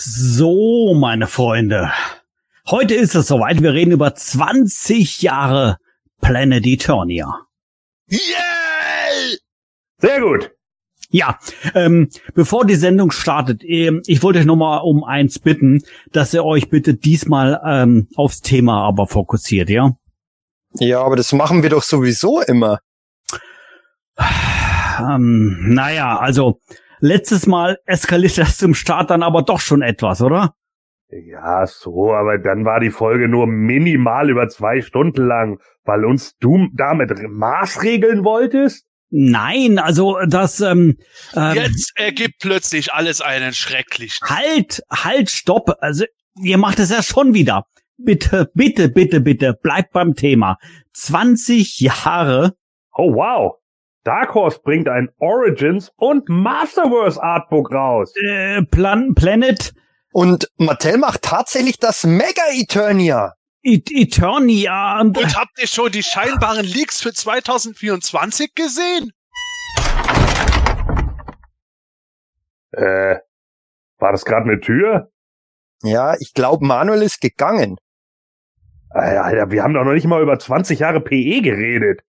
So, meine Freunde. Heute ist es soweit. Wir reden über 20 Jahre Planet Eternia. Yay! Sehr gut. Ja, ähm, bevor die Sendung startet, ähm, ich wollte euch nochmal um eins bitten, dass ihr euch bitte diesmal ähm, aufs Thema aber fokussiert, ja? Ja, aber das machen wir doch sowieso immer. Ähm, naja, also letztes Mal eskaliert das zum Start dann aber doch schon etwas, oder? Ja, so, aber dann war die Folge nur minimal über zwei Stunden lang, weil uns du damit maßregeln wolltest? Nein, also das ähm, ähm, Jetzt ergibt plötzlich alles einen schrecklichen. Halt, halt, stopp. Also ihr macht es ja schon wieder. Bitte, bitte, bitte, bitte, bleibt beim Thema. 20 Jahre. Oh wow. Dark Horse bringt ein Origins und Masterverse Artbook raus. Äh, Plan Planet. Und Mattel macht tatsächlich das Mega Eternia. E Eternia. Und, und habt ihr schon die scheinbaren Leaks für 2024 gesehen? Äh, war das gerade eine Tür? Ja, ich glaube, Manuel ist gegangen. Alter, wir haben doch noch nicht mal über 20 Jahre PE geredet.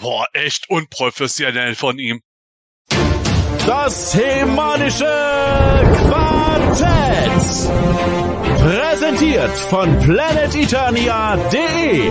Boah, echt unprofessionell von ihm. Das hemanische Quartett. Präsentiert von planeteternia.de.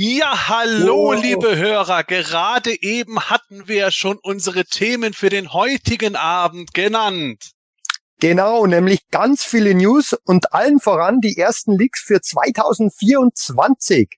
Ja, hallo, oh. liebe Hörer. Gerade eben hatten wir schon unsere Themen für den heutigen Abend genannt. Genau, nämlich ganz viele News und allen voran die ersten Leaks für 2024.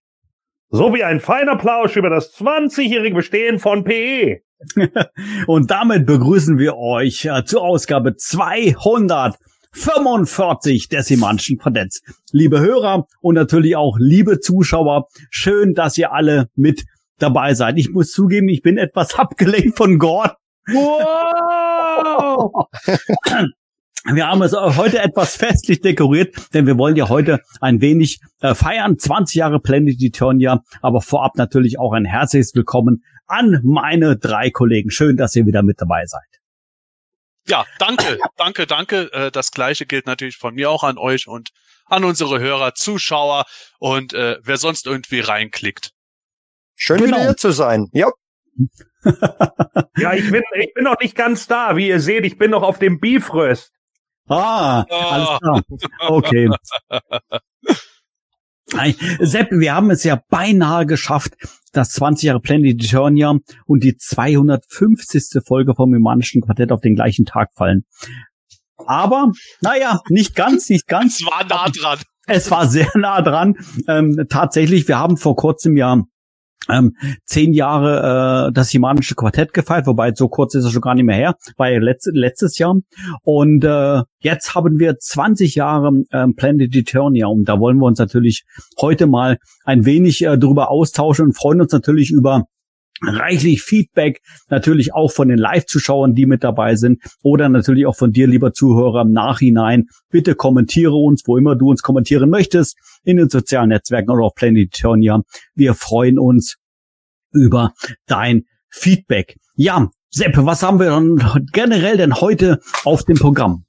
So wie ein feiner Plausch über das 20-jährige Bestehen von PE. und damit begrüßen wir euch äh, zur Ausgabe 200 45 des Semantischen Quadretts. Liebe Hörer und natürlich auch liebe Zuschauer, schön, dass ihr alle mit dabei seid. Ich muss zugeben, ich bin etwas abgelenkt von Gord. Wow! Wir haben es heute etwas festlich dekoriert, denn wir wollen ja heute ein wenig äh, feiern. 20 Jahre Planet Eternia, aber vorab natürlich auch ein herzliches Willkommen an meine drei Kollegen. Schön, dass ihr wieder mit dabei seid. Ja, danke, danke, danke. Äh, das gleiche gilt natürlich von mir auch an euch und an unsere Hörer, Zuschauer und äh, wer sonst irgendwie reinklickt. Schön genau. wieder hier zu sein. Ja. ja, ich bin, ich bin noch nicht ganz da. Wie ihr seht, ich bin noch auf dem Beefröst. Ah, alles klar. Okay. Sepp, wir haben es ja beinahe geschafft, das 20 Jahre Planet Eternia und die 250. Folge vom Humanischen Quartett auf den gleichen Tag fallen. Aber, naja, nicht ganz, nicht ganz. Es war nah dran. Es war sehr nah dran. Ähm, tatsächlich, wir haben vor kurzem ja ähm, zehn Jahre äh, das Himanische Quartett gefeiert, wobei so kurz ist es schon gar nicht mehr her, war ja letzt, letztes Jahr. Und äh, jetzt haben wir 20 Jahre ähm, Planet Eternia und da wollen wir uns natürlich heute mal ein wenig äh, darüber austauschen und freuen uns natürlich über reichlich Feedback, natürlich auch von den Live-Zuschauern, die mit dabei sind oder natürlich auch von dir, lieber Zuhörer, im Nachhinein. Bitte kommentiere uns, wo immer du uns kommentieren möchtest, in den sozialen Netzwerken oder auf Planet Eternia. Wir freuen uns über dein Feedback. Ja, Sepp, was haben wir dann generell denn heute auf dem Programm?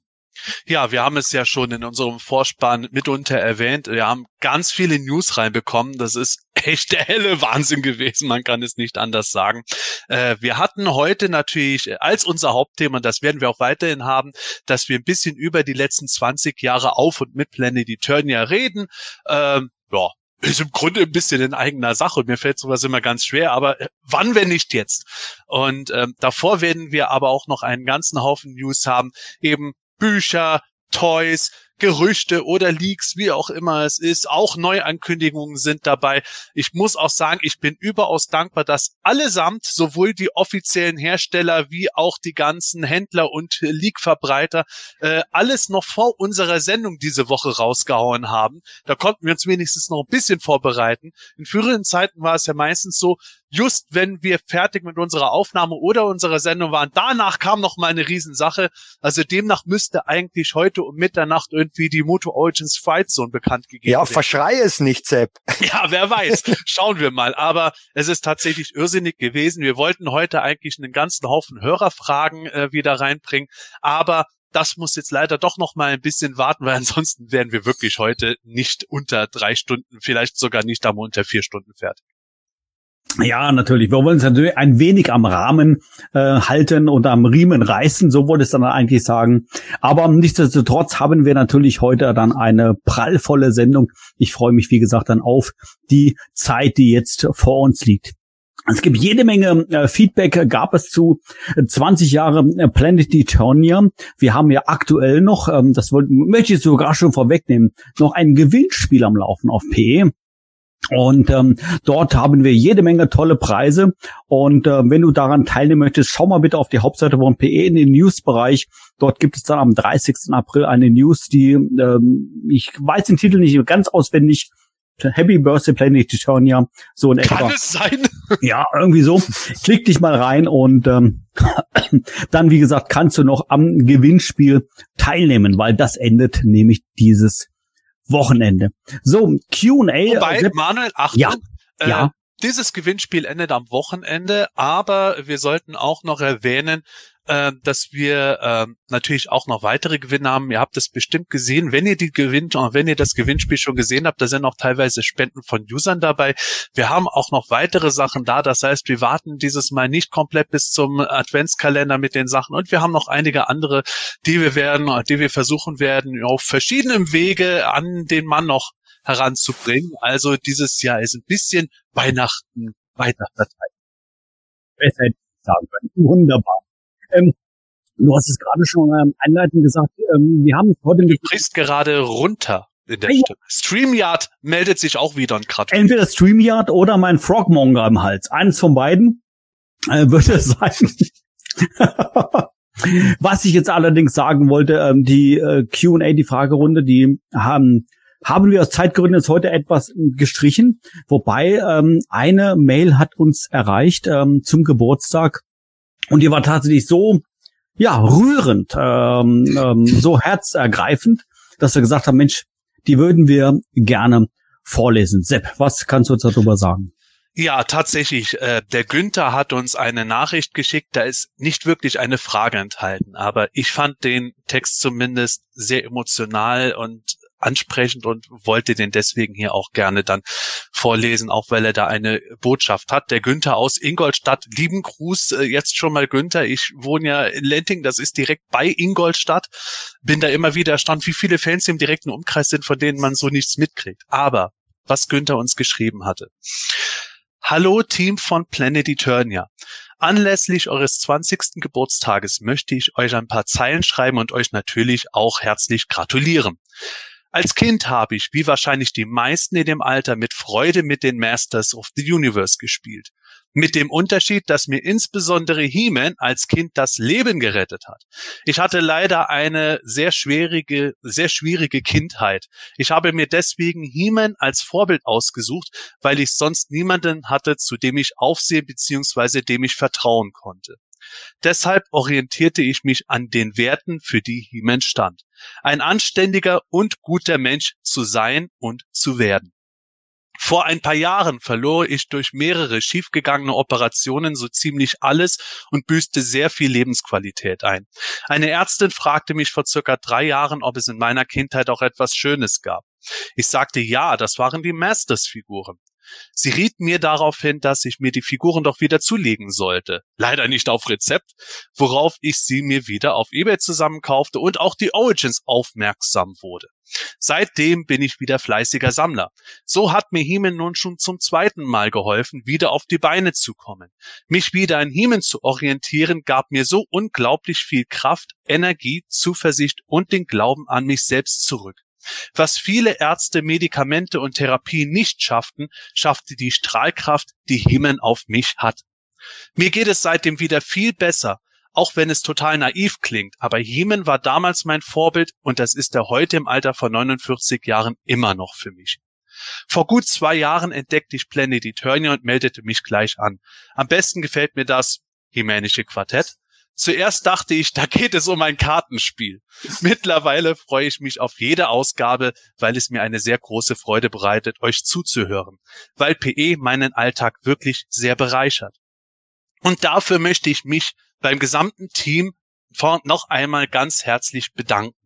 Ja, wir haben es ja schon in unserem Vorspann mitunter erwähnt. Wir haben ganz viele News reinbekommen. Das ist echt der helle Wahnsinn gewesen. Man kann es nicht anders sagen. Äh, wir hatten heute natürlich als unser Hauptthema, und das werden wir auch weiterhin haben, dass wir ein bisschen über die letzten 20 Jahre auf und mit Planet Eternia reden. Ähm, ja, ist im Grunde ein bisschen in eigener Sache. Mir fällt sowas immer ganz schwer, aber äh, wann, wenn nicht jetzt? Und ähm, davor werden wir aber auch noch einen ganzen Haufen News haben, eben Bücher, Toys, Gerüchte oder Leaks, wie auch immer es ist. Auch Neuankündigungen sind dabei. Ich muss auch sagen, ich bin überaus dankbar, dass allesamt sowohl die offiziellen Hersteller wie auch die ganzen Händler und Leak-Verbreiter äh, alles noch vor unserer Sendung diese Woche rausgehauen haben. Da konnten wir uns wenigstens noch ein bisschen vorbereiten. In früheren Zeiten war es ja meistens so, just wenn wir fertig mit unserer Aufnahme oder unserer Sendung waren, danach kam noch mal eine Riesensache. Also demnach müsste eigentlich heute um Mitternacht irgendwie die Moto Origins Fight Zone bekannt gegeben Ja, werden. verschrei es nicht, Sepp. Ja, wer weiß. Schauen wir mal. Aber es ist tatsächlich irrsinnig gewesen. Wir wollten heute eigentlich einen ganzen Haufen Hörerfragen äh, wieder reinbringen. Aber das muss jetzt leider doch noch mal ein bisschen warten, weil ansonsten werden wir wirklich heute nicht unter drei Stunden, vielleicht sogar nicht einmal unter vier Stunden fertig. Ja, natürlich. Wir wollen uns natürlich ein wenig am Rahmen äh, halten und am Riemen reißen, so wollte es dann eigentlich sagen. Aber nichtsdestotrotz haben wir natürlich heute dann eine prallvolle Sendung. Ich freue mich, wie gesagt, dann auf die Zeit, die jetzt vor uns liegt. Es gibt jede Menge äh, Feedback, gab es zu 20 Jahre äh, Planet Eternia. Wir haben ja aktuell noch, ähm, das wollte, möchte ich sogar schon vorwegnehmen, noch ein Gewinnspiel am Laufen auf PE. Und ähm, dort haben wir jede Menge tolle Preise. Und äh, wenn du daran teilnehmen möchtest, schau mal bitte auf die Hauptseite von PE in den News-Bereich. Dort gibt es dann am 30. April eine News, die ähm, ich weiß den Titel nicht ganz auswendig. Happy Birthday Planet Eternia, so in etwa. Kann es sein? Ja, irgendwie so. Klick dich mal rein und ähm, dann, wie gesagt, kannst du noch am Gewinnspiel teilnehmen, weil das endet nämlich dieses Wochenende. So, Q&A. Wobei, Sepp- Manuel, Achtung, Ja, äh, ja. dieses Gewinnspiel endet am Wochenende, aber wir sollten auch noch erwähnen, äh, dass wir äh, natürlich auch noch weitere Gewinne haben. Ihr habt es bestimmt gesehen. Wenn ihr die Gewinn, wenn ihr das Gewinnspiel schon gesehen habt, da sind auch teilweise Spenden von Usern dabei. Wir haben auch noch weitere Sachen da. Das heißt, wir warten dieses Mal nicht komplett bis zum Adventskalender mit den Sachen und wir haben noch einige andere, die wir werden, die wir versuchen werden, auf verschiedenem Wege an den Mann noch heranzubringen. Also dieses Jahr ist ein bisschen Weihnachten verteilt. besser hätte ich sagen können. Wunderbar. Ähm, du hast es gerade schon ähm, einleitend gesagt, ähm, wir haben heute Du brichst gerade runter in der ja. Stimme. StreamYard meldet sich auch wieder und gerade. entweder StreamYard oder mein Frogmonger im Hals. Eines von beiden äh, wird es sein. Was ich jetzt allerdings sagen wollte, ähm, die äh, Q&A, die Fragerunde, die haben haben wir aus Zeitgründen jetzt heute etwas gestrichen, wobei ähm, eine Mail hat uns erreicht ähm, zum Geburtstag und die war tatsächlich so ja rührend, ähm, ähm, so herzergreifend, dass wir gesagt haben, Mensch, die würden wir gerne vorlesen. Sepp, was kannst du uns darüber sagen? Ja, tatsächlich. Äh, der Günther hat uns eine Nachricht geschickt. Da ist nicht wirklich eine Frage enthalten, aber ich fand den Text zumindest sehr emotional und ansprechend und wollte den deswegen hier auch gerne dann vorlesen, auch weil er da eine Botschaft hat. Der Günther aus Ingolstadt, lieben Gruß äh, jetzt schon mal Günther. Ich wohne ja in Lenting, das ist direkt bei Ingolstadt. Bin da immer wieder erstaunt, wie viele Fans im direkten Umkreis sind, von denen man so nichts mitkriegt. Aber was Günther uns geschrieben hatte. Hallo Team von Planet Eternia. Anlässlich eures 20. Geburtstages möchte ich euch ein paar Zeilen schreiben und euch natürlich auch herzlich gratulieren. Als Kind habe ich, wie wahrscheinlich die meisten in dem Alter, mit Freude mit den Masters of the Universe gespielt. Mit dem Unterschied, dass mir insbesondere He-Man als Kind das Leben gerettet hat. Ich hatte leider eine sehr schwierige, sehr schwierige Kindheit. Ich habe mir deswegen He-Man als Vorbild ausgesucht, weil ich sonst niemanden hatte, zu dem ich aufsehen bzw. dem ich vertrauen konnte. Deshalb orientierte ich mich an den Werten, für die He-Man stand. Ein anständiger und guter Mensch zu sein und zu werden. Vor ein paar Jahren verlor ich durch mehrere schiefgegangene Operationen so ziemlich alles und büßte sehr viel Lebensqualität ein. Eine Ärztin fragte mich vor circa drei Jahren, ob es in meiner Kindheit auch etwas Schönes gab. Ich sagte ja, das waren die Masters-Figuren. Sie riet mir daraufhin, dass ich mir die Figuren doch wieder zulegen sollte. Leider nicht auf Rezept, worauf ich sie mir wieder auf eBay zusammenkaufte und auch die Origins aufmerksam wurde. Seitdem bin ich wieder fleißiger Sammler. So hat mir Heeman nun schon zum zweiten Mal geholfen, wieder auf die Beine zu kommen. Mich wieder an Heeman zu orientieren, gab mir so unglaublich viel Kraft, Energie, Zuversicht und den Glauben an mich selbst zurück. Was viele Ärzte, Medikamente und Therapien nicht schafften, schaffte die Strahlkraft, die Himmel auf mich hat. Mir geht es seitdem wieder viel besser, auch wenn es total naiv klingt, aber Hemen war damals mein Vorbild und das ist er heute im Alter von 49 Jahren immer noch für mich. Vor gut zwei Jahren entdeckte ich Planet Eternia und meldete mich gleich an. Am besten gefällt mir das Himänische Quartett, Zuerst dachte ich, da geht es um ein Kartenspiel. Mittlerweile freue ich mich auf jede Ausgabe, weil es mir eine sehr große Freude bereitet, euch zuzuhören, weil PE meinen Alltag wirklich sehr bereichert. Und dafür möchte ich mich beim gesamten Team noch einmal ganz herzlich bedanken.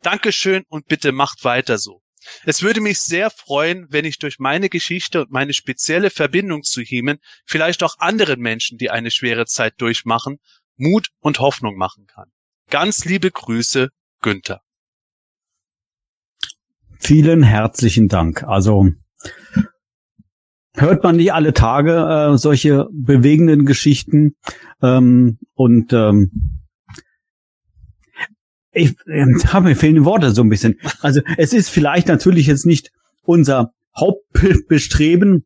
Dankeschön und bitte macht weiter so. Es würde mich sehr freuen, wenn ich durch meine Geschichte und meine spezielle Verbindung zu Hemen vielleicht auch anderen Menschen, die eine schwere Zeit durchmachen, Mut und Hoffnung machen kann. Ganz liebe Grüße, Günther. Vielen herzlichen Dank. Also hört man nicht alle Tage äh, solche bewegenden Geschichten ähm, und ähm, ich äh, habe mir fehlende Worte so ein bisschen. Also es ist vielleicht natürlich jetzt nicht unser Hauptbestreben,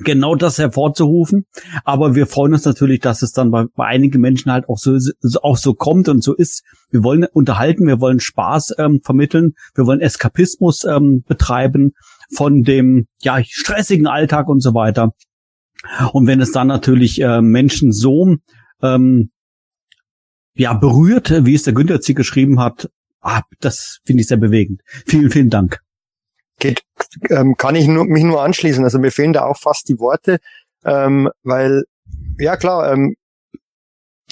genau das hervorzurufen. Aber wir freuen uns natürlich, dass es dann bei, bei einigen Menschen halt auch so, so, auch so kommt und so ist. Wir wollen unterhalten, wir wollen Spaß ähm, vermitteln, wir wollen Eskapismus ähm, betreiben von dem ja stressigen Alltag und so weiter. Und wenn es dann natürlich äh, Menschen so ähm, ja berührt, wie es der Günther Zieg geschrieben hat, ah, das finde ich sehr bewegend. Vielen, vielen Dank. Ähm, kann ich nur, mich nur anschließen. Also mir fehlen da auch fast die Worte, ähm, weil, ja klar, ähm,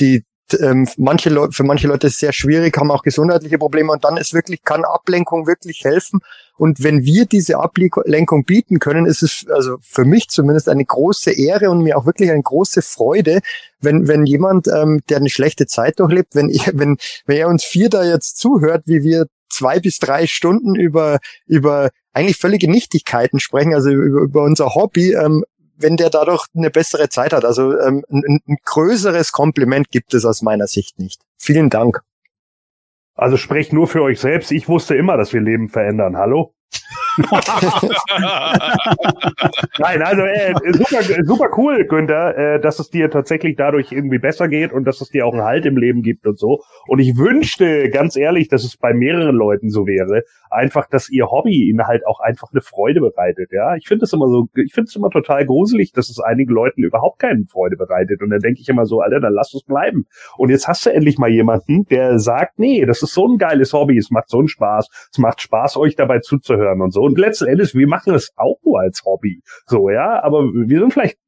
die, ähm, manche Leute, für manche Leute ist es sehr schwierig, haben auch gesundheitliche Probleme und dann ist wirklich, kann Ablenkung wirklich helfen. Und wenn wir diese Ablenkung bieten können, ist es also für mich zumindest eine große Ehre und mir auch wirklich eine große Freude, wenn, wenn jemand, ähm, der eine schlechte Zeit durchlebt, wenn, wenn, wenn er uns vier da jetzt zuhört, wie wir zwei bis drei Stunden über, über eigentlich völlige Nichtigkeiten sprechen, also über, über unser Hobby, ähm, wenn der dadurch eine bessere Zeit hat. Also ähm, ein, ein größeres Kompliment gibt es aus meiner Sicht nicht. Vielen Dank. Also sprecht nur für euch selbst. Ich wusste immer, dass wir Leben verändern. Hallo? Nein, also äh, super, super cool, Günther, äh, dass es dir tatsächlich dadurch irgendwie besser geht und dass es dir auch einen Halt im Leben gibt und so. Und ich wünschte ganz ehrlich, dass es bei mehreren Leuten so wäre, einfach, dass ihr Hobby ihnen halt auch einfach eine Freude bereitet. Ja, ich finde es immer so, ich finde es immer total gruselig, dass es einigen Leuten überhaupt keine Freude bereitet. Und dann denke ich immer so, Alter, dann lass es bleiben. Und jetzt hast du endlich mal jemanden, der sagt, nee, das ist so ein geiles Hobby, es macht so einen Spaß, es macht Spaß, euch dabei zuzuhören und so. Und letzten Endes, wir machen es auch nur als Hobby. So, ja, aber wir sind vielleicht,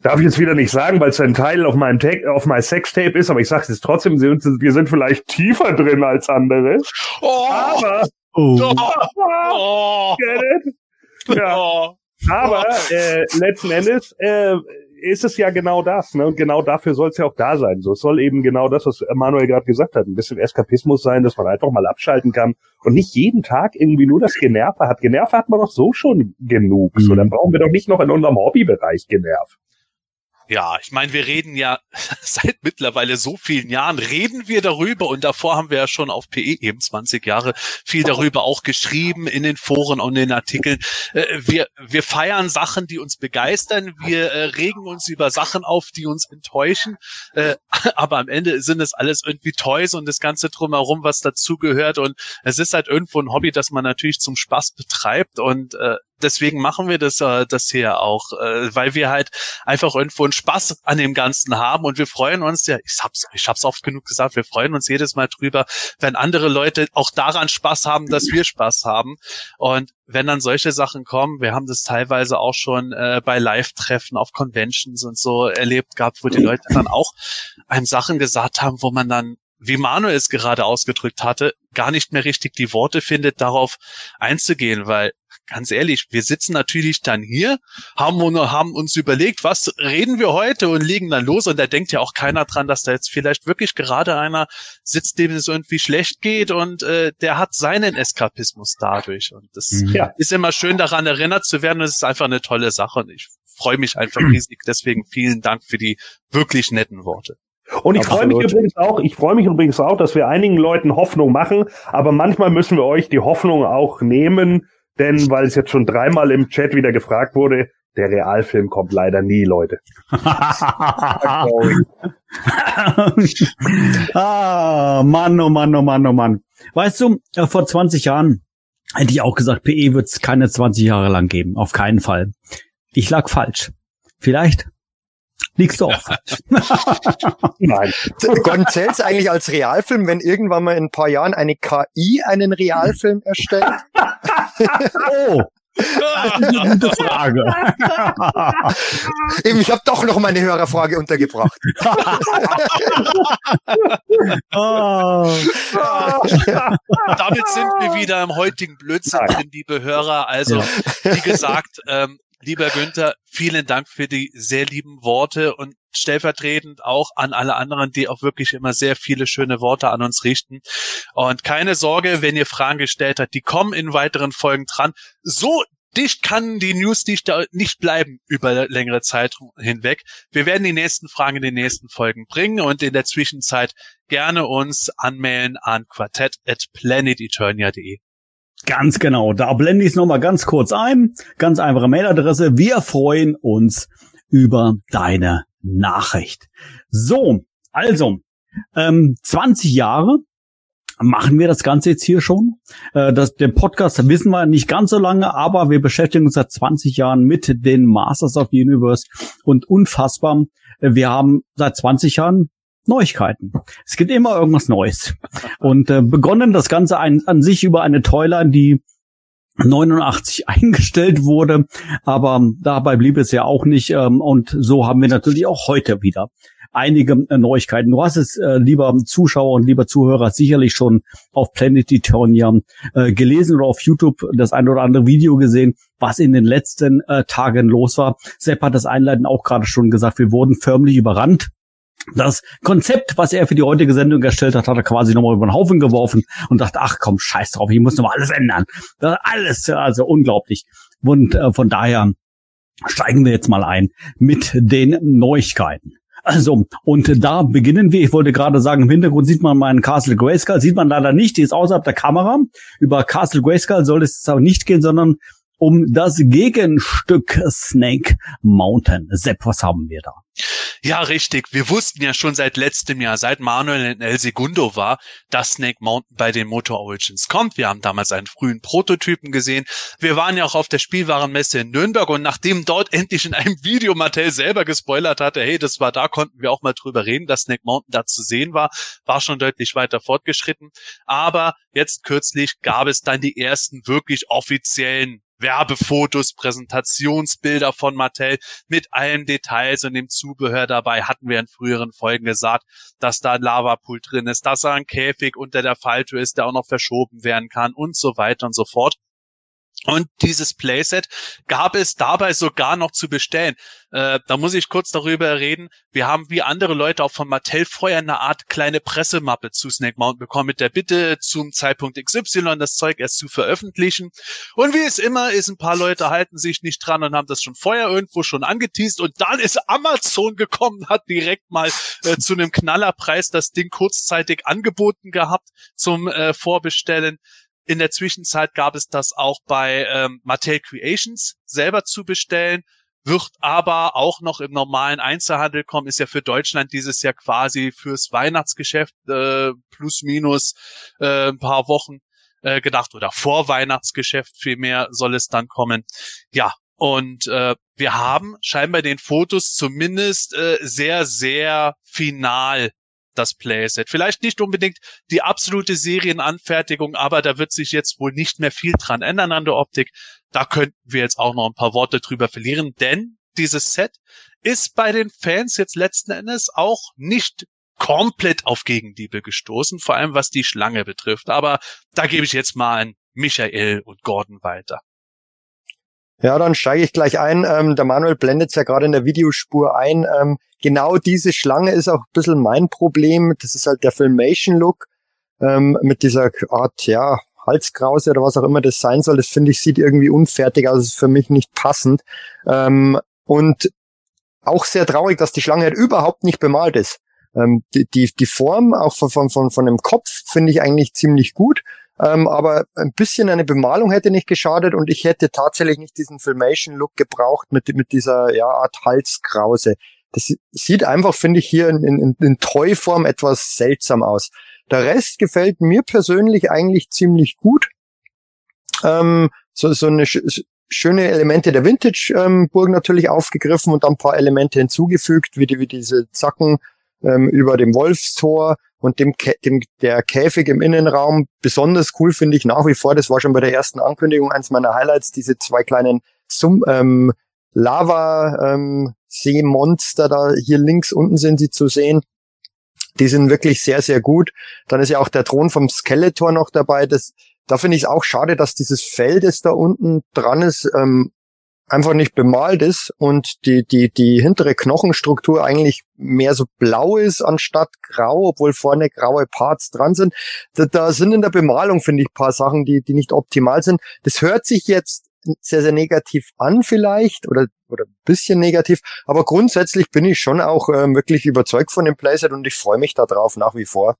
darf ich jetzt wieder nicht sagen, weil es ein Teil auf meinem Tag, auf meinem Sextape ist, aber ich sage es trotzdem, wir sind vielleicht tiefer drin als andere. Oh. Aber, oh. Oh. Ja. Oh. Aber äh, letzten Endes äh, ist es ja genau das, ne? Und genau dafür soll es ja auch da sein. So, es soll eben genau das, was Manuel gerade gesagt hat, ein bisschen Eskapismus sein, dass man einfach mal abschalten kann und nicht jeden Tag irgendwie nur das Generve hat. Generve hat man doch so schon genug. Mhm. So, dann brauchen wir doch nicht noch in unserem Hobbybereich Generv. Ja, ich meine, wir reden ja seit mittlerweile so vielen Jahren, reden wir darüber und davor haben wir ja schon auf PE eben 20 Jahre viel darüber auch geschrieben in den Foren und in den Artikeln. Äh, wir, wir feiern Sachen, die uns begeistern, wir äh, regen uns über Sachen auf, die uns enttäuschen, äh, aber am Ende sind es alles irgendwie Toys und das Ganze drumherum, was dazugehört. Und es ist halt irgendwo ein Hobby, das man natürlich zum Spaß betreibt. Und deswegen machen wir das, äh, das hier auch, äh, weil wir halt einfach irgendwo einen Spaß an dem Ganzen haben und wir freuen uns ja, ich hab's, ich hab's oft genug gesagt, wir freuen uns jedes Mal drüber, wenn andere Leute auch daran Spaß haben, dass wir Spaß haben. Und wenn dann solche Sachen kommen, wir haben das teilweise auch schon äh, bei Live-Treffen auf Conventions und so erlebt gehabt, wo die Leute dann auch einem Sachen gesagt haben, wo man dann wie Manuel es gerade ausgedrückt hatte, gar nicht mehr richtig die Worte findet, darauf einzugehen, weil ganz ehrlich, wir sitzen natürlich dann hier, haben, haben uns überlegt, was reden wir heute und legen dann los und da denkt ja auch keiner dran, dass da jetzt vielleicht wirklich gerade einer sitzt, dem es irgendwie schlecht geht und äh, der hat seinen Eskapismus dadurch und das mhm. ja. ist immer schön daran erinnert zu werden und es ist einfach eine tolle Sache und ich freue mich einfach riesig. Deswegen vielen Dank für die wirklich netten Worte. Und ich freue mich übrigens auch, ich freue mich übrigens auch, dass wir einigen Leuten Hoffnung machen, aber manchmal müssen wir euch die Hoffnung auch nehmen, denn weil es jetzt schon dreimal im Chat wieder gefragt wurde, der Realfilm kommt leider nie, Leute. ah, Mann, oh Mann, oh Mann, oh Mann. Weißt du, äh, vor 20 Jahren hätte ich auch gesagt, PE wird es keine 20 Jahre lang geben. Auf keinen Fall. Ich lag falsch. Vielleicht liegst du auch. Nein. Gordon zählt eigentlich als Realfilm, wenn irgendwann mal in ein paar Jahren eine KI einen Realfilm erstellt? oh. Das ist eine gute Frage. Eben, ich habe doch noch meine Hörerfrage untergebracht. oh. Damit sind wir wieder im heutigen Blödsinn drin, liebe Hörer. Also, wie gesagt, ähm, Lieber Günther, vielen Dank für die sehr lieben Worte und stellvertretend auch an alle anderen, die auch wirklich immer sehr viele schöne Worte an uns richten. Und keine Sorge, wenn ihr Fragen gestellt habt, die kommen in weiteren Folgen dran. So dicht kann die News da nicht bleiben über längere Zeit hinweg. Wir werden die nächsten Fragen in den nächsten Folgen bringen und in der Zwischenzeit gerne uns anmelden an quartett@planeteternia.de. Ganz genau. Da blende ich es nochmal ganz kurz ein. Ganz einfache Mailadresse. Wir freuen uns über deine Nachricht. So, also, ähm, 20 Jahre machen wir das Ganze jetzt hier schon. Äh, das, den Podcast wissen wir nicht ganz so lange, aber wir beschäftigen uns seit 20 Jahren mit den Masters of the Universe und unfassbar. Wir haben seit 20 Jahren Neuigkeiten. Es gibt immer irgendwas Neues. Und äh, begonnen das Ganze ein, an sich über eine Toyline, die 89 eingestellt wurde, aber dabei blieb es ja auch nicht. Ähm, und so haben wir natürlich auch heute wieder einige äh, Neuigkeiten. Du hast es, äh, lieber Zuschauer und lieber Zuhörer, sicherlich schon auf Planet Eternia äh, gelesen oder auf YouTube das ein oder andere Video gesehen, was in den letzten äh, Tagen los war. Sepp hat das Einleiten auch gerade schon gesagt, wir wurden förmlich überrannt das Konzept, was er für die heutige Sendung erstellt hat, hat er quasi nochmal über den Haufen geworfen und dachte, ach komm, scheiß drauf, ich muss nochmal alles ändern. Das alles, also unglaublich. Und äh, von daher steigen wir jetzt mal ein mit den Neuigkeiten. Also, und da beginnen wir. Ich wollte gerade sagen, im Hintergrund sieht man meinen Castle Grayskull. Sieht man leider nicht, die ist außerhalb der Kamera. Über Castle Grayskull soll es jetzt aber nicht gehen, sondern um das Gegenstück Snake Mountain. Sepp, was haben wir da? Ja, richtig. Wir wussten ja schon seit letztem Jahr, seit Manuel in El Segundo war, dass Snake Mountain bei den Motor Origins kommt. Wir haben damals einen frühen Prototypen gesehen. Wir waren ja auch auf der Spielwarenmesse in Nürnberg und nachdem dort endlich in einem Video Mattel selber gespoilert hatte, hey, das war da, konnten wir auch mal drüber reden, dass Snake Mountain da zu sehen war, war schon deutlich weiter fortgeschritten. Aber jetzt kürzlich gab es dann die ersten wirklich offiziellen Werbefotos, Präsentationsbilder von Mattel mit allen Details und dem Zubehör dabei. Hatten wir in früheren Folgen gesagt, dass da ein Lavapool drin ist, dass da ein Käfig unter der Falltür ist, der auch noch verschoben werden kann und so weiter und so fort. Und dieses Playset gab es dabei sogar noch zu bestellen. Äh, da muss ich kurz darüber reden. Wir haben wie andere Leute auch von Mattel vorher eine Art kleine Pressemappe zu Snake Mountain bekommen mit der Bitte zum Zeitpunkt XY das Zeug erst zu veröffentlichen. Und wie es immer ist, ein paar Leute halten sich nicht dran und haben das schon vorher irgendwo schon angeteased. Und dann ist Amazon gekommen, hat direkt mal äh, zu einem Knallerpreis das Ding kurzzeitig angeboten gehabt zum äh, Vorbestellen. In der Zwischenzeit gab es das auch bei ähm, Mattel Creations selber zu bestellen, wird aber auch noch im normalen Einzelhandel kommen, ist ja für Deutschland dieses Jahr quasi fürs Weihnachtsgeschäft äh, plus minus äh, ein paar Wochen äh, gedacht oder vor Weihnachtsgeschäft vielmehr soll es dann kommen. Ja, und äh, wir haben scheinbar den Fotos zumindest äh, sehr, sehr final das Playset. Vielleicht nicht unbedingt die absolute Serienanfertigung, aber da wird sich jetzt wohl nicht mehr viel dran ändern an der Optik. Da könnten wir jetzt auch noch ein paar Worte drüber verlieren, denn dieses Set ist bei den Fans jetzt letzten Endes auch nicht komplett auf Gegenliebe gestoßen, vor allem was die Schlange betrifft. Aber da gebe ich jetzt mal an Michael und Gordon weiter. Ja, dann steige ich gleich ein. Ähm, der Manuel blendet es ja gerade in der Videospur ein. Ähm, genau diese Schlange ist auch ein bisschen mein Problem. Das ist halt der Filmation-Look ähm, mit dieser Art, ja, Halskrause oder was auch immer das sein soll. Das finde ich sieht irgendwie unfertig aus. Das ist für mich nicht passend. Ähm, und auch sehr traurig, dass die Schlange halt überhaupt nicht bemalt ist. Ähm, die, die, die Form auch von, von, von, von dem Kopf finde ich eigentlich ziemlich gut. Ähm, aber ein bisschen eine Bemalung hätte nicht geschadet und ich hätte tatsächlich nicht diesen Filmation-Look gebraucht mit, mit dieser ja, Art Halskrause. Das sieht einfach, finde ich, hier in, in, in Toy-Form etwas seltsam aus. Der Rest gefällt mir persönlich eigentlich ziemlich gut. Ähm, so, so eine schöne Elemente der Vintage-Burg ähm, natürlich aufgegriffen und dann ein paar Elemente hinzugefügt, wie, die, wie diese Zacken ähm, über dem Wolfstor und dem, dem der Käfig im Innenraum. Besonders cool finde ich nach wie vor, das war schon bei der ersten Ankündigung eins meiner Highlights, diese zwei kleinen Sum ähm, Lava ähm, Seemonster da hier links unten sind sie zu sehen. Die sind wirklich sehr, sehr gut. Dann ist ja auch der Thron vom Skeletor noch dabei. Das, da finde ich es auch schade, dass dieses Fell, das da unten dran ist, ähm, einfach nicht bemalt ist und die, die, die hintere Knochenstruktur eigentlich mehr so blau ist anstatt grau, obwohl vorne graue Parts dran sind. Da, da sind in der Bemalung, finde ich, paar Sachen, die, die nicht optimal sind. Das hört sich jetzt sehr, sehr negativ an vielleicht oder, oder ein bisschen negativ, aber grundsätzlich bin ich schon auch ähm, wirklich überzeugt von dem Playset und ich freue mich darauf nach wie vor.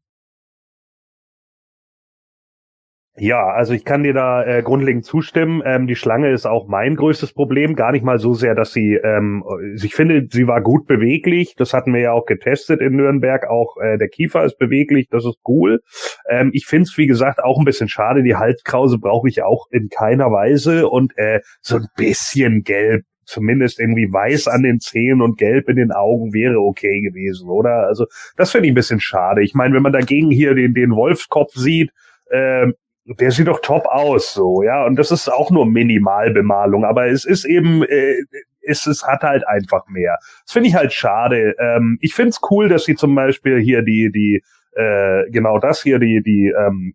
Ja, also ich kann dir da äh, grundlegend zustimmen. Ähm, die Schlange ist auch mein größtes Problem. Gar nicht mal so sehr, dass sie, ähm, ich finde, sie war gut beweglich. Das hatten wir ja auch getestet in Nürnberg. Auch äh, der Kiefer ist beweglich. Das ist cool. Ähm, ich finde es, wie gesagt, auch ein bisschen schade. Die Halskrause brauche ich auch in keiner Weise. Und äh, so ein bisschen gelb zumindest irgendwie weiß an den Zähnen und gelb in den Augen wäre okay gewesen, oder? Also das finde ich ein bisschen schade. Ich meine, wenn man dagegen hier den, den Wolfskopf sieht, äh, der sieht doch top aus, so, ja. Und das ist auch nur Minimalbemalung, aber es ist eben, äh, es, es hat halt einfach mehr. Das finde ich halt schade. Ähm, ich finde es cool, dass sie zum Beispiel hier die, die äh, genau das hier, die, die ähm,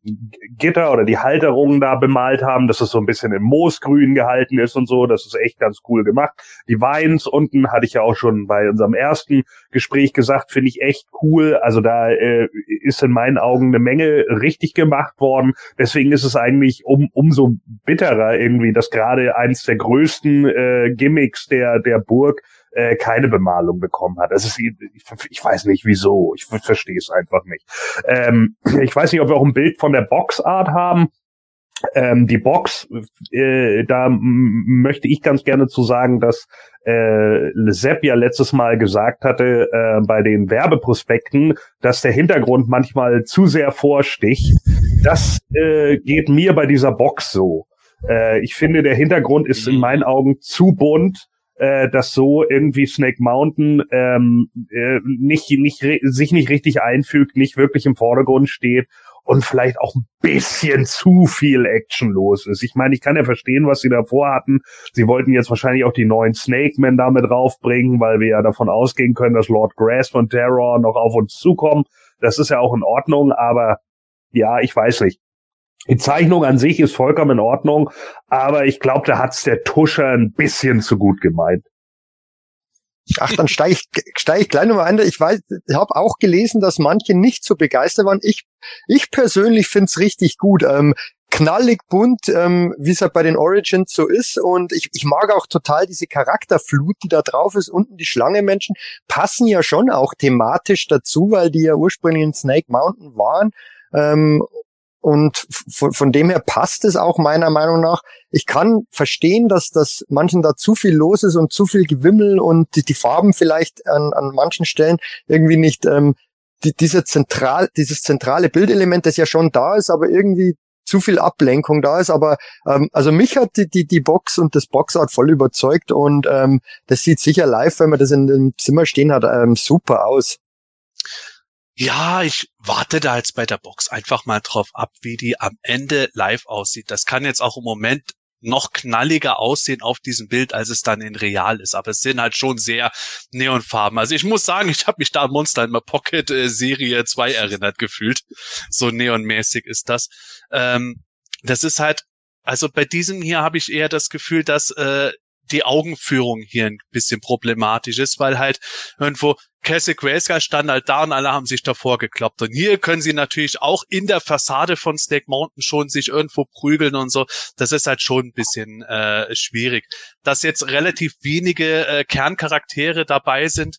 Gitter oder die Halterungen da bemalt haben, dass es so ein bisschen im Moosgrün gehalten ist und so. Das ist echt ganz cool gemacht. Die Weins unten hatte ich ja auch schon bei unserem ersten Gespräch gesagt, finde ich echt cool. Also da äh, ist in meinen Augen eine Menge richtig gemacht worden. Deswegen ist es eigentlich um, umso bitterer irgendwie, dass gerade eins der größten äh, Gimmicks der, der Burg äh, keine Bemalung bekommen hat. Das ist, ich, ich weiß nicht wieso. Ich verstehe es einfach nicht. Ähm, ich weiß nicht, ob wir auch ein Bild von der Boxart haben. Ähm, die Box, äh, da möchte ich ganz gerne zu sagen, dass äh, Sepp ja letztes Mal gesagt hatte äh, bei den Werbeprospekten, dass der Hintergrund manchmal zu sehr vorsticht. Das äh, geht mir bei dieser Box so. Äh, ich finde, der Hintergrund ist in mhm. meinen Augen zu bunt äh, dass so irgendwie Snake Mountain ähm, äh, nicht, nicht, sich nicht richtig einfügt, nicht wirklich im Vordergrund steht und vielleicht auch ein bisschen zu viel Action los ist. Ich meine, ich kann ja verstehen, was sie davor hatten. Sie wollten jetzt wahrscheinlich auch die neuen Snake Men damit draufbringen, weil wir ja davon ausgehen können, dass Lord Grass von Terror noch auf uns zukommen. Das ist ja auch in Ordnung, aber ja, ich weiß nicht. Die Zeichnung an sich ist vollkommen in Ordnung, aber ich glaube, da hat's der Tuscher ein bisschen zu gut gemeint. Ach, dann steige ich, steig ich gleich nochmal ein. Ich weiß, ich habe auch gelesen, dass manche nicht so begeistert waren. Ich, ich persönlich find's richtig gut. Ähm, knallig bunt, ähm, wie es halt bei den Origins so ist. Und ich, ich mag auch total diese Charakterflut, die da drauf ist. Unten die Schlange-Menschen passen ja schon auch thematisch dazu, weil die ja ursprünglich in Snake Mountain waren. Ähm, und von, dem her passt es auch meiner Meinung nach. Ich kann verstehen, dass das manchen da zu viel los ist und zu viel Gewimmel und die, die Farben vielleicht an, an manchen Stellen irgendwie nicht ähm, die, diese zentral, dieses zentrale Bildelement, das ja schon da ist, aber irgendwie zu viel Ablenkung da ist. Aber ähm, also mich hat die, die, die Box und das Boxart voll überzeugt und ähm, das sieht sicher live, wenn man das in dem Zimmer stehen hat, ähm, super aus. Ja, ich warte da jetzt bei der Box einfach mal drauf ab, wie die am Ende live aussieht. Das kann jetzt auch im Moment noch knalliger aussehen auf diesem Bild, als es dann in real ist. Aber es sind halt schon sehr Neonfarben. Also ich muss sagen, ich habe mich da an Monster in my Pocket äh, Serie 2 erinnert gefühlt. So neonmäßig ist das. Ähm, das ist halt, also bei diesem hier habe ich eher das Gefühl, dass äh, die Augenführung hier ein bisschen problematisch ist, weil halt irgendwo Cassie Grayskull stand halt da und alle haben sich davor gekloppt. Und hier können sie natürlich auch in der Fassade von Snake Mountain schon sich irgendwo prügeln und so. Das ist halt schon ein bisschen äh, schwierig. Dass jetzt relativ wenige äh, Kerncharaktere dabei sind,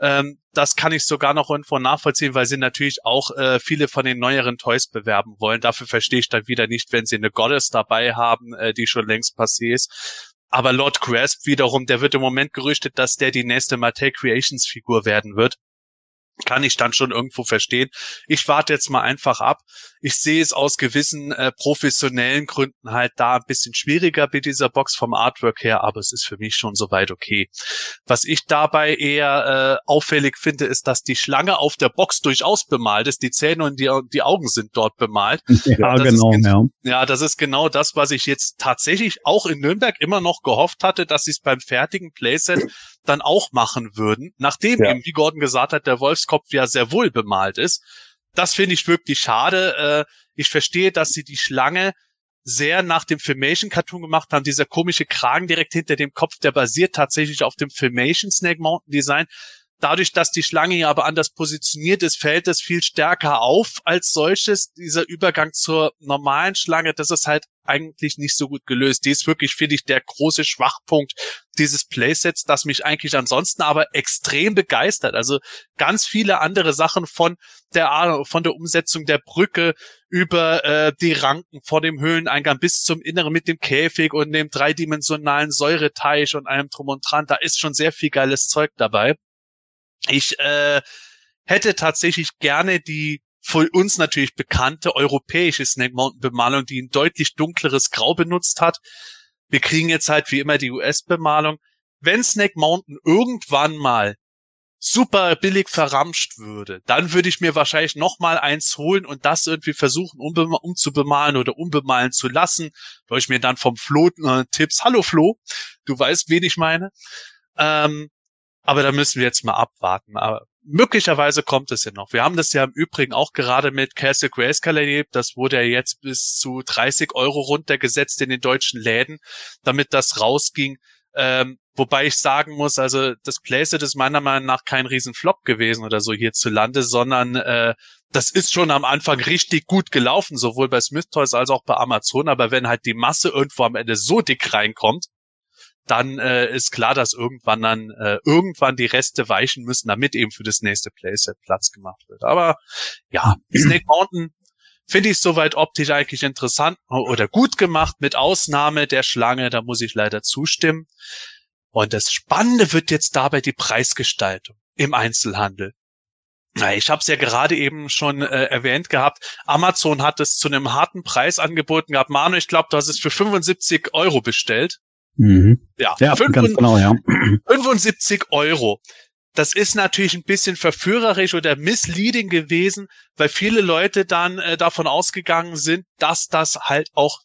ähm, das kann ich sogar noch irgendwo nachvollziehen, weil sie natürlich auch äh, viele von den neueren Toys bewerben wollen. Dafür verstehe ich dann wieder nicht, wenn sie eine Goddess dabei haben, äh, die schon längst passé ist. Aber Lord Grasp wiederum, der wird im Moment gerüchtet, dass der die nächste Mattel Creations Figur werden wird kann ich dann schon irgendwo verstehen. Ich warte jetzt mal einfach ab. Ich sehe es aus gewissen äh, professionellen Gründen halt da ein bisschen schwieriger mit dieser Box vom Artwork her, aber es ist für mich schon soweit okay. Was ich dabei eher äh, auffällig finde, ist, dass die Schlange auf der Box durchaus bemalt ist. Die Zähne und die, die Augen sind dort bemalt. Ja, genau. Ist, ja. ja, das ist genau das, was ich jetzt tatsächlich auch in Nürnberg immer noch gehofft hatte, dass sie es beim fertigen Playset dann auch machen würden, nachdem ja. eben, wie Gordon gesagt hat, der Wolfskopf ja sehr wohl bemalt ist. Das finde ich wirklich schade. Äh, ich verstehe, dass sie die Schlange sehr nach dem Filmation-Cartoon gemacht haben. Dieser komische Kragen direkt hinter dem Kopf, der basiert tatsächlich auf dem Filmation Snake Mountain Design. Dadurch, dass die Schlange ja aber anders positioniert ist, fällt es viel stärker auf als solches. Dieser Übergang zur normalen Schlange, das ist halt eigentlich nicht so gut gelöst. Die ist wirklich, finde ich, der große Schwachpunkt dieses Playsets, das mich eigentlich ansonsten aber extrem begeistert. Also ganz viele andere Sachen von der von der Umsetzung der Brücke über äh, die Ranken vor dem Höhleneingang bis zum Inneren mit dem Käfig und dem dreidimensionalen Säureteich und allem drum und dran. Da ist schon sehr viel geiles Zeug dabei. Ich äh, hätte tatsächlich gerne die für uns natürlich bekannte europäische Snake Mountain Bemalung, die ein deutlich dunkleres Grau benutzt hat. Wir kriegen jetzt halt wie immer die US-Bemalung. Wenn Snake Mountain irgendwann mal super billig verramscht würde, dann würde ich mir wahrscheinlich noch mal eins holen und das irgendwie versuchen umzubemalen oder umbemalen zu lassen, weil ich mir dann vom Flo äh, Tipps, hallo Flo, du weißt, wen ich meine. Ähm, aber da müssen wir jetzt mal abwarten. Aber möglicherweise kommt es ja noch. Wir haben das ja im Übrigen auch gerade mit Castle Grayscale erlebt. Das wurde ja jetzt bis zu 30 Euro runtergesetzt in den deutschen Läden, damit das rausging. Ähm, wobei ich sagen muss, also das Playset ist meiner Meinung nach kein Riesenflop gewesen oder so hierzulande, sondern äh, das ist schon am Anfang richtig gut gelaufen, sowohl bei Smith Toys als auch bei Amazon. Aber wenn halt die Masse irgendwo am Ende so dick reinkommt, dann äh, ist klar, dass irgendwann dann äh, irgendwann die Reste weichen müssen, damit eben für das nächste Playset Platz gemacht wird. Aber ja, Snake Mountain finde ich soweit optisch eigentlich interessant oder gut gemacht, mit Ausnahme der Schlange, da muss ich leider zustimmen. Und das Spannende wird jetzt dabei die Preisgestaltung im Einzelhandel. Ich habe es ja gerade eben schon äh, erwähnt gehabt. Amazon hat es zu einem harten Preis angeboten gehabt. Manu, ich glaube, du hast es für 75 Euro bestellt. Mhm. Ja, ja 75, ganz genau, ja. 75 Euro. Das ist natürlich ein bisschen verführerisch oder misleading gewesen, weil viele Leute dann äh, davon ausgegangen sind, dass das halt auch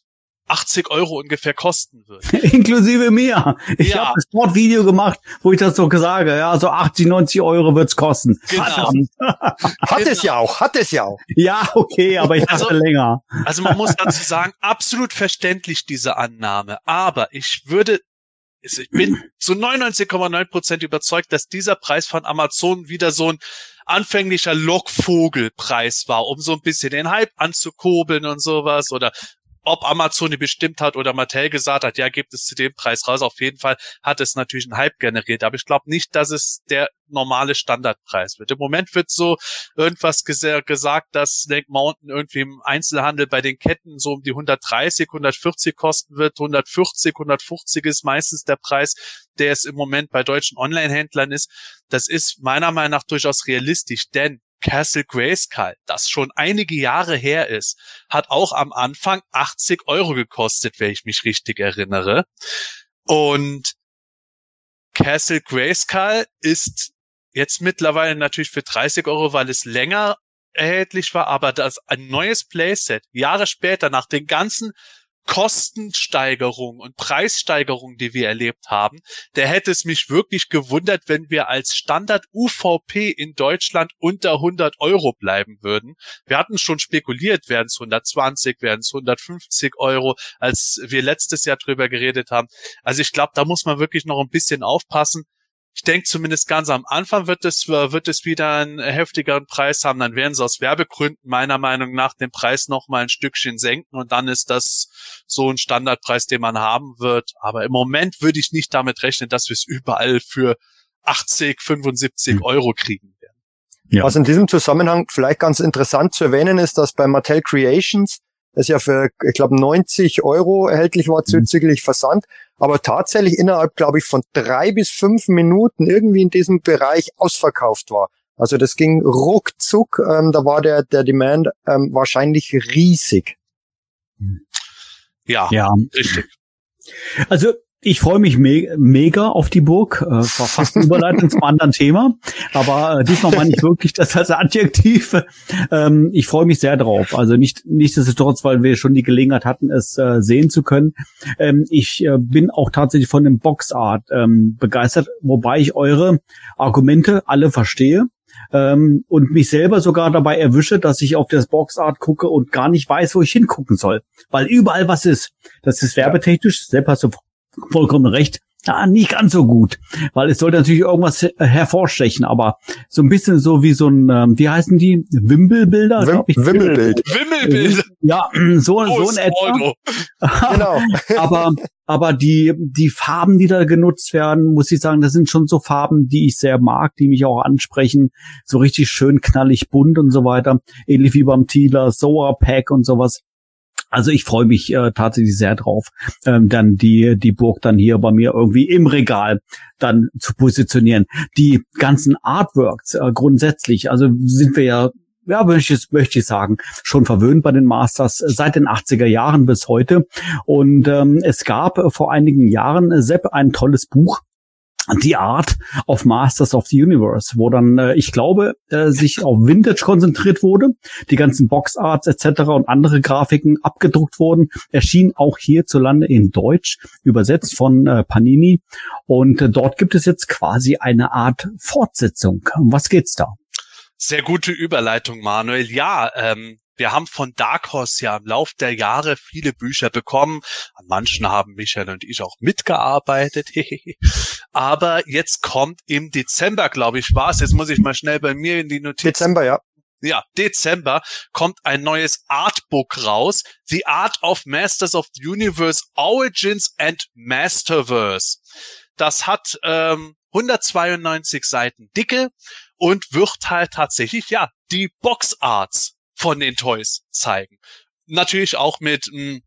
80 Euro ungefähr kosten wird. Inklusive mir. Ich Ja. habe ein Sportvideo gemacht, wo ich das so sage. Ja, so 80, 90 Euro wird's kosten. Genau. Verdammt. Hat es ja auch, hat es ja auch. Ja, okay, aber ich dachte Also- länger. Also man muss dazu sagen, absolut verständlich diese Annahme. Aber ich würde, also ich bin zu 99,9 Prozent überzeugt, dass dieser Preis von Amazon wieder so ein anfänglicher Lockvogelpreis war, um so ein bisschen den Hype anzukurbeln und sowas oder ob Amazon die bestimmt hat oder Mattel gesagt hat, ja, gibt es zu dem Preis raus. Auf jeden Fall hat es natürlich einen Hype generiert. Aber ich glaube nicht, dass es der normale Standardpreis wird. Im Moment wird so irgendwas gesa gesagt, dass Snake Mountain irgendwie im Einzelhandel bei den Ketten so um die 130, 140 kosten wird. 140, 150 ist meistens der Preis, der es im Moment bei deutschen Online-Händlern ist. Das ist meiner Meinung nach durchaus realistisch, denn Castle Grayskull, das schon einige Jahre her ist, hat auch am Anfang 80 Euro gekostet, wenn ich mich richtig erinnere. Und Castle Grayskull ist jetzt mittlerweile natürlich für 30 Euro, weil es länger erhältlich war, aber das ein neues Playset Jahre später nach den ganzen Kostensteigerung und Preissteigerung, die wir erlebt haben, der hätte es mich wirklich gewundert, wenn wir als Standard UVP in Deutschland unter 100 Euro bleiben würden. Wir hatten schon spekuliert, werden es 120, werden es 150 Euro, als wir letztes Jahr drüber geredet haben. Also ich glaube, da muss man wirklich noch ein bisschen aufpassen ich denke zumindest ganz am Anfang wird es, wird es wieder einen heftigeren Preis haben. Dann werden sie aus Werbegründen meiner Meinung nach den Preis noch mal ein Stückchen senken und dann ist das so ein Standardpreis, den man haben wird. Aber im Moment würde ich nicht damit rechnen, dass wir es überall für 80, 75 hm. Euro kriegen werden. Ja. Was in diesem Zusammenhang vielleicht ganz interessant zu erwähnen ist, dass bei Mattel Creations das ja für, ich glaube, 90 Euro erhältlich war, mhm. zuzüglich Versand, aber tatsächlich innerhalb, glaube ich, von drei bis fünf Minuten irgendwie in diesem Bereich ausverkauft war. Also das ging ruckzuck, ähm, da war der, der Demand ähm, wahrscheinlich riesig. Ja, ja, richtig. Also ich freue mich me mega auf die Burg. Äh, war fast eine Überleitung zum anderen Thema. Aber äh, diesmal meine ich wirklich das als Adjektiv. Ähm, ich freue mich sehr drauf. Also nicht nichtsdestotrotz, weil wir schon die Gelegenheit hatten, es äh, sehen zu können. Ähm, ich äh, bin auch tatsächlich von dem Boxart ähm, begeistert, wobei ich eure Argumente alle verstehe. Ähm, und mich selber sogar dabei erwische, dass ich auf das Boxart gucke und gar nicht weiß, wo ich hingucken soll. Weil überall was ist. Das ist werbetechnisch, selbst hast du vollkommen recht. Ja, nicht ganz so gut, weil es sollte natürlich irgendwas hervorstechen, aber so ein bisschen so wie so ein, ähm, wie heißen die, Wimbelbilder? Wim ich. Wimmelbild. Wimmelbild. Ja, so, oh, so ein etwa. genau. aber, aber die, die Farben, die da genutzt werden, muss ich sagen, das sind schon so Farben, die ich sehr mag, die mich auch ansprechen. So richtig schön knallig bunt und so weiter. Ähnlich wie beim Thieler, Soa Pack und sowas. Also ich freue mich äh, tatsächlich sehr drauf, ähm, dann die die Burg dann hier bei mir irgendwie im Regal dann zu positionieren. Die ganzen Artworks äh, grundsätzlich, also sind wir ja ja, möchte ich, möchte ich sagen, schon verwöhnt bei den Masters seit den 80er Jahren bis heute. Und ähm, es gab vor einigen Jahren, äh, Sepp, ein tolles Buch, die Art of Masters of the Universe, wo dann, äh, ich glaube, äh, sich auf Vintage konzentriert wurde, die ganzen Boxarts etc. und andere Grafiken abgedruckt wurden, erschien auch hierzulande in Deutsch, übersetzt von äh, Panini. Und äh, dort gibt es jetzt quasi eine Art Fortsetzung. Um was geht's da? Sehr gute Überleitung, Manuel. Ja, ähm, wir haben von Dark Horse ja im Lauf der Jahre viele Bücher bekommen. An manchen haben Michael und ich auch mitgearbeitet. Aber jetzt kommt im Dezember, glaube ich, war es. Jetzt muss ich mal schnell bei mir in die Notiz. Dezember, ja. Ja, Dezember kommt ein neues Artbook raus. The Art of Masters of the Universe Origins and Masterverse. Das hat ähm, 192 Seiten dicke und wird halt tatsächlich, ja, die Boxarts von den Toys zeigen. Natürlich auch mit, hm,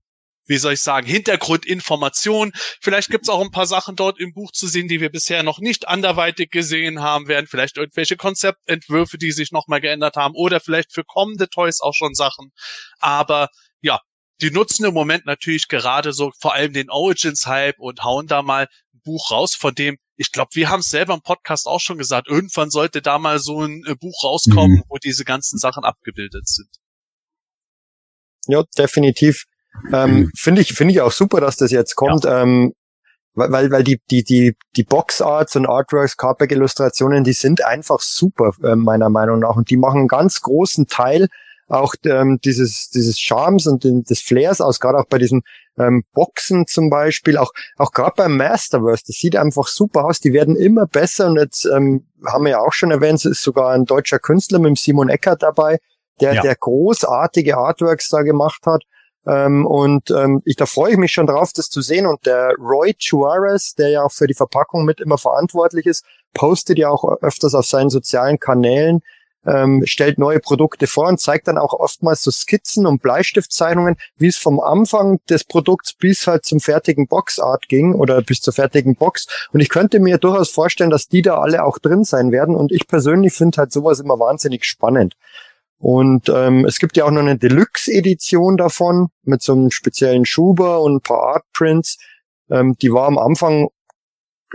wie soll ich sagen, Hintergrundinformation. Vielleicht gibt's auch ein paar Sachen dort im Buch zu sehen, die wir bisher noch nicht anderweitig gesehen haben werden. Vielleicht irgendwelche Konzeptentwürfe, die sich nochmal geändert haben oder vielleicht für kommende Toys auch schon Sachen. Aber ja, die nutzen im Moment natürlich gerade so vor allem den Origins-Hype und hauen da mal ein Buch raus, von dem ich glaube, wir haben es selber im Podcast auch schon gesagt, irgendwann sollte da mal so ein äh, Buch rauskommen, mhm. wo diese ganzen Sachen abgebildet sind. Ja, definitiv. Ähm, mhm. Finde ich, finde ich auch super, dass das jetzt kommt. Ja. Ähm, weil, weil die, die, die, die Boxarts und Artworks, Cardback-Illustrationen, die sind einfach super, äh, meiner Meinung nach. Und die machen einen ganz großen Teil auch ähm, dieses, dieses Charmes und den, des Flairs aus, gerade auch bei diesen ähm, Boxen zum Beispiel, auch, auch gerade beim Masterverse, das sieht einfach super aus, die werden immer besser und jetzt ähm, haben wir ja auch schon erwähnt, es ist sogar ein deutscher Künstler mit dem Simon Eckert dabei, der, ja. der großartige Artworks da gemacht hat. Ähm, und ähm, ich, da freue ich mich schon drauf, das zu sehen. Und der Roy Juarez, der ja auch für die Verpackung mit immer verantwortlich ist, postet ja auch öfters auf seinen sozialen Kanälen ähm, stellt neue Produkte vor und zeigt dann auch oftmals so Skizzen und Bleistiftzeichnungen, wie es vom Anfang des Produkts bis halt zum fertigen Boxart ging oder bis zur fertigen Box. Und ich könnte mir durchaus vorstellen, dass die da alle auch drin sein werden. Und ich persönlich finde halt sowas immer wahnsinnig spannend. Und ähm, es gibt ja auch noch eine Deluxe-Edition davon mit so einem speziellen Schuber und ein paar Artprints. Ähm, die war am Anfang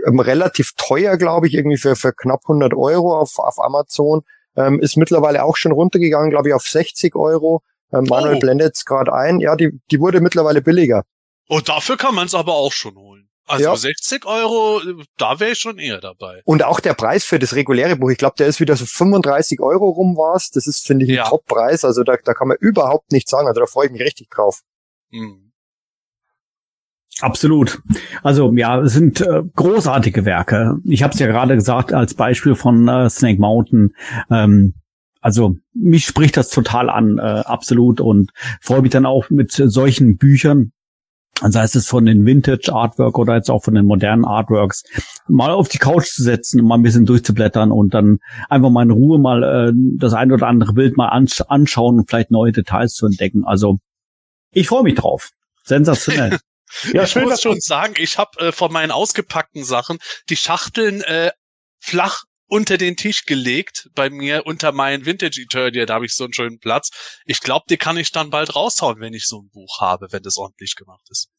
ähm, relativ teuer, glaube ich, irgendwie für, für knapp 100 Euro auf, auf Amazon ähm, ist mittlerweile auch schon runtergegangen, glaube ich, auf 60 Euro. Ähm, Manuel Oh. blendet es gerade ein. Ja, die, die wurde mittlerweile billiger. Und dafür kann man es aber auch schon holen. Also Ja. 60 Euro, da wäre ich schon eher dabei. Und auch der Preis für das reguläre Buch, ich glaube, der ist wieder so 35 Euro rum war's. Das ist, finde ich, ein Ja. Top-Preis. Also da, da kann man überhaupt nichts sagen. Also da freue ich mich richtig drauf. Hm. Absolut. Also ja, es sind äh, großartige Werke. Ich habe es ja gerade gesagt als Beispiel von äh, Snake Mountain. Ähm, also mich spricht das total an, äh, absolut. Und freue mich dann auch mit solchen Büchern, sei es von den Vintage Artwork oder jetzt auch von den modernen Artworks, mal auf die Couch zu setzen, mal ein bisschen durchzublättern und dann einfach mal in Ruhe mal äh, das ein oder andere Bild mal ansch anschauen und vielleicht neue Details zu entdecken. Also ich freue mich drauf. Sensationell. Ja, ich schön, muss schon sagen, ich habe äh, von meinen ausgepackten Sachen die Schachteln äh, flach unter den Tisch gelegt, bei mir unter meinen Vintage Eternia, da habe ich so einen schönen Platz. Ich glaube, die kann ich dann bald raushauen, wenn ich so ein Buch habe, wenn das ordentlich gemacht ist.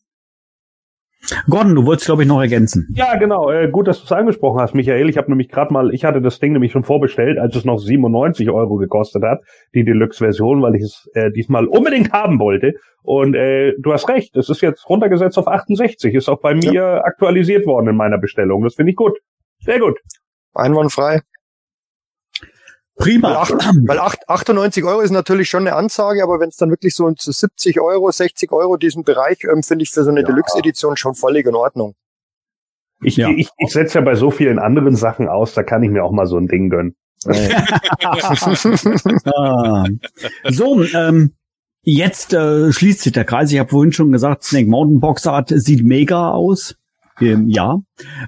Gordon, du wolltest, glaube ich, noch ergänzen. Ja, genau. Äh, gut, dass du es angesprochen hast, Michael. Ich habe nämlich gerade mal, ich hatte das Ding nämlich schon vorbestellt, als es noch 97 Euro gekostet hat, die Deluxe-Version, weil ich es äh, diesmal unbedingt haben wollte. Und äh, du hast recht, es ist jetzt runtergesetzt auf 68, ist auch bei mir aktualisiert worden in meiner Bestellung. Das finde ich gut. Sehr gut. Einwandfrei. Weil, Prima. acht, weil acht, 98 Euro ist natürlich schon eine Ansage, aber wenn es dann wirklich so zu 70 Euro, 60 Euro diesen Bereich, ähm, finde ich für so eine Ja. Deluxe-Edition schon völlig in Ordnung. Ich, Ja. ich, ich setze ja bei so vielen anderen Sachen aus, da kann ich mir auch mal so ein Ding gönnen. Ah. So, ähm, jetzt äh, schließt sich der Kreis. Ich habe vorhin schon gesagt, Snake Mountain Box Art sieht mega aus. Ähm, ja,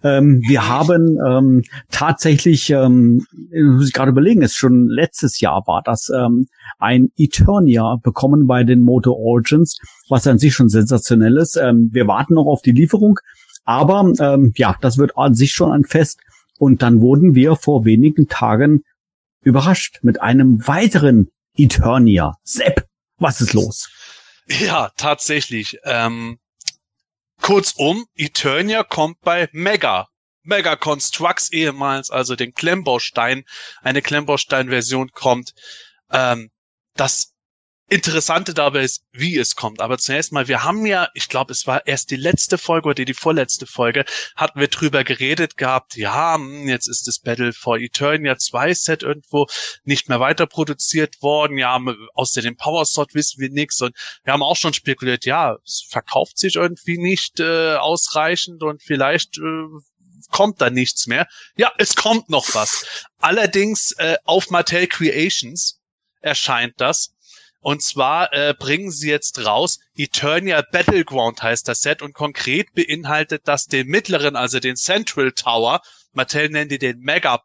ähm, wir haben ähm, tatsächlich, ähm, muss ich gerade überlegen, ist schon letztes Jahr war das ähm, ein Eternia bekommen bei den Moto Origins, was an sich schon sensationell ist. Ähm, wir warten noch auf die Lieferung, aber ähm, ja, das wird an sich schon ein Fest. Und dann wurden wir vor wenigen Tagen überrascht mit einem weiteren Eternia. Sepp, was ist los? Ja, tatsächlich. Ähm, kurzum, Eternia kommt bei Mega. Mega Constructs ehemals, also den Klemmbaustein. Eine Klemmbaustein-Version kommt. Ähm, das Interessante dabei ist, wie es kommt. Aber zunächst mal, wir haben ja, ich glaube, es war erst die letzte Folge oder die vorletzte Folge, hatten wir drüber geredet gehabt, ja, hm, jetzt ist das Battle for Eternia 2 Set irgendwo nicht mehr weiter produziert worden. Ja, außer dem Power Sword wissen wir nichts. Und wir haben auch schon spekuliert, ja, es verkauft sich irgendwie nicht äh, ausreichend und vielleicht äh, kommt da nichts mehr. Ja, es kommt noch was. Allerdings äh, auf Mattel Creations erscheint das. Und zwar äh, bringen sie jetzt raus, Eternia Battleground heißt das Set und konkret beinhaltet das den mittleren, also den Central Tower. Mattel nennt die den Mega,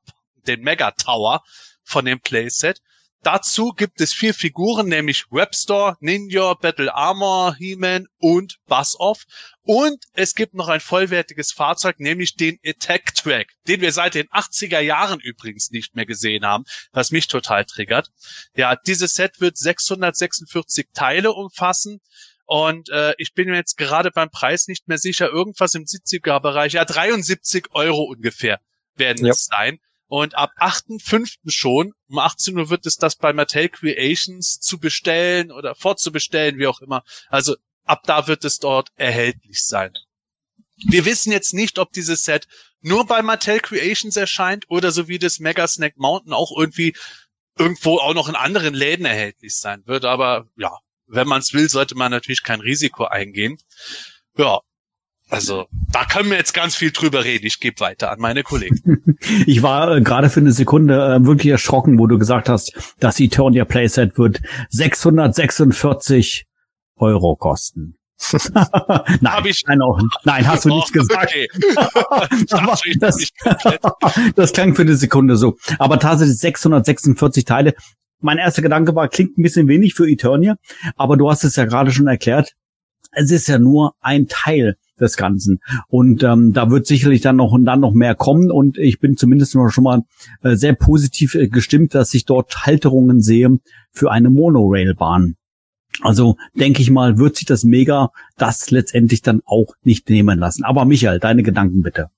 den Mega Tower von dem Playset. Dazu gibt es vier Figuren, nämlich Webstore, Ninja, Battle Armor, He-Man und Buzz-Off. Und es gibt noch ein vollwertiges Fahrzeug, nämlich den Attack Track, den wir seit den 80er Jahren übrigens nicht mehr gesehen haben, was mich total triggert. Ja, dieses Set wird 646 Teile umfassen. Und äh, ich bin mir jetzt gerade beim Preis nicht mehr sicher, irgendwas im 70er-Bereich, ja 73 Euro ungefähr werden Ja. es sein. Und ab 8.5. schon, um 18 Uhr wird es das bei Mattel Creations zu bestellen oder vorzubestellen, wie auch immer. Also ab da wird es dort erhältlich sein. Wir wissen jetzt nicht, ob dieses Set nur bei Mattel Creations erscheint oder so wie das Mega Snack Mountain auch irgendwie irgendwo auch noch in anderen Läden erhältlich sein wird. Aber ja, wenn man es will, sollte man natürlich kein Risiko eingehen. Ja, also da können wir jetzt ganz viel drüber reden. Ich gebe weiter an meine Kollegen. Ich war äh, gerade für eine Sekunde äh, wirklich erschrocken, wo du gesagt hast, das Eternia Playset wird 646 Euro kosten. nein, Hab ich- nein, auch, nein, hast du nicht Oh, gesagt. Okay. Das, das, das klang für eine Sekunde so. Aber tatsächlich 646 Teile. Mein erster Gedanke war, klingt ein bisschen wenig für Eternia, aber du hast es ja gerade schon erklärt. Es ist ja nur ein Teil des Ganzen. Und ähm, da wird sicherlich dann noch und dann noch mehr kommen. Und ich bin zumindest noch schon mal äh, sehr positiv äh, gestimmt, dass ich dort Halterungen sehe für eine Monorailbahn. Also denke ich mal, wird sich das Mega das letztendlich dann auch nicht nehmen lassen. Aber Michael, deine Gedanken bitte.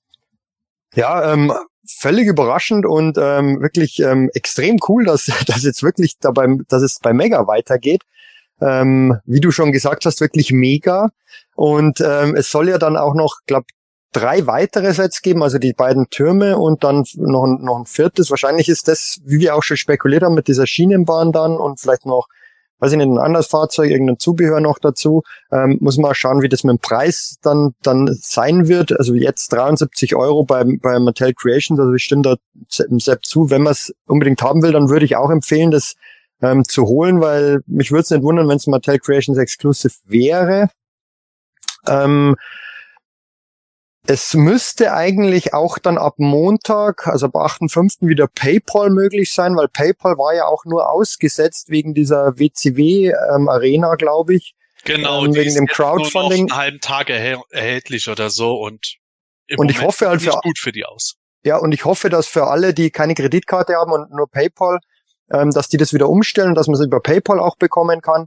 Ja, ähm, völlig überraschend und ähm, wirklich ähm, extrem cool, dass, dass jetzt wirklich dabei, dass es bei Mega weitergeht. Ähm, wie du schon gesagt hast, wirklich mega. Und ähm, es soll ja dann auch noch, glaube drei weitere Sets geben, also die beiden Türme und dann noch, ein, noch ein viertes. Wahrscheinlich ist das, wie wir auch schon spekuliert haben, mit dieser Schienenbahn dann und vielleicht noch, weiß ich nicht, ein anderes Fahrzeug, irgendein Zubehör noch dazu. Ähm, muss man schauen, wie das mit dem Preis dann, dann sein wird. Also jetzt 73 Euro bei, bei Mattel Creations, also ich stimme da im Set zu. Wenn man es unbedingt haben will, dann würde ich auch empfehlen, das ähm, zu holen, weil mich würde es nicht wundern, wenn es Mattel Creations Exclusive wäre. Ähm, es müsste eigentlich auch dann ab Montag, also ab 8.5. wieder PayPal möglich sein, weil PayPal war ja auch nur ausgesetzt wegen dieser WCW-Arena, ähm, glaube ich. Genau, ähm, wegen dem Crowdfunding. Nur einen halben Tag erhält, erhältlich oder so und und Moment ich hoffe halt für gut für die aus. Ja, und ich hoffe, dass für alle, die keine Kreditkarte haben und nur PayPal, ähm, dass die das wieder umstellen, dass man es über PayPal auch bekommen kann.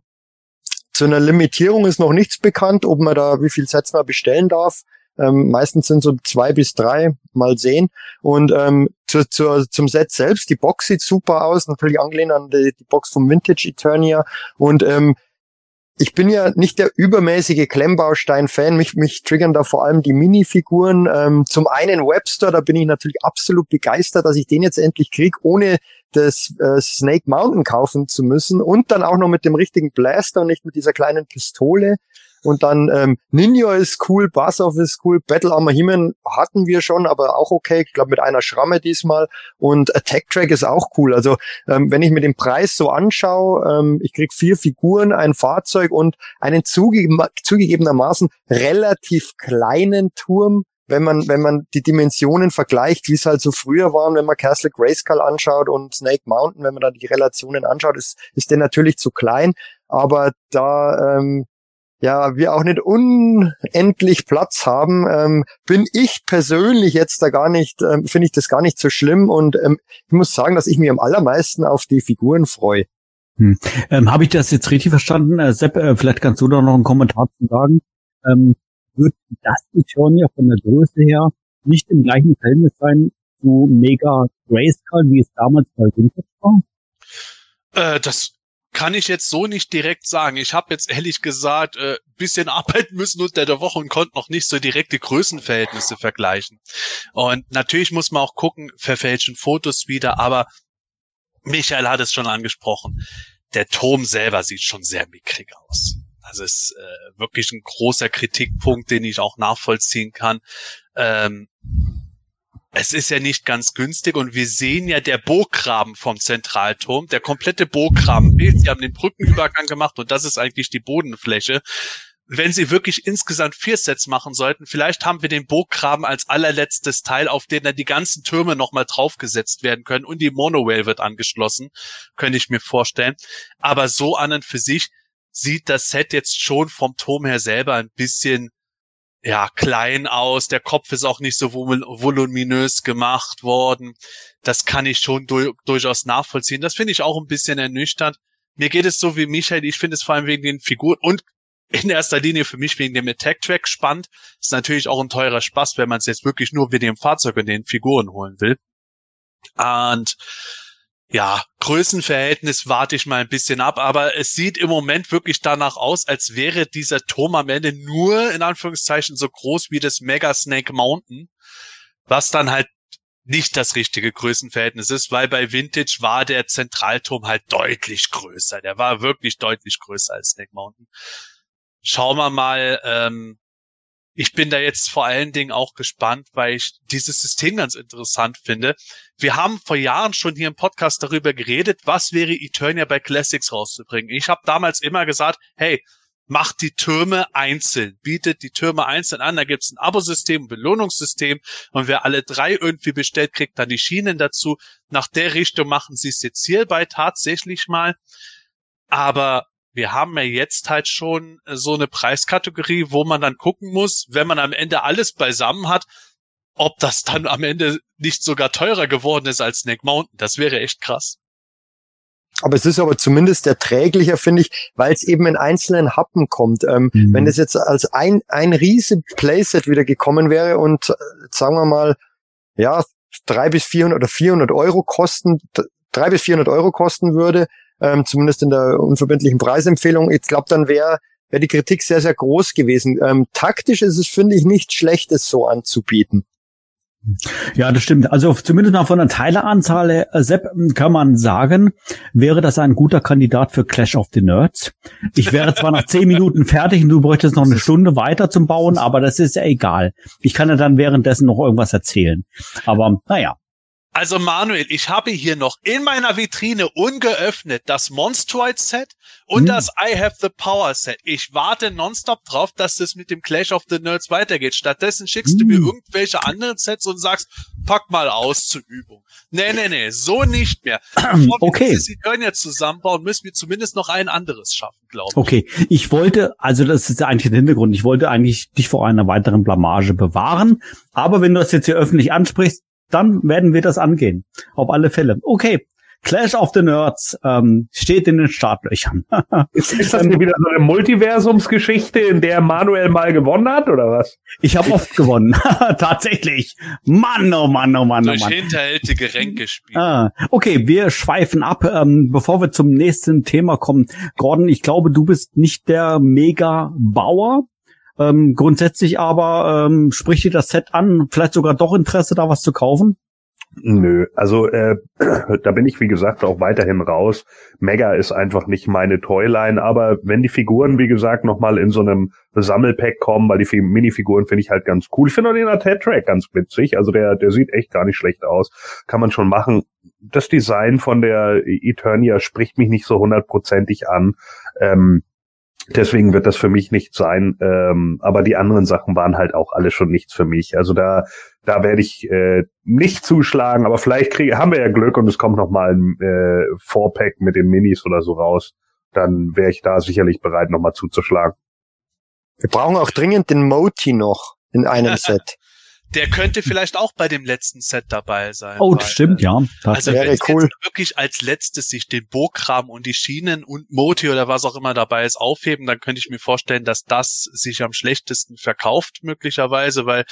Zu einer Limitierung ist noch nichts bekannt, ob man da, wie viel Sets man bestellen darf. Ähm, meistens sind so zwei bis drei, mal sehen. Und ähm, zu, zu, zum Set selbst, die Box sieht super aus, natürlich angelehnt an die, die Box vom Vintage Eternia. Und ähm, ich bin ja nicht der übermäßige Klemmbaustein-Fan. Mich, mich triggern da vor allem die Minifiguren. Ähm, zum einen Webster, da bin ich natürlich absolut begeistert, dass ich den jetzt endlich krieg, ohne das äh, Snake Mountain kaufen zu müssen und dann auch noch mit dem richtigen Blaster und nicht mit dieser kleinen Pistole. Und dann ähm, Ninja ist cool, Basov ist cool, Battle Armor Himen hatten wir schon, aber auch okay. Ich glaube mit einer Schramme diesmal. Und Attack Track ist auch cool. Also ähm, wenn ich mir den Preis so anschaue, ähm, ich krieg vier Figuren, ein Fahrzeug und einen zuge zugegebenermaßen relativ kleinen Turm wenn man, wenn man die Dimensionen vergleicht, wie es halt so früher waren, wenn man Castle Grayskull anschaut und Snake Mountain, wenn man da die Relationen anschaut, ist, ist der natürlich zu klein. Aber da ähm, ja, wir auch nicht unendlich Platz haben, ähm, bin ich persönlich jetzt da gar nicht, ähm, finde ich das gar nicht so schlimm und ähm, ich muss sagen, dass ich mich am allermeisten auf die Figuren freue. Hm. Ähm, Habe ich das jetzt richtig verstanden? Äh, Sepp, äh, vielleicht kannst du da noch einen Kommentar zu sagen. Ähm, wird das ja von der Größe her nicht im gleichen Verhältnis sein zu Mega Grayskull, wie es damals bei Vintage war? Äh, das kann ich jetzt so nicht direkt sagen. Ich habe jetzt ehrlich gesagt äh, bisschen arbeiten müssen unter der Woche und konnte noch nicht so direkte Größenverhältnisse vergleichen. Und natürlich muss man auch gucken, verfälschen Fotos wieder, aber Michael hat es schon angesprochen. Der Turm selber sieht schon sehr mickrig aus. Das ist äh, wirklich ein großer Kritikpunkt, den ich auch nachvollziehen kann. Ähm, es ist ja nicht ganz günstig und wir sehen ja der Burggraben vom Zentralturm, der komplette Burggraben fehlt. Sie haben den Brückenübergang gemacht und das ist eigentlich die Bodenfläche. Wenn sie wirklich insgesamt vier Sets machen sollten, vielleicht haben wir den Burggraben als allerletztes Teil, auf den dann die ganzen Türme nochmal draufgesetzt werden können und die Monorail wird angeschlossen, könnte ich mir vorstellen. Aber so an und für sich sieht das Set jetzt schon vom Turm her selber ein bisschen ja, klein aus. Der Kopf ist auch nicht so voluminös gemacht worden. Das kann ich schon du durchaus nachvollziehen. Das finde ich auch ein bisschen ernüchternd. Mir geht es so wie Michael. Ich finde es vor allem wegen den Figuren und in erster Linie für mich wegen dem Attack-Track spannend. Ist natürlich auch ein teurer Spaß, wenn man es jetzt wirklich nur wegen dem Fahrzeug und den Figuren holen will. Und ja, Größenverhältnis warte ich mal ein bisschen ab, aber es sieht im Moment wirklich danach aus, als wäre dieser Turm am Ende nur in Anführungszeichen so groß wie das Mega Snake Mountain, was dann halt nicht das richtige Größenverhältnis ist, weil bei Vintage war der Zentralturm halt deutlich größer. Der war wirklich deutlich größer als Snake Mountain. Schauen wir mal, ähm, ich bin da jetzt vor allen Dingen auch gespannt, weil ich dieses System ganz interessant finde. Wir haben vor Jahren schon hier im Podcast darüber geredet, was wäre Eternia bei Classics rauszubringen. Ich habe damals immer gesagt, hey, macht die Türme einzeln, bietet die Türme einzeln an, da gibt's ein Abosystem, ein Belohnungssystem und wer alle drei irgendwie bestellt, kriegt dann die Schienen dazu. Nach der Richtung machen sie es jetzt hierbei tatsächlich mal. Aber wir haben ja jetzt halt schon äh, so eine Preiskategorie, wo man dann gucken muss, wenn man am Ende alles beisammen hat, ob das dann am Ende nicht sogar teurer geworden ist als Snake Mountain. Das wäre echt krass. Aber es ist aber zumindest erträglicher, finde ich, weil es eben in einzelnen Happen kommt. Ähm, mhm. Wenn es jetzt als ein, ein riesen Playset wieder gekommen wäre und äh, sagen wir mal, ja, drei bis vierhundert oder vierhundert Euro kosten, drei bis vierhundert Euro kosten würde, ähm, zumindest in der unverbindlichen Preisempfehlung. Ich glaube, dann wäre wär die Kritik sehr, sehr groß gewesen. Ähm, taktisch ist es, finde ich, nicht schlecht, es so anzubieten. Ja, das stimmt. Also zumindest mal von der Teileanzahl, äh, Sepp, kann man sagen, wäre das ein guter Kandidat für Clash of the Nerds. Ich wäre zwar nach zehn Minuten fertig und du bräuchtest noch eine Stunde weiter zum Bauen, aber das ist ja egal. Ich kann ja dann währenddessen noch irgendwas erzählen. Aber naja. Also Manuel, ich habe hier noch in meiner Vitrine ungeöffnet das Monstroid Set und hm. das I Have the Power Set. Ich warte nonstop drauf, dass das mit dem Clash of the Nerds weitergeht. Stattdessen schickst hm. du mir hm. irgendwelche anderen Sets und sagst, pack mal aus zur Übung. Nee, nee, nee, so nicht mehr. Bevor okay. Sie können jetzt zusammenbauen, müssen wir zumindest noch ein anderes schaffen, glaube ich. Okay, ich wollte, also das ist eigentlich der Hintergrund, ich wollte eigentlich dich vor einer weiteren Blamage bewahren, aber wenn du das jetzt hier öffentlich ansprichst, dann werden wir das angehen. Auf alle Fälle. Okay. Clash of the Nerds ähm, steht in den Startlöchern. ist, ist das hier wieder so eine Multiversumsgeschichte, in der Manuel mal gewonnen hat, oder was? Ich habe oft gewonnen. Tatsächlich. Mann, oh Mann, oh Mann, Durch oh Mann. hinterhältige Ränkespiele. Ah, okay, wir schweifen ab. Ähm, bevor wir zum nächsten Thema kommen. Gordon, ich glaube, du bist nicht der Mega-Bauer. Ähm, grundsätzlich aber ähm, spricht dir das Set an, vielleicht sogar doch Interesse, da was zu kaufen? Nö, also äh, da bin ich wie gesagt auch weiterhin raus. Mega ist einfach nicht meine Toyline, aber wenn die Figuren wie gesagt nochmal in so einem Sammelpack kommen, weil die Minifiguren finde ich halt ganz cool. Ich finde auch den Attack-Track ganz witzig, also der der sieht echt gar nicht schlecht aus, kann man schon machen. Das Design von der Eternia spricht mich nicht so hundertprozentig an. Ähm, Deswegen wird das für mich nicht sein. Ähm, aber die anderen Sachen waren halt auch alle schon nichts für mich. Also da, da werde ich äh, nicht zuschlagen. Aber vielleicht krieg, haben wir ja Glück und es kommt noch mal ein äh, Vorpack mit den Minis oder so raus. Dann wäre ich da sicherlich bereit, noch mal zuzuschlagen. Wir brauchen auch dringend den Moti noch in einem Set. Der könnte vielleicht auch bei dem letzten Set dabei sein. Oh, das stimmt, ja. Das also wenn cool. wirklich als letztes sich den Burgkram und die Schienen und Moti oder was auch immer dabei ist aufheben, dann könnte ich mir vorstellen, dass das sich am schlechtesten verkauft möglicherweise, weil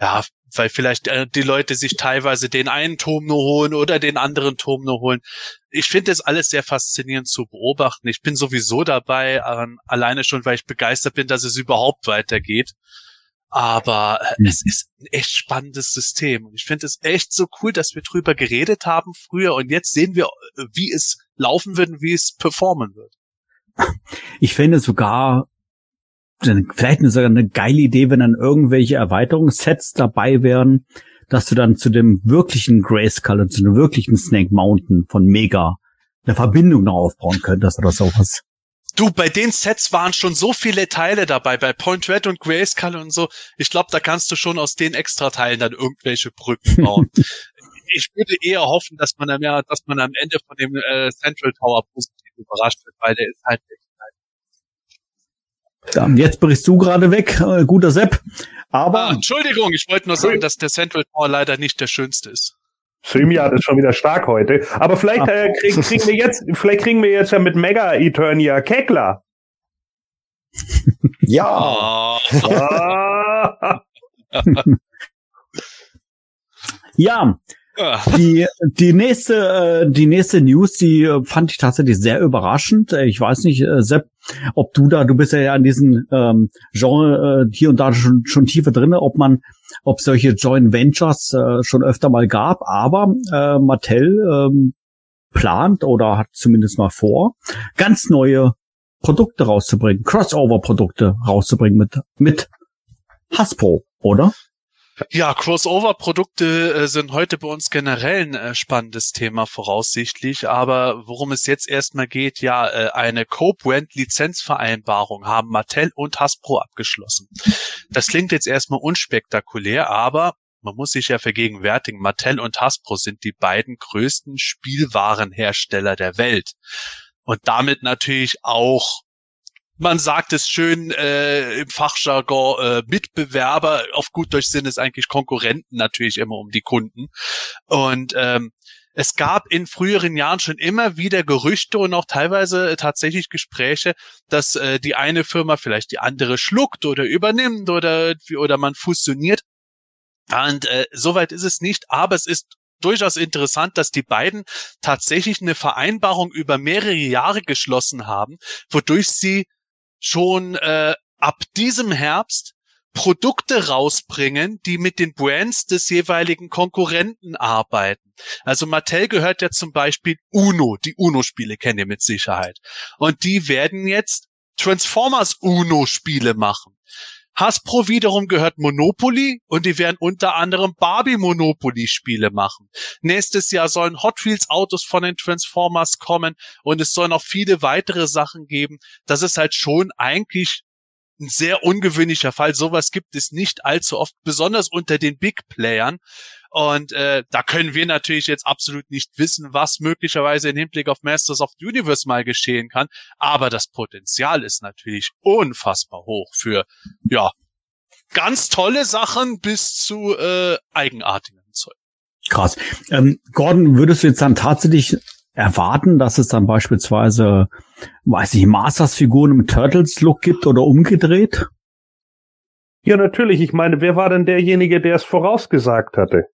ja, weil vielleicht äh, die Leute sich teilweise den einen Turm nur holen oder den anderen Turm nur holen. Ich finde es alles sehr faszinierend zu beobachten. Ich bin sowieso dabei, äh, alleine schon, weil ich begeistert bin, dass es überhaupt weitergeht. Aber mhm. es ist ein echt spannendes System. Und ich finde es echt so cool, dass wir drüber geredet haben früher und jetzt sehen wir, äh, wie es laufen wird und wie es performen wird. Ich finde sogar, vielleicht sogar eine geile Idee, wenn dann irgendwelche Erweiterungssets dabei wären, dass du dann zu dem wirklichen Grayskull und zu dem wirklichen Snake Mountain von Mega eine Verbindung noch aufbauen könntest oder sowas. Du, bei den Sets waren schon so viele Teile dabei, bei Point Red und Grayskull und so. Ich glaube, da kannst du schon aus den Extrateilen dann irgendwelche Brücken bauen. ich würde eher hoffen, dass man, ja, dass man am Ende von dem äh, Central Tower positiv überrascht wird, weil der ist halt echt ja, jetzt brichst du gerade weg, äh, guter Sepp. Aber. Ah, Entschuldigung, ich wollte nur sagen, dass der Central Tower leider nicht der schönste ist. Streamyard ist schon wieder stark heute. Aber vielleicht äh, krieg, kriegen wir jetzt, vielleicht kriegen wir jetzt ja mit Mega Eternia Kekler. Ja. ja. Die, die nächste, äh, die nächste News, die äh, fand ich tatsächlich sehr überraschend. Äh, ich weiß nicht, Sepp, ob du da, du bist ja in diesem ähm, Genre hier und da schon, schon tiefer drinne, ob man ob solche Joint Ventures äh, schon öfter mal gab, aber äh, Mattel ähm, plant oder hat zumindest mal vor, ganz neue Produkte rauszubringen, Crossover-Produkte rauszubringen mit, mit Hasbro, oder? Ja, Crossover-Produkte äh, sind heute bei uns generell ein äh, spannendes Thema voraussichtlich, aber worum es jetzt erstmal geht, ja, äh, eine Co-Brand-Lizenzvereinbarung haben Mattel und Hasbro abgeschlossen. Das klingt jetzt erstmal unspektakulär, aber man muss sich ja vergegenwärtigen, Mattel und Hasbro sind die beiden größten Spielwarenhersteller der Welt. Und damit natürlich auch man sagt es schön äh, im Fachjargon, äh, Mitbewerber, auf gut Deutsch sind es eigentlich Konkurrenten natürlich immer um die Kunden. Und ähm, es gab in früheren Jahren schon immer wieder Gerüchte und auch teilweise tatsächlich Gespräche, dass äh, die eine Firma vielleicht die andere schluckt oder übernimmt oder, oder man fusioniert. Und äh, soweit ist es nicht, aber es ist durchaus interessant, dass die beiden tatsächlich eine Vereinbarung über mehrere Jahre geschlossen haben, wodurch sie schon äh, ab diesem Herbst Produkte rausbringen, die mit den Brands des jeweiligen Konkurrenten arbeiten. Also Mattel gehört ja zum Beispiel Uno, die Uno-Spiele kennt ihr mit Sicherheit. Und die werden jetzt Transformers Uno-Spiele machen. Hasbro wiederum gehört Monopoly und die werden unter anderem Barbie Monopoly Spiele machen. Nächstes Jahr sollen Hot Wheels Autos von den Transformers kommen und es sollen auch viele weitere Sachen geben. Das ist halt schon eigentlich ein sehr ungewöhnlicher Fall. Sowas gibt es nicht allzu oft, besonders unter den Big Playern. Und äh, da können wir natürlich jetzt absolut nicht wissen, was möglicherweise im Hinblick auf Masters of the Universe mal geschehen kann. Aber das Potenzial ist natürlich unfassbar hoch für ja ganz tolle Sachen bis zu äh, eigenartigen Zeug. Krass. Ähm, Gordon, würdest du jetzt dann tatsächlich erwarten, dass es dann beispielsweise, weiß ich, Masters-Figuren im Turtles-Look gibt oder umgedreht? Ja, natürlich. Ich meine, wer war denn derjenige, der es vorausgesagt hatte?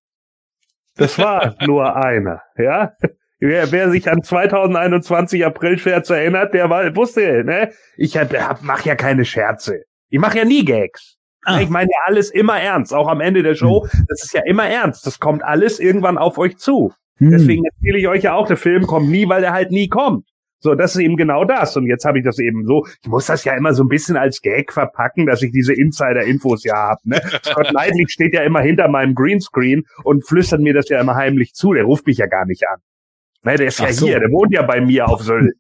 Das war nur einer, ja? Wer, wer sich an 2021 April-Scherz erinnert, der war, wusste, ne? Ich hab, hab, mach ja keine Scherze. Ich mache ja nie Gags. Ah. Ich meine ja alles immer ernst, auch am Ende der Show. Hm. Das ist ja immer ernst. Das kommt alles irgendwann auf euch zu. Hm. Deswegen erzähle ich euch ja auch, der Film kommt nie, weil er halt nie kommt. So, das ist eben genau das. Und jetzt habe ich das eben so, ich muss das ja immer so ein bisschen als Gag verpacken, dass ich diese Insider-Infos ja habe. Ne? Scott Knightley steht ja immer hinter meinem Greenscreen und flüstert mir das ja immer heimlich zu. Der ruft mich ja gar nicht an. Ne, der ist Ach ja so. hier, der wohnt ja bei mir auf Sylt.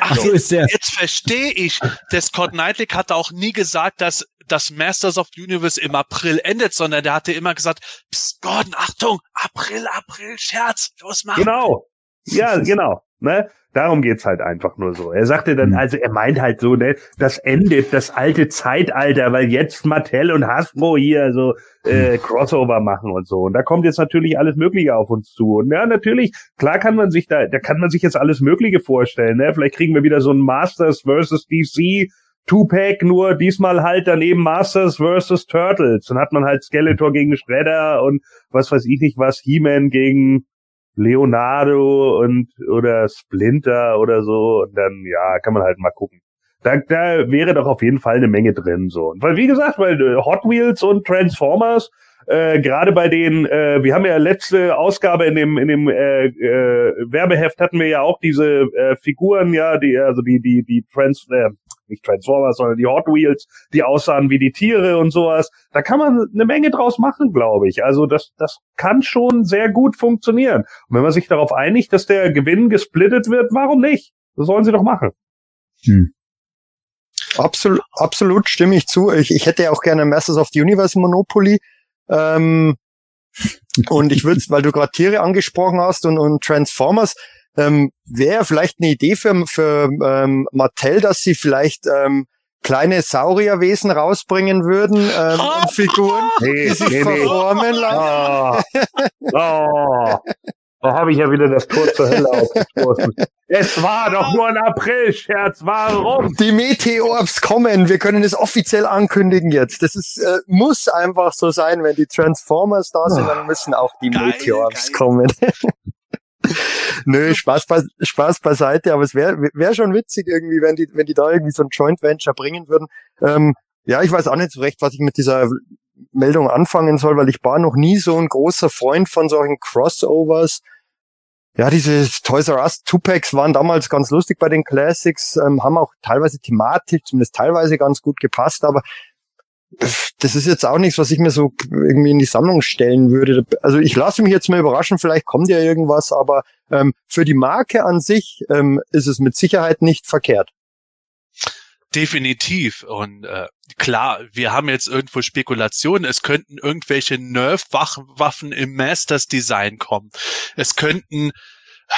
Ach so ist der. Jetzt verstehe ich. Der Scott Knightley hatte auch nie gesagt, dass das Masters of the Universe im April endet, sondern der hatte immer gesagt, Psst, Gordon, Achtung, April, April, Scherz, los mal. Genau. Ja, genau. Ne? Darum geht's halt einfach nur so. Er sagte dann, mhm. also er meint halt so, ne, das endet das alte Zeitalter, weil jetzt Mattel und Hasbro hier so äh, mhm. Crossover machen und so. Und da kommt jetzt natürlich alles Mögliche auf uns zu. Und ja, natürlich, klar kann man sich da, da kann man sich jetzt alles Mögliche vorstellen. Ne? Vielleicht kriegen wir wieder so ein Masters versus DC Two-Pack, nur diesmal halt daneben Masters versus Turtles. Dann hat man halt Skeletor gegen Shredder und was weiß ich nicht was, He-Man gegen Leonardo und oder Splinter oder so. Und dann, ja, kann man halt mal gucken. Da, da wäre doch auf jeden Fall eine Menge drin so. Und weil, wie gesagt, weil äh, Hot Wheels und Transformers, äh, gerade bei den, äh, wir haben ja letzte Ausgabe in dem in dem äh, äh, Werbeheft hatten wir ja auch diese äh, Figuren, ja, die also die die die Trans äh, nicht Transformers, sondern die Hot Wheels, die aussahen wie die Tiere und sowas. Da kann man eine Menge draus machen, glaube ich. Also das, das kann schon sehr gut funktionieren. Und wenn man sich darauf einigt, dass der Gewinn gesplittet wird, warum nicht? Das sollen sie doch machen. Hm. Absolut, absolut stimme ich zu. Ich, ich hätte ja auch gerne Masters of the Universe Monopoly. Ähm, und ich würde, weil du gerade Tiere angesprochen hast und, und Transformers, ähm, wäre vielleicht eine Idee für, für ähm, Mattel, dass sie vielleicht ähm, kleine Saurierwesen rausbringen würden ähm, oh, und Figuren, nee, die sich nee, verformen nee. lassen. Oh, oh, da habe ich ja wieder das Tor zur Hölle aufgestoßen. Es war doch nur ein April-Scherz, warum? Die Meteors kommen, wir können es offiziell ankündigen jetzt. Das ist, äh, muss einfach so sein, wenn die Transformers da sind, dann müssen auch die geil, Meteors geil. kommen. Nö, Spaß, Spaß beiseite, aber es wäre wär schon witzig irgendwie, wenn die, wenn die da irgendwie so ein Joint Venture bringen würden. Ähm, ja, ich weiß auch nicht so recht, was ich mit dieser Meldung anfangen soll, weil ich war noch nie so ein großer Freund von solchen Crossovers. Ja, diese Toys R Us Two-Packs waren damals ganz lustig bei den Classics, ähm, haben auch teilweise thematisch, zumindest teilweise ganz gut gepasst, aber das ist jetzt auch nichts, was ich mir so irgendwie in die Sammlung stellen würde. Also ich lasse mich jetzt mal überraschen, vielleicht kommt ja irgendwas, aber ähm, für die Marke an sich ähm, ist es mit Sicherheit nicht verkehrt. Definitiv. Und äh, klar, wir haben jetzt irgendwo Spekulationen. Es könnten irgendwelche Nerf-Waffen im Masters-Design kommen. Es könnten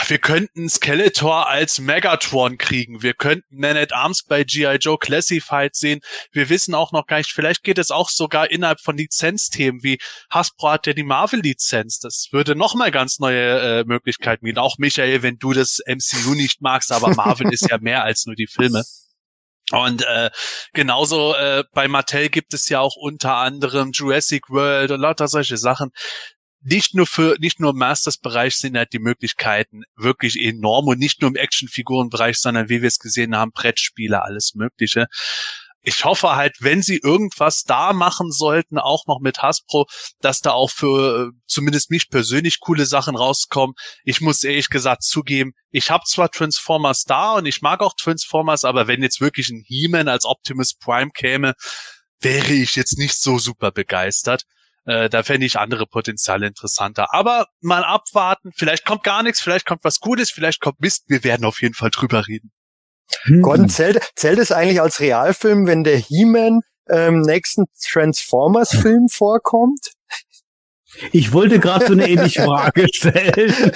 wir könnten Skeletor als Megatron kriegen. Wir könnten Man at Arms bei G.I. Joe Classified sehen. Wir wissen auch noch gar nicht, vielleicht geht es auch sogar innerhalb von Lizenzthemen wie Hasbro hat ja die Marvel-Lizenz. Das würde nochmal ganz neue äh, Möglichkeiten bieten. Auch Michael, wenn du das MCU nicht magst, aber Marvel ist ja mehr als nur die Filme. Und äh, genauso äh, bei Mattel gibt es ja auch unter anderem Jurassic World und lauter solche Sachen nicht nur für, nicht nur im Masters-Bereich sind halt die Möglichkeiten wirklich enorm und nicht nur im Actionfigurenbereich, sondern wie wir es gesehen haben, Brettspiele, alles Mögliche ich hoffe halt, wenn sie irgendwas da machen sollten, auch noch mit Hasbro, dass da auch für zumindest mich persönlich coole Sachen rauskommen. Ich muss ehrlich gesagt zugeben, ich habe zwar Transformers da und ich mag auch Transformers, aber wenn jetzt wirklich ein He-Man als Optimus Prime käme, wäre ich jetzt nicht so super begeistert. Äh, da fände ich andere Potenziale interessanter. Aber mal abwarten. Vielleicht kommt gar nichts, vielleicht kommt was Gutes, vielleicht kommt Mist. Wir werden auf jeden Fall drüber reden. Hm. Gordon, zählt, zählt es eigentlich als Realfilm, wenn der He-Man ähm, nächsten Transformers-Film vorkommt? Ich wollte gerade so eine ähnliche Frage stellen.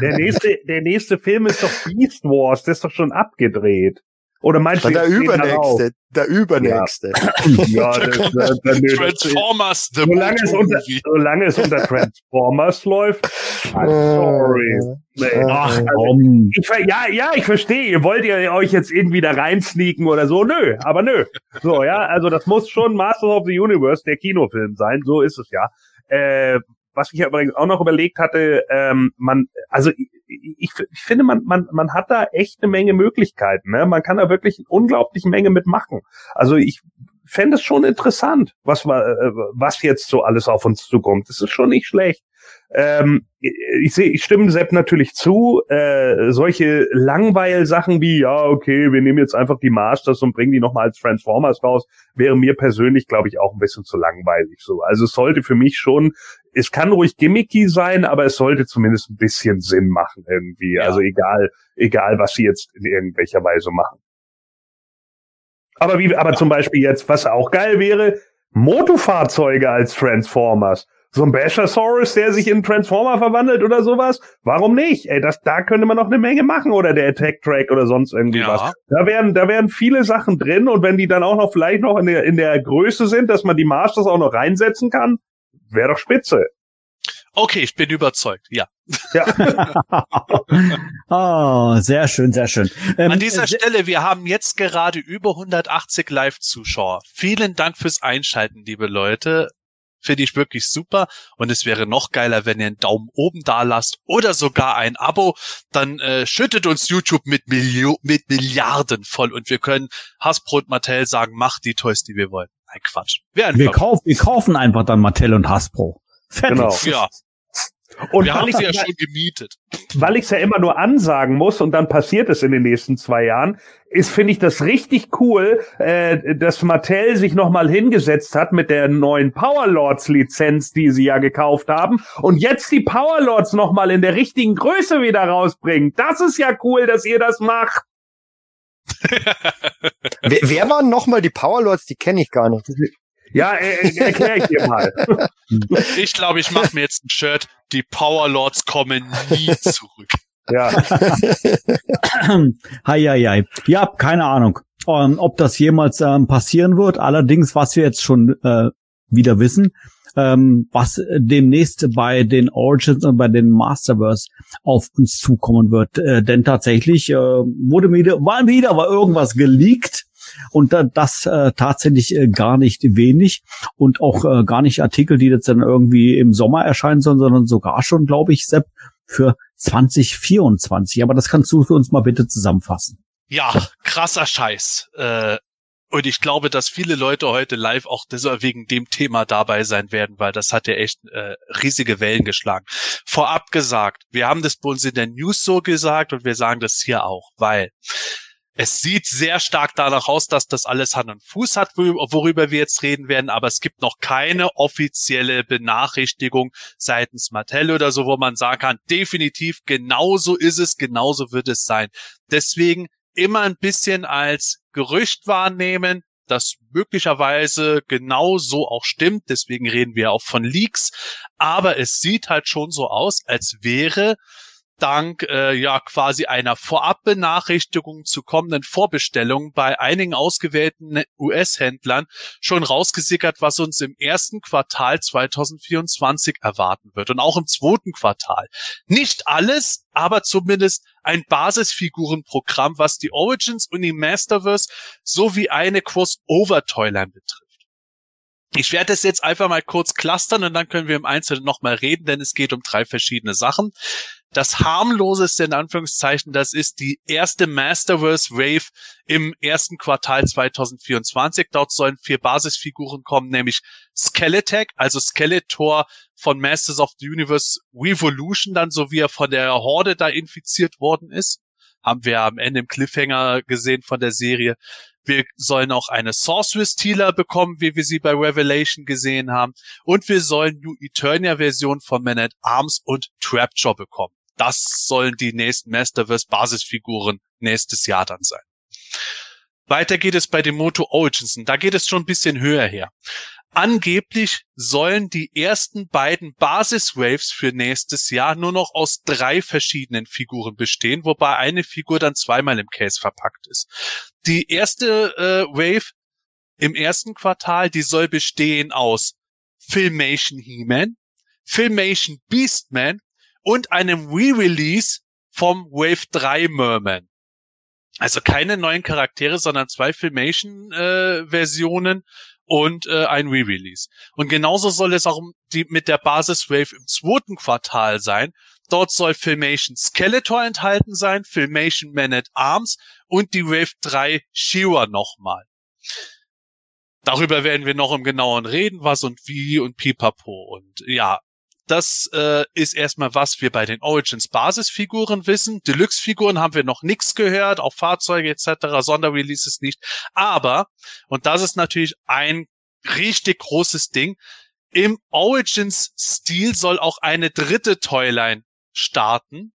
Der nächste, der nächste Film ist doch Beast Wars, der ist doch schon abgedreht. Oder meinst du der übernächste? Der übernächste. Ja, ja das, das, das, Transformers, the solange es, unter, solange es unter Transformers läuft. I'm sorry. Nee. Ach, komm. Ich, ja, ja, ich verstehe. Ihr wollt ihr euch jetzt irgendwie da reinsneaken oder so? Nö, aber nö. So, ja, also das muss schon Masters of the Universe, der Kinofilm sein. So ist es ja. Äh, was ich ja übrigens auch noch überlegt hatte, ähm, man, also ich, ich, ich finde, man, man, man hat da echt eine Menge Möglichkeiten. Ne? Man kann da wirklich eine unglaubliche Menge mitmachen. Also ich fände es schon interessant, was, äh, was jetzt so alles auf uns zukommt. Das ist schon nicht schlecht. Ähm, ich sehe, ich stimme Sepp natürlich zu. Äh, solche Langweil-Sachen wie, ja, okay, wir nehmen jetzt einfach die Masters und bringen die nochmal als Transformers raus, wäre mir persönlich, glaube ich, auch ein bisschen zu langweilig so. Also es sollte für mich schon, es kann ruhig gimmicky sein, aber es sollte zumindest ein bisschen Sinn machen irgendwie. Ja. Also egal, egal, was sie jetzt in irgendwelcher Weise machen. Aber wie, aber zum Beispiel jetzt, was auch geil wäre, Motofahrzeuge als Transformers so ein Bashasaurus, der sich in Transformer verwandelt oder sowas. Warum nicht? Ey, das, da könnte man noch eine Menge machen oder der Attack Track oder sonst irgendwie ja. was. Da wären, da wären viele Sachen drin und wenn die dann auch noch vielleicht noch in der, in der Größe sind, dass man die Masters auch noch reinsetzen kann, wäre doch spitze. Okay, ich bin überzeugt, ja. Ja. oh, sehr schön, sehr schön. Ähm, An dieser Stelle, wir haben jetzt gerade über 180 Live-Zuschauer. Vielen Dank fürs Einschalten, liebe Leute. Finde ich wirklich super. Und es wäre noch geiler, wenn ihr einen Daumen oben da lasst oder sogar ein Abo. Dann äh, schüttet uns YouTube mit, Milio mit Milliarden voll und wir können Hasbro und Mattel sagen, macht die Toys, die wir wollen. Nein, Quatsch. Wir, wir, kaufen, wir kaufen einfach dann Mattel und Hasbro. Fertig. Genau. Ja. Und wir haben sie ja schon gemietet. Weil ich es ja immer nur ansagen muss und dann passiert es in den nächsten zwei Jahren, ist, finde ich das richtig cool, äh, dass Mattel sich nochmal hingesetzt hat mit der neuen Powerlords-Lizenz, die sie ja gekauft haben, und jetzt die Powerlords nochmal in der richtigen Größe wieder rausbringt. Das ist ja cool, dass ihr das macht. wer, wer waren nochmal die Powerlords? Die kenne ich gar nicht. Ja, äh, erkläre ich dir mal. Ich glaube, ich mache mir jetzt ein Shirt. Die Powerlords kommen nie zurück. Ja. hei, hei, hei. Ja, keine Ahnung, um, ähm, ob das jemals ähm, passieren wird. Allerdings, was wir jetzt schon äh, wieder wissen, ähm, was demnächst bei den Origins und bei den Masterverse auf uns zukommen wird. Äh, denn tatsächlich äh, wurde wieder, war wieder war irgendwas geleakt und da, das äh, tatsächlich äh, gar nicht wenig und auch äh, gar nicht Artikel, die jetzt dann irgendwie im Sommer erscheinen sollen, sondern sogar schon, glaube ich, Sepp, für 2024. Aber das kannst du für uns mal bitte zusammenfassen. Ja, krasser Scheiß. Äh, und ich glaube, dass viele Leute heute live auch wegen dem Thema dabei sein werden, weil das hat ja echt äh, riesige Wellen geschlagen. Vorab gesagt, wir haben das bei uns in der News so gesagt und wir sagen das hier auch, weil es sieht sehr stark danach aus, dass das alles Hand und Fuß hat, worüber wir jetzt reden werden, aber es gibt noch keine offizielle Benachrichtigung seitens Mattel oder so, wo man sagen kann, definitiv genauso ist es, genauso wird es sein. Deswegen immer ein bisschen als Gerücht wahrnehmen, das möglicherweise genau so auch stimmt. Deswegen reden wir auch von Leaks. Aber es sieht halt schon so aus, als wäre dank äh, ja quasi einer Vorabbenachrichtigung zu kommenden Vorbestellungen bei einigen ausgewählten US-Händlern schon rausgesickert, was uns im ersten Quartal 2024 erwarten wird und auch im zweiten Quartal. Nicht alles, aber zumindest ein Basisfigurenprogramm, was die Origins und die Masterverse sowie eine Crossover-Toyline betrifft. Ich werde es jetzt einfach mal kurz clustern und dann können wir im Einzelnen nochmal reden, denn es geht um drei verschiedene Sachen. Das harmloseste in Anführungszeichen, das ist die erste Masterverse Wave im ersten Quartal 2024. Dort sollen vier Basisfiguren kommen, nämlich Skeletech, also Skeletor von Masters of the Universe Revolution, dann so wie er von der Horde da infiziert worden ist. Haben wir am Ende im Cliffhanger gesehen von der Serie. Wir sollen auch eine Sorceress Stealer bekommen, wie wir sie bei Revelation gesehen haben. Und wir sollen New Eternia Version von Man at Arms und Trapjaw bekommen. Das sollen die nächsten Masterverse Basisfiguren nächstes Jahr dann sein. Weiter geht es bei dem Moto Origins. Da geht es schon ein bisschen höher her. Angeblich sollen die ersten beiden Basis-Waves für nächstes Jahr nur noch aus drei verschiedenen Figuren bestehen, wobei eine Figur dann zweimal im Case verpackt ist. Die erste äh, Wave im ersten Quartal, die soll bestehen aus Filmation He-Man, Filmation Beastman und einem Re-Release vom Wave 3 Merman. Also keine neuen Charaktere, sondern zwei Filmation-Versionen äh, und äh, ein Re-Release. Und genauso soll es auch die, mit der Basis Wave im zweiten Quartal sein. Dort soll Filmation Skeletor enthalten sein, Filmation Man at Arms und die Wave 3 Shira nochmal. Darüber werden wir noch im Genauen reden, was und wie und pipapo. Und ja, das äh, ist erstmal, was wir bei den Origins Basisfiguren wissen. Deluxe-Figuren haben wir noch nichts gehört, auch Fahrzeuge etc., Sonderreleases nicht. Aber, und das ist natürlich ein richtig großes Ding, im Origins-Stil soll auch eine dritte Toyline starten.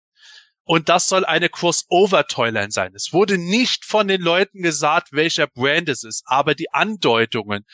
Und das soll eine Crossover-Toyline sein. Es wurde nicht von den Leuten gesagt, welcher Brand es ist, aber die Andeutungen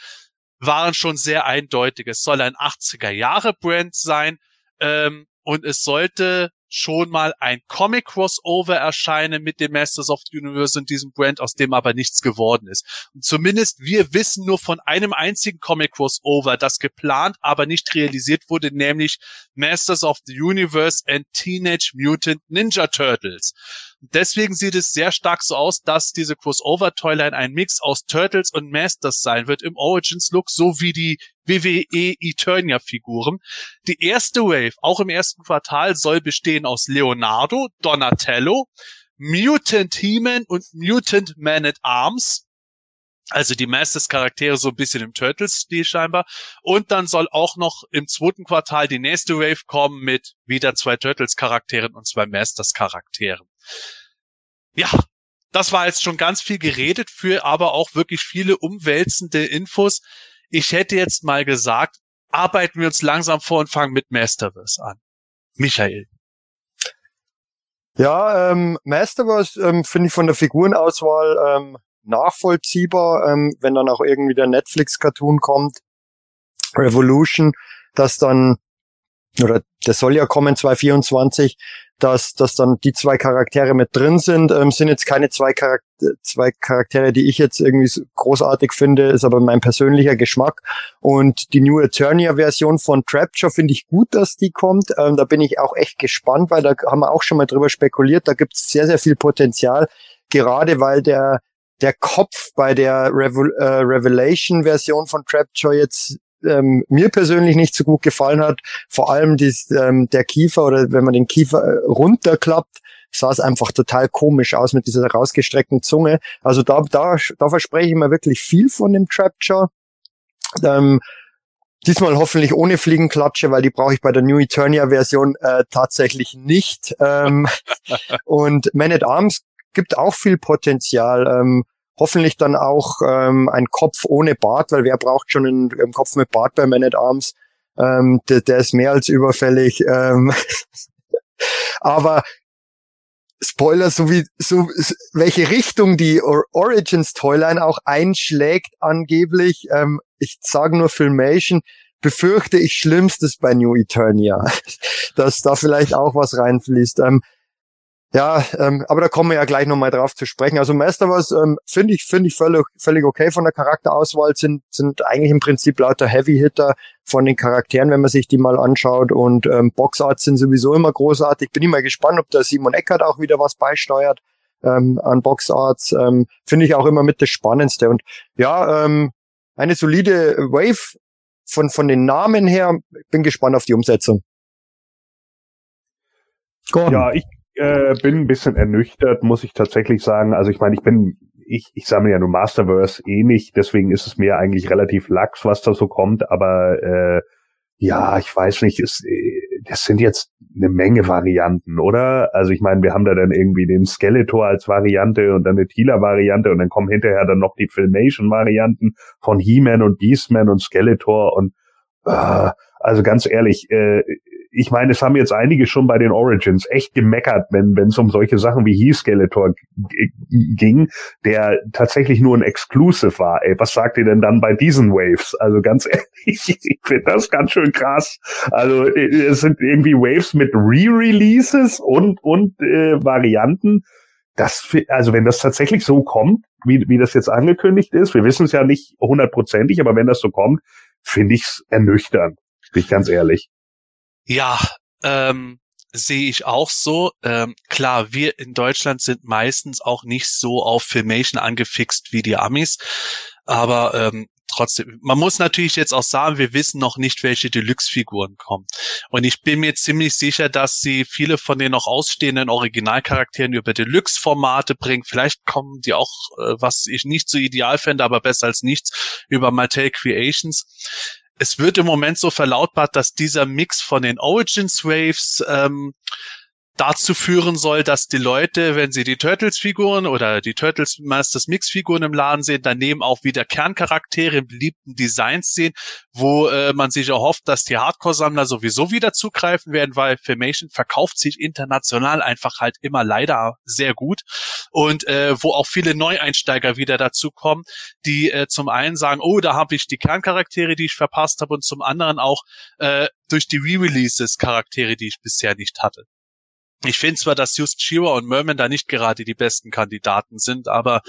waren schon sehr eindeutig. Es soll ein 80er Jahre Brand sein ähm, und es sollte schon mal ein Comic-Crossover erscheinen mit dem Masters of the Universe und diesem Brand, aus dem aber nichts geworden ist. Und zumindest wir wissen nur von einem einzigen Comic-Crossover, das geplant, aber nicht realisiert wurde, nämlich Masters of the Universe and Teenage Mutant Ninja Turtles. Deswegen sieht es sehr stark so aus, dass diese Crossover-Toyline ein Mix aus Turtles und Masters sein wird im Origins-Look, so wie die WWE Eternia-Figuren. Die erste Wave, auch im ersten Quartal, soll bestehen aus Leonardo, Donatello, Mutant He-Man und Mutant Man at Arms. Also die Masters-Charaktere so ein bisschen im Turtles-Stil scheinbar. Und dann soll auch noch im zweiten Quartal die nächste Wave kommen mit wieder zwei Turtles-Charakteren und zwei Masters-Charakteren. Ja, das war jetzt schon ganz viel geredet für aber auch wirklich viele umwälzende Infos. Ich hätte jetzt mal gesagt, arbeiten wir uns langsam vor und fangen mit Masterverse an. Michael. Ja, ähm, Masterverse ähm, finde ich von der Figurenauswahl ähm, nachvollziehbar, ähm, wenn dann auch irgendwie der Netflix-Cartoon kommt, Revolution, dass dann, oder das soll ja kommen 2024, dass, dass dann die zwei Charaktere mit drin sind. Ähm, sind jetzt keine zwei, Charakter zwei Charaktere, die ich jetzt irgendwie großartig finde, ist aber mein persönlicher Geschmack. Und die New Eternia-Version von Trapture finde ich gut, dass die kommt. Ähm, da bin ich auch echt gespannt, weil da haben wir auch schon mal drüber spekuliert. Da gibt es sehr, sehr viel Potenzial, gerade weil der der Kopf bei der Revel äh, Revelation-Version von Trapjaw jetzt ähm, mir persönlich nicht so gut gefallen hat. Vor allem dies, ähm, der Kiefer oder wenn man den Kiefer äh, runterklappt, sah es einfach total komisch aus mit dieser rausgestreckten Zunge. Also da, da, da verspreche ich mir wirklich viel von dem Trapjaw. Ähm, diesmal hoffentlich ohne Fliegenklatsche, weil die brauche ich bei der New Eternia-Version äh, tatsächlich nicht. Ähm, und Man at Arms gibt auch viel Potenzial. Ähm, hoffentlich dann auch ähm, ein Kopf ohne Bart, weil wer braucht schon einen, einen Kopf mit Bart bei Man at Arms? Ähm, der, der ist mehr als überfällig. Ähm, aber Spoiler, so wie so welche Richtung die Origins Toyline auch einschlägt angeblich. Ähm, ich sage nur Filmation. Befürchte ich Schlimmstes bei New Eternia, dass da vielleicht auch was reinfließt. Ähm, ja, ähm, aber da kommen wir ja gleich nochmal drauf zu sprechen. Also Masterverse ähm, finde ich finde ich völlig völlig okay von der Charakterauswahl sind sind eigentlich im Prinzip lauter Heavy Hitter von den Charakteren, wenn man sich die mal anschaut und ähm, Boxarts sind sowieso immer großartig. Bin ich mal gespannt, ob der Simon Eckert auch wieder was beisteuert ähm, an Boxarts. Ähm, finde ich auch immer mit das Spannendste und ja, ähm, eine solide Wave von, von den Namen her, bin gespannt auf die Umsetzung. Gordon. Ja, ich äh, bin ein bisschen ernüchtert, muss ich tatsächlich sagen. Also ich meine, ich bin, ich, ich sammle ja nur Masterverse eh nicht, deswegen ist es mir eigentlich relativ lax, was da so kommt, aber äh, ja, ich weiß nicht, es, äh, das sind jetzt eine Menge Varianten, oder? Also ich meine, wir haben da dann irgendwie den Skeletor als Variante und dann eine Tila-Variante und dann kommen hinterher dann noch die Filmation-Varianten von He-Man und Beastman und Skeletor und äh, also ganz ehrlich, äh, ich meine, es haben jetzt einige schon bei den Origins echt gemeckert, wenn es um solche Sachen wie He Skeletor ging, der tatsächlich nur ein Exclusive war. Ey, was sagt ihr denn dann bei diesen Waves? Also ganz ehrlich, ich finde das ganz schön krass. Also äh, es sind irgendwie Waves mit Re-Releases und und äh, Varianten. Das, also wenn das tatsächlich so kommt, wie, wie das jetzt angekündigt ist, wir wissen es ja nicht hundertprozentig, aber wenn das so kommt, finde ich es ernüchternd. Bin ich ganz ehrlich. Ja, ähm, sehe ich auch so. Ähm, klar, wir in Deutschland sind meistens auch nicht so auf Filmation angefixt wie die Amis, aber ähm, trotzdem, man muss natürlich jetzt auch sagen, wir wissen noch nicht, welche Deluxe-Figuren kommen. Und ich bin mir ziemlich sicher, dass sie viele von den noch ausstehenden Originalcharakteren über Deluxe-Formate bringen. Vielleicht kommen die auch, äh, was ich nicht so ideal fände, aber besser als nichts, über Mattel Creations es wird im Moment so verlautbart, dass dieser Mix von den Origins Waves ähm, dazu führen soll, dass die Leute, wenn sie die Turtles-Figuren oder die Turtles Masters Mix-Figuren im Laden sehen, daneben auch wieder Kerncharaktere in beliebten Designs sehen, wo äh, man sich erhofft, dass die Hardcore-Sammler sowieso wieder zugreifen werden, weil Filmation verkauft sich international einfach halt immer leider sehr gut und äh, wo auch viele Neueinsteiger wieder dazu kommen, die äh, zum einen sagen, oh, da habe ich die Kerncharaktere, die ich verpasst habe und zum anderen auch äh, durch die Re-Releases Charaktere, die ich bisher nicht hatte. Ich finde zwar, dass Just Shira und Merman da nicht gerade die besten Kandidaten sind, aber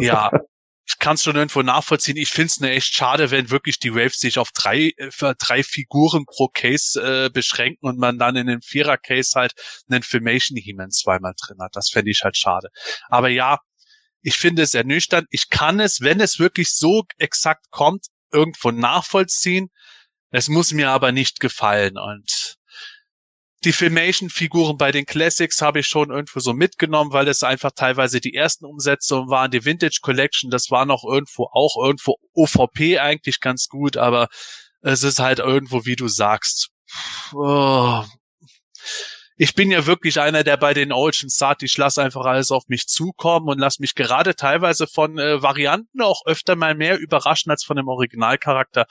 ja, ich kann es schon irgendwo nachvollziehen. Ich finde es ne echt schade, wenn wirklich die Waves sich auf drei, äh, drei Figuren pro Case äh, beschränken und man dann in dem Vierer-Case halt einen Filmation He-Man zweimal drin hat. Das fände ich halt schade. Aber ja, ich finde es ernüchternd. Ich kann es, wenn es wirklich so exakt kommt, irgendwo nachvollziehen. Es muss mir aber nicht gefallen und die Filmation-Figuren bei den Classics habe ich schon irgendwo so mitgenommen, weil es einfach teilweise die ersten Umsetzungen waren. Die Vintage Collection, das war noch irgendwo auch irgendwo OVP eigentlich ganz gut, aber es ist halt irgendwo, wie du sagst. Oh. Ich bin ja wirklich einer, der bei den Origins sagt, ich lasse einfach alles auf mich zukommen und lasse mich gerade teilweise von äh, Varianten auch öfter mal mehr überraschen als von dem Originalcharakter.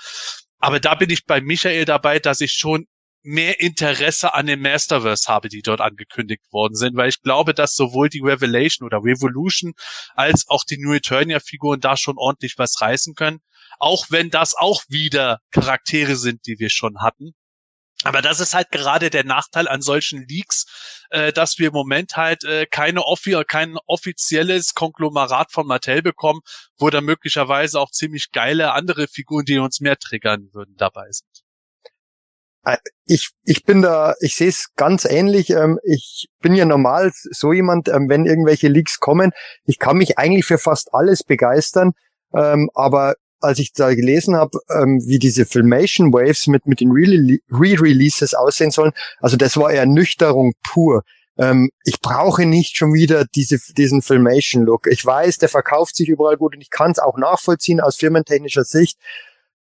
Aber da bin ich bei Michael dabei, dass ich schon mehr Interesse an dem Masterverse habe, die dort angekündigt worden sind, weil ich glaube, dass sowohl die Revelation oder Revolution als auch die New Eternia-Figuren da schon ordentlich was reißen können. Auch wenn das auch wieder Charaktere sind, die wir schon hatten. Aber das ist halt gerade der Nachteil an solchen Leaks, äh, dass wir im Moment halt äh, keine offi kein offizielles Konglomerat von Mattel bekommen, wo da möglicherweise auch ziemlich geile andere Figuren, die uns mehr triggern würden, dabei sind. Ich, ich bin da, ich sehe es ganz ähnlich. Ähm, ich bin ja normal so jemand, ähm, wenn irgendwelche Leaks kommen, ich kann mich eigentlich für fast alles begeistern. Ähm, aber als ich da gelesen habe, wie diese Filmation Waves mit, mit den Re-Releases aussehen sollen, also das war Ernüchterung pur. ich brauche nicht schon wieder diese, diesen Filmation-Look. Ich weiß, der verkauft sich überall gut und ich kann es auch nachvollziehen aus firmentechnischer Sicht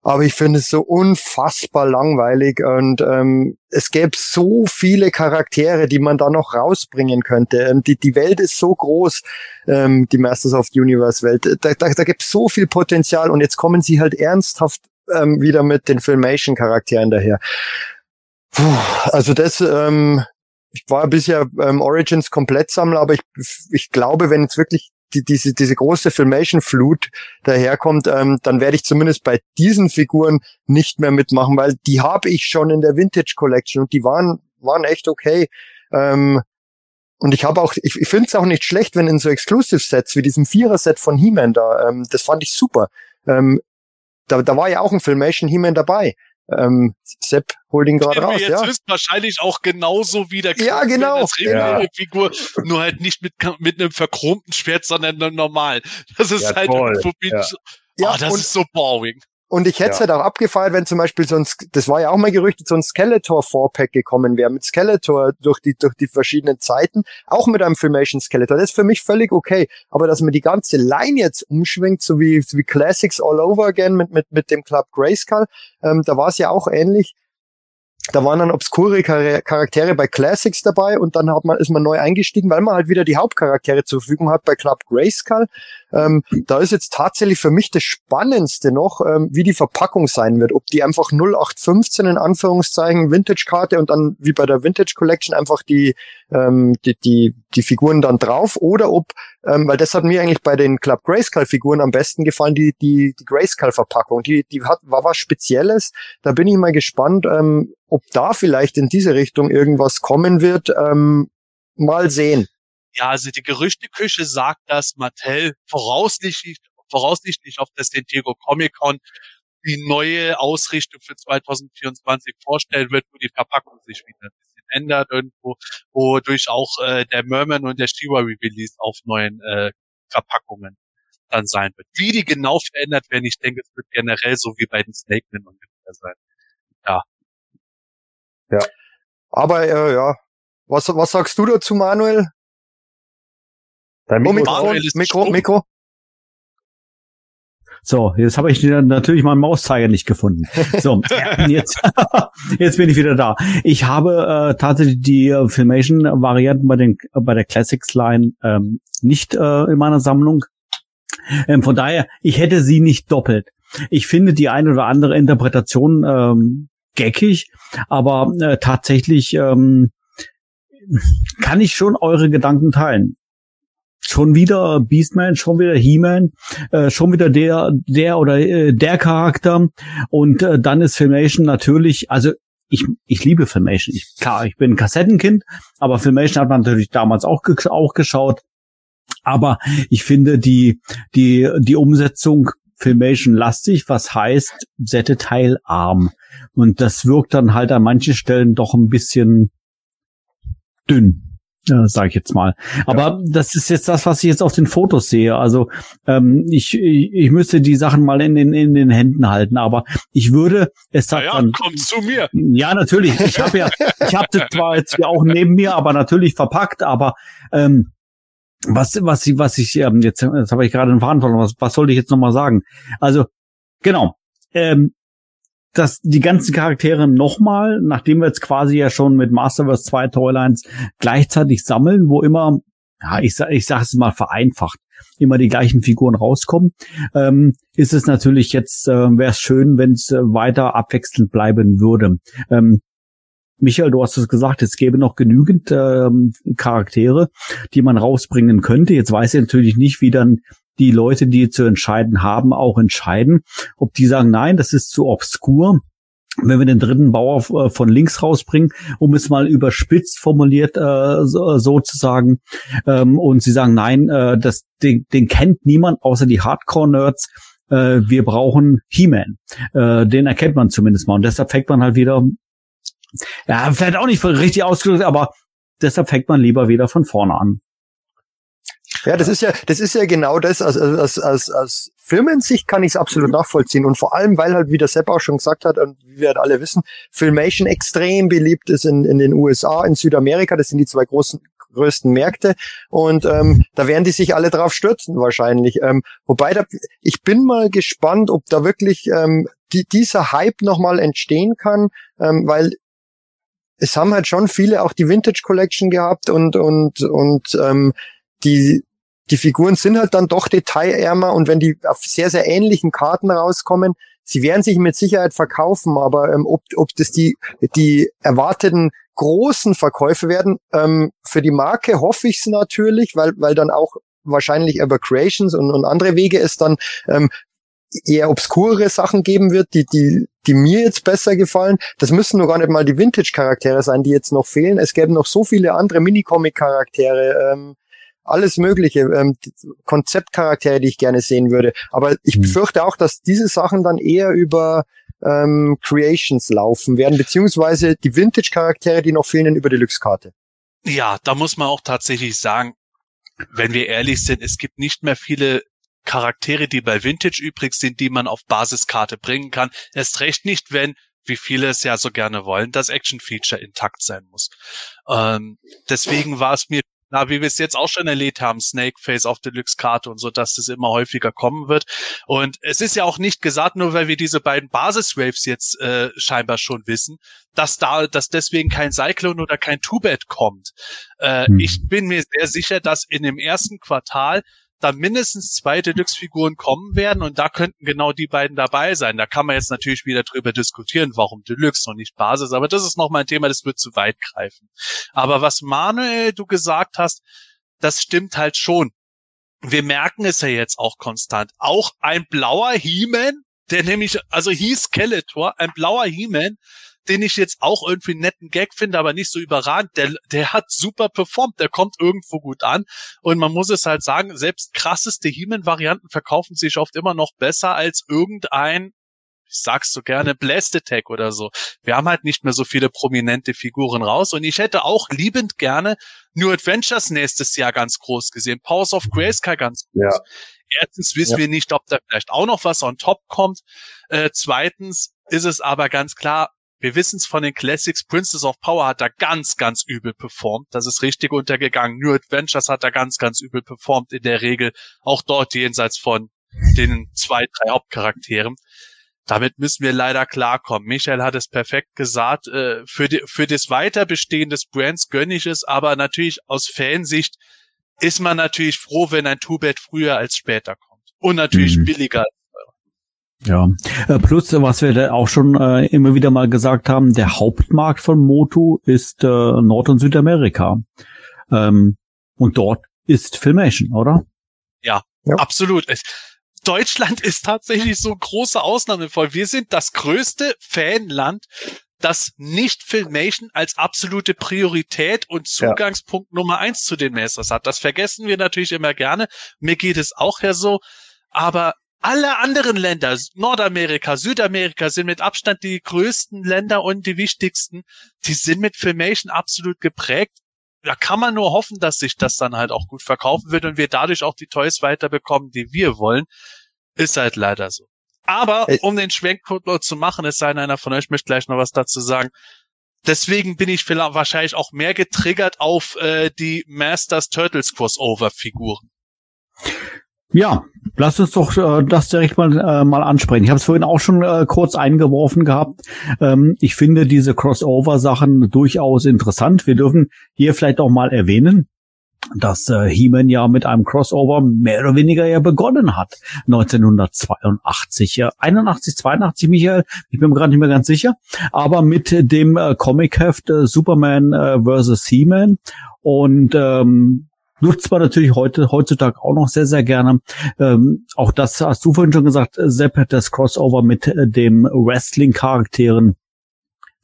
aber ich finde es so unfassbar langweilig und ähm, es gäbe so viele Charaktere, die man da noch rausbringen könnte. Ähm, die, die Welt ist so groß, ähm, die Masters of the Universe Welt. Da, da, da gibt es so viel Potenzial und jetzt kommen sie halt ernsthaft ähm, wieder mit den Filmation-Charakteren daher. Puh, also das, ähm, ich war bisher ähm, Origins Komplettsammler, aber ich, ich glaube, wenn jetzt wirklich die, diese, diese große Filmation-Flut daherkommt, ähm, dann werde ich zumindest bei diesen Figuren nicht mehr mitmachen, weil die habe ich schon in der Vintage Collection und die waren, waren echt okay. Ähm, und ich habe auch, ich, ich finde es auch nicht schlecht, wenn in so Exclusive-Sets wie diesem Vierer-Set von He-Man da, ähm, das fand ich super. Ähm, da, da war ja auch ein Filmation He-Man dabei. Ähm, Sepp holt ihn gerade raus. Jetzt ja. ist wahrscheinlich auch genauso wie der ja, genau. als ja. Figur, nur halt nicht mit, mit einem verchromten Schwert, sondern normal. Das ist ja, halt toll. ja. Oh, das ist so boring. Und ich hätte es Ja. halt auch abgefeiert, wenn zum Beispiel so ein, Sk- das war ja auch mal gerüchtet, so ein Skeletor 4-Pack gekommen wäre, mit Skeletor durch die, durch die verschiedenen Zeiten, auch mit einem Filmation Skeletor. Das ist für mich völlig okay. Aber dass man die ganze Line jetzt umschwingt, so wie, so wie Classics all over again mit, mit, mit dem Club Grayskull, ähm, da war es ja auch ähnlich. Da waren dann obskure Char- Charaktere bei Classics dabei und dann hat man, ist man neu eingestiegen, weil man halt wieder die Hauptcharaktere zur Verfügung hat bei Club Grayskull. Ähm, da ist jetzt tatsächlich für mich das Spannendste noch, ähm, wie die Verpackung sein wird. Ob die einfach 0815 in Anführungszeichen Vintage-Karte und dann wie bei der Vintage Collection einfach die, ähm, die, die, die Figuren dann drauf oder ob, ähm, weil das hat mir eigentlich bei den Club Grayskull-Figuren am besten gefallen, die, die, die Grayskull-Verpackung. Die, die hat, war was Spezielles. Da bin ich mal gespannt, ähm, ob da vielleicht in diese Richtung irgendwas kommen wird. Ähm, mal sehen. Ja, also die Gerüchteküche sagt, dass Mattel voraussichtlich, voraussichtlich auf der San Diego Comic Con die neue Ausrichtung für 2024 vorstellen wird, wo die Verpackung sich wieder ein bisschen ändert irgendwo, wodurch auch äh, der Merman und der Shiva Release auf neuen äh, Verpackungen dann sein wird. Wie die genau verändert werden, ich denke, es wird generell so wie bei den Snake Men ungefähr sein. Aber äh, ja, was, was sagst du dazu, Manuel? Dein Oh, Mikro Mikrofon, ist Mikro. Mikro. So, jetzt habe ich natürlich meinen Mauszeiger nicht gefunden. So, jetzt, jetzt bin ich wieder da. Ich habe äh, tatsächlich die äh, Filmation-Varianten bei den bei der Classics Line ähm, nicht äh, in meiner Sammlung. Ähm, von daher, ich hätte sie nicht doppelt. Ich finde die eine oder andere Interpretation ähm, geckig, aber äh, tatsächlich ähm, kann ich schon eure Gedanken teilen. Schon wieder Beastman, schon wieder He-Man, äh, schon wieder der, der oder äh, der Charakter. Und äh, dann ist Filmation natürlich, also ich, ich liebe Filmation. Ich, klar, ich bin ein Kassettenkind, aber Filmation hat man natürlich damals auch, ge auch geschaut. Aber ich finde die, die, die Umsetzung Filmation lastig, was heißt Sätteteil arm. Und das wirkt dann halt an manchen Stellen doch ein bisschen dünn. Ja, sage ich jetzt mal. Aber das ist jetzt das, was ich jetzt auf den Fotos sehe. Also ähm, ich, ich, ich müsste die Sachen mal in den in den Händen halten. Aber ich würde es hat Naja, dann komm zu mir. ja, natürlich. Ich habe ja, ich habe das zwar jetzt hier auch neben mir, aber natürlich verpackt. Aber ähm, was, was ich, was ich ähm, jetzt, jetzt habe ich gerade einen Faden verloren. Was, was sollte ich jetzt noch mal sagen? Also genau, ähm, dass die ganzen Charaktere nochmal, nachdem wir jetzt quasi ja schon mit Masterverse 2 Toylines gleichzeitig sammeln, wo immer, ja, ich ich sag es mal vereinfacht, immer die gleichen Figuren rauskommen, ähm, ist es natürlich jetzt, äh, wäre es schön, wenn es äh, weiter abwechselnd bleiben würde. Ähm, Michael, du hast es gesagt, es gäbe noch genügend ähm, Charaktere, die man rausbringen könnte. Jetzt weiß ich natürlich nicht, wie dann die Leute, die zu entscheiden haben, auch entscheiden, ob die sagen, nein, das ist zu obskur. Wenn wir den dritten Bauer äh, von links rausbringen, um es mal überspitzt formuliert äh, so, sozusagen, ähm, und sie sagen, nein, äh, das, den, den kennt niemand außer die Hardcore-Nerds, äh, wir brauchen He-Man. Äh, den erkennt man zumindest mal. Und deshalb fängt man halt wieder, ja, vielleicht auch nicht richtig ausgedrückt, aber deshalb fängt man lieber wieder von vorne an. Ja, das ist ja, das ist ja genau das. Als, als, als, als Firmensicht kann ich es absolut nachvollziehen. Und vor allem, weil halt, wie der Sepp auch schon gesagt hat, und wie wir halt alle wissen, Filmation extrem beliebt ist in, in den USA, in Südamerika. Das sind die zwei großen größten Märkte und ähm, da werden die sich alle drauf stürzen wahrscheinlich. Ähm, wobei da, ich bin mal gespannt, ob da wirklich ähm, die, dieser Hype nochmal entstehen kann, ähm, weil es haben halt schon viele auch die Vintage Collection gehabt und und und ähm, die die Figuren sind halt dann doch detailärmer und wenn die auf sehr, sehr ähnlichen Karten rauskommen, sie werden sich mit Sicherheit verkaufen, aber ähm, ob, ob das die, die erwarteten großen Verkäufe werden, ähm, für die Marke hoffe ich es natürlich, weil, weil dann auch wahrscheinlich über Creations und, und andere Wege es dann ähm, eher obskure Sachen geben wird, die, die, die mir jetzt besser gefallen. Das müssen nur gar nicht mal die Vintage-Charaktere sein, die jetzt noch fehlen. Es gäbe noch so viele andere Minicomic-Charaktere, ähm, alles Mögliche, ähm, Konzeptcharaktere, die ich gerne sehen würde. Aber ich Hm. befürchte auch, dass diese Sachen dann eher über ähm, Creations laufen werden, beziehungsweise die Vintage-Charaktere, die noch fehlen, über Deluxe-Karte. Ja, da muss man auch tatsächlich sagen, wenn wir ehrlich sind, es gibt nicht mehr viele Charaktere, die bei Vintage übrig sind, die man auf Basiskarte bringen kann. Erst recht nicht, wenn wie viele es ja so gerne wollen, das Action-Feature intakt sein muss. Ähm, deswegen war es mir na, wie wir es jetzt auch schon erlebt haben, Snake Face auf Deluxe-Karte und so, dass das immer häufiger kommen wird. Und es ist ja auch nicht gesagt, nur weil wir diese beiden Basis-Waves jetzt äh, scheinbar schon wissen, dass da, dass deswegen kein Cyclone oder kein Two-Bed kommt. Äh, hm. Ich bin mir sehr sicher, dass in dem ersten Quartal da mindestens zwei Deluxe-Figuren kommen werden und da könnten genau die beiden dabei sein. Da kann man jetzt natürlich wieder drüber diskutieren, warum Deluxe und nicht Basis, aber das ist nochmal ein Thema, das wird zu weit greifen. Aber was Manuel du gesagt hast, das stimmt halt schon. Wir merken es ja jetzt auch konstant. Auch ein blauer He-Man, der nämlich, also hieß Skeletor, ein blauer He-Man, den ich jetzt auch irgendwie einen netten Gag finde, aber nicht so überragend. Der, der hat super performt, der kommt irgendwo gut an. Und man muss es halt sagen, selbst krasseste He-Man-Varianten verkaufen sich oft immer noch besser als irgendein ich sag's so gerne, Blast Attack oder so. Wir haben halt nicht mehr so viele prominente Figuren raus und ich hätte auch liebend gerne New Adventures nächstes Jahr ganz groß gesehen, Powers of Grayskull ganz groß. Ja. Erstens wissen ja. wir nicht, ob da vielleicht auch noch was on top kommt. Äh, zweitens ist es aber ganz klar, wir wissen es von den Classics, Princess of Power hat da ganz, ganz übel performt. Das ist richtig untergegangen. New Adventures hat da ganz, ganz übel performt in der Regel. Auch dort jenseits von den zwei, drei Hauptcharakteren. Damit müssen wir leider klarkommen. Michael hat es perfekt gesagt. Äh, für, die, für das Weiterbestehen des Brands gönne ich es, aber natürlich aus Fansicht ist man natürlich froh, wenn ein Two-Bed früher als später kommt. Und natürlich mhm. billiger ja, äh, plus was wir da auch schon äh, immer wieder mal gesagt haben, der Hauptmarkt von Motu ist äh, Nord- und Südamerika. Ähm, und dort ist Filmation, oder? Ja, ja. absolut. Deutschland ist tatsächlich so große Ausnahmefall. Wir sind das größte Fanland, das nicht Filmation als absolute Priorität und Zugangspunkt ja. Nummer eins zu den Masters hat. Das vergessen wir natürlich immer gerne. Mir geht es auch ja so. Aber alle anderen Länder, Nordamerika, Südamerika, sind mit Abstand die größten Länder und die wichtigsten. Die sind mit Filmation absolut geprägt. Da kann man nur hoffen, dass sich das dann halt auch gut verkaufen wird und wir dadurch auch die Toys weiterbekommen, die wir wollen. Ist halt leider so. Aber um den Schwenkcode zu machen, es sei denn, einer von euch möchte gleich noch was dazu sagen. Deswegen bin ich vielleicht wahrscheinlich auch mehr getriggert auf äh, die Masters Turtles Crossover Figuren. Ja, lass uns doch äh, das direkt mal, äh, mal ansprechen. Ich habe es vorhin auch schon äh, kurz eingeworfen gehabt. Ähm, ich finde diese Crossover-Sachen durchaus interessant. Wir dürfen hier vielleicht auch mal erwähnen, dass äh, He-Man ja mit einem Crossover mehr oder weniger ja begonnen hat. 1982, ja, 81, 82, Michael, ich bin mir gerade nicht mehr ganz sicher, aber mit dem äh, Comic-Heft äh, Superman äh, vs. He-Man und ähm, nutzt man natürlich heute heutzutage auch noch sehr, sehr gerne. Ähm, auch das hast du vorhin schon gesagt, Sepp, das Crossover mit äh, dem Wrestling-Charakteren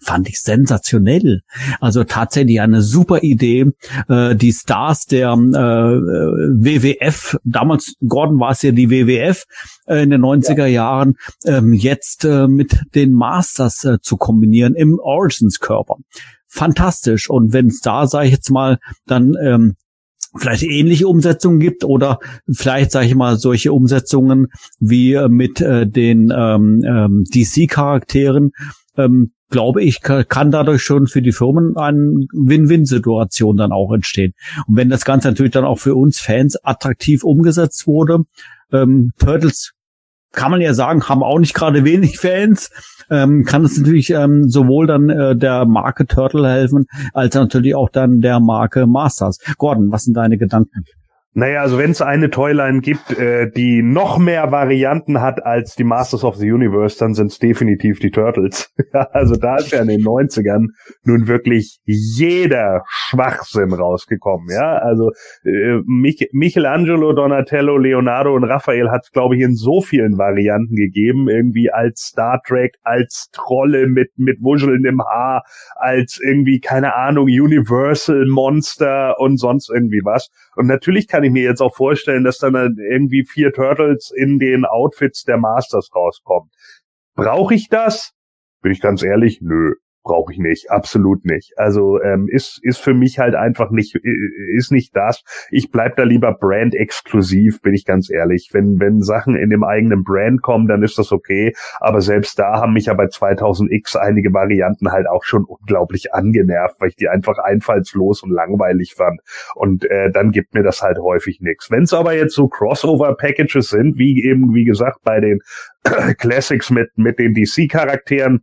fand ich sensationell. Also tatsächlich eine super Idee. Äh, die Stars der äh, WWF, damals Gordon war es ja die WWF äh, in den 90er Jahren, ähm, jetzt äh, mit den Masters äh, zu kombinieren im Origins-Körper. Fantastisch. Und wenn es da, sage ich jetzt mal, dann ähm, vielleicht ähnliche Umsetzungen gibt oder vielleicht, sage ich mal, solche Umsetzungen wie äh, mit äh, den ähm, ähm, DC-Charakteren, ähm, glaube ich, kann dadurch schon für die Firmen eine Win-Win-Situation dann auch entstehen. Und wenn das Ganze natürlich dann auch für uns Fans attraktiv umgesetzt wurde, ähm, Turtles kann man ja sagen, haben auch nicht gerade wenig Fans, ähm, kann es natürlich ähm, sowohl dann äh, der Marke Turtle helfen, als natürlich auch dann der Marke Masters. Gordon, was sind deine Gedanken? Naja, also wenn es eine Toyline gibt, äh, die noch mehr Varianten hat als die Masters of the Universe, dann sind es definitiv die Turtles. also da ist ja in den 90ern nun wirklich jeder Schwachsinn rausgekommen. Ja, also äh, Mich Michelangelo, Donatello, Leonardo und Raphael hat glaube ich, in so vielen Varianten gegeben. Irgendwie als Star Trek, als Trolle mit, mit wuschelndem Haar, als irgendwie, keine Ahnung, Universal Monster und sonst irgendwie was. Und natürlich kann ich mir jetzt auch vorstellen, dass dann irgendwie vier Turtles in den Outfits der Masters rauskommen. Brauche ich das? Bin ich ganz ehrlich, nö. Brauche ich nicht, absolut nicht. Also ähm, ist ist für mich halt einfach nicht ist nicht das. Ich bleib da lieber Brand exklusiv, bin ich ganz ehrlich. Wenn wenn Sachen in dem eigenen Brand kommen, dann ist das okay. Aber selbst da haben mich ja bei 2000X einige Varianten halt auch schon unglaublich angenervt, weil ich die einfach einfallslos und langweilig fand. Und äh, dann gibt mir das halt häufig nichts. Wenn es aber jetzt so Crossover-Packages sind, wie eben wie gesagt bei den Classics mit mit den DC-Charakteren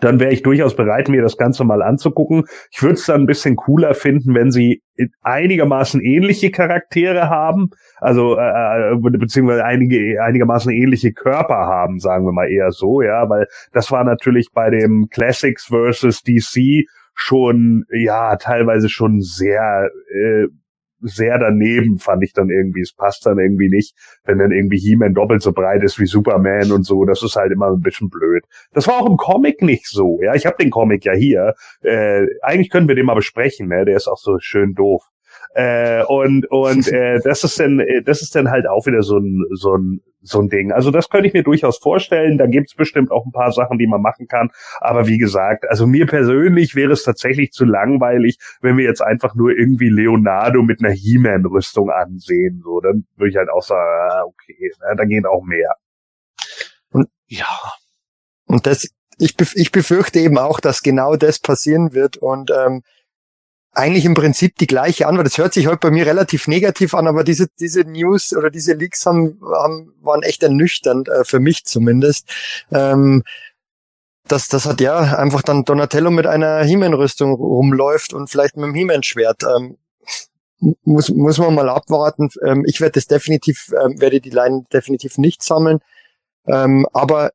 dann wäre ich durchaus bereit, mir das Ganze mal anzugucken. Ich würde es dann ein bisschen cooler finden, wenn sie einigermaßen ähnliche Charaktere haben, also äh, äh, beziehungsweise einige einigermaßen ähnliche Körper haben, sagen wir mal eher so, ja, weil das war natürlich bei dem Classics versus DC schon ja teilweise schon sehr äh, sehr daneben, fand ich dann irgendwie. Es passt dann irgendwie nicht, wenn dann irgendwie He-Man doppelt so breit ist wie Superman und so. Das ist halt immer ein bisschen blöd. Das war auch im Comic nicht so. Ja, ich habe den Comic ja hier. Äh, eigentlich können wir den mal besprechen. Ne? Der ist auch so schön doof. Äh, und und äh, das ist dann äh, das ist dann halt auch wieder so ein so ein so ein Ding. Also das könnte ich mir durchaus vorstellen. Da gibt's bestimmt auch ein paar Sachen, die man machen kann. Aber wie gesagt, also mir persönlich wäre es tatsächlich zu langweilig, wenn wir jetzt einfach nur irgendwie Leonardo mit einer He-Man-Rüstung ansehen. So, dann würde ich halt auch sagen, ah, okay, da geht auch mehr. Und ja. Und das, ich, ich befürchte eben auch, dass genau das passieren wird. Und ähm, eigentlich im Prinzip die gleiche Antwort. Das hört sich heute bei mir relativ negativ an, aber diese, diese News oder diese Leaks haben, haben, waren echt ernüchternd, äh, für mich zumindest. Ähm, das, das hat ja einfach dann Donatello mit einer He-Man-Rüstung rumläuft und vielleicht mit einem He-Man-Schwert. Ähm, muss, muss man mal abwarten. Ähm, ich werde das definitiv, ähm, werde die Line definitiv nicht sammeln. Ähm, aber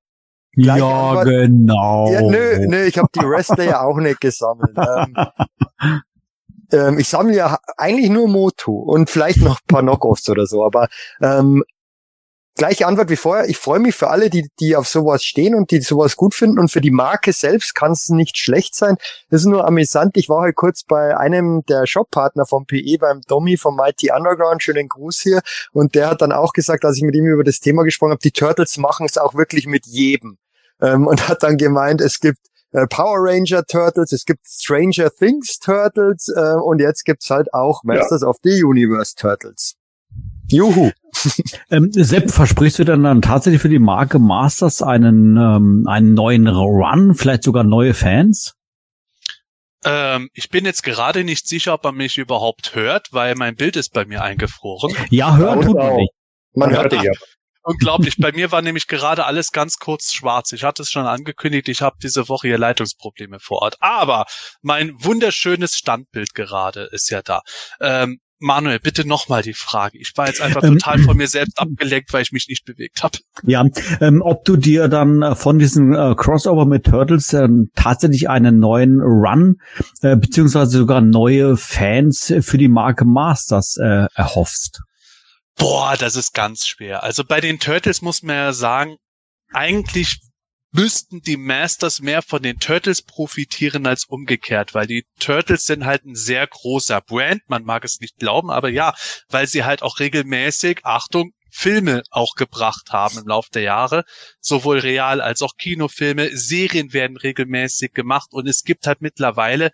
ja, Antwort, genau. Ja, nö, nö, ich habe die Wrestler ja auch nicht gesammelt. Ähm, ähm, ich sammle ja eigentlich nur Motu und vielleicht noch ein paar Knockoffs oder so, aber ähm, gleiche Antwort wie vorher. Ich freue mich für alle, die, die auf sowas stehen und die sowas gut finden. Und für die Marke selbst kann es nicht schlecht sein. Das ist nur amüsant. Ich war heute kurz bei einem der Shoppartner vom PE, beim Domi vom Mighty Underground. Schönen Gruß hier. Und der hat dann auch gesagt, als ich mit ihm über das Thema gesprochen habe, die Turtles machen es auch wirklich mit jedem. Ähm, und hat dann gemeint, es gibt äh, Power Ranger Turtles, es gibt Stranger Things Turtles äh, und jetzt gibt's halt auch Masters ja. of the Universe Turtles. Juhu. ähm, Sepp, versprichst du dann, dann tatsächlich für die Marke Masters einen, ähm, einen neuen Run, vielleicht sogar neue Fans? Ähm, ich bin jetzt gerade nicht sicher, ob man mich überhaupt hört, weil mein Bild ist bei mir eingefroren. Ja, hört tut man nicht. Man hört dich ja. Unglaublich. Bei mir war nämlich gerade alles ganz kurz schwarz. Ich hatte es schon angekündigt, ich habe diese Woche hier Leitungsprobleme vor Ort. Aber mein wunderschönes Standbild gerade ist ja da. Ähm, Manuel, bitte nochmal die Frage. Ich war jetzt einfach ähm, total von mir selbst abgelenkt, weil ich mich nicht bewegt habe. Ja, ähm, ob du dir dann äh, von diesem äh, Crossover mit Turtles äh, tatsächlich einen neuen Run äh, beziehungsweise sogar neue Fans für die Marke Masters äh, erhoffst? Boah, das ist ganz schwer. Also bei den Turtles muss man ja sagen, eigentlich müssten die Masters mehr von den Turtles profitieren als umgekehrt, weil die Turtles sind halt ein sehr großer Brand, man mag es nicht glauben, aber ja, weil sie halt auch regelmäßig, Achtung, Filme auch gebracht haben im Laufe der Jahre, sowohl real als auch Kinofilme, Serien werden regelmäßig gemacht und es gibt halt mittlerweile,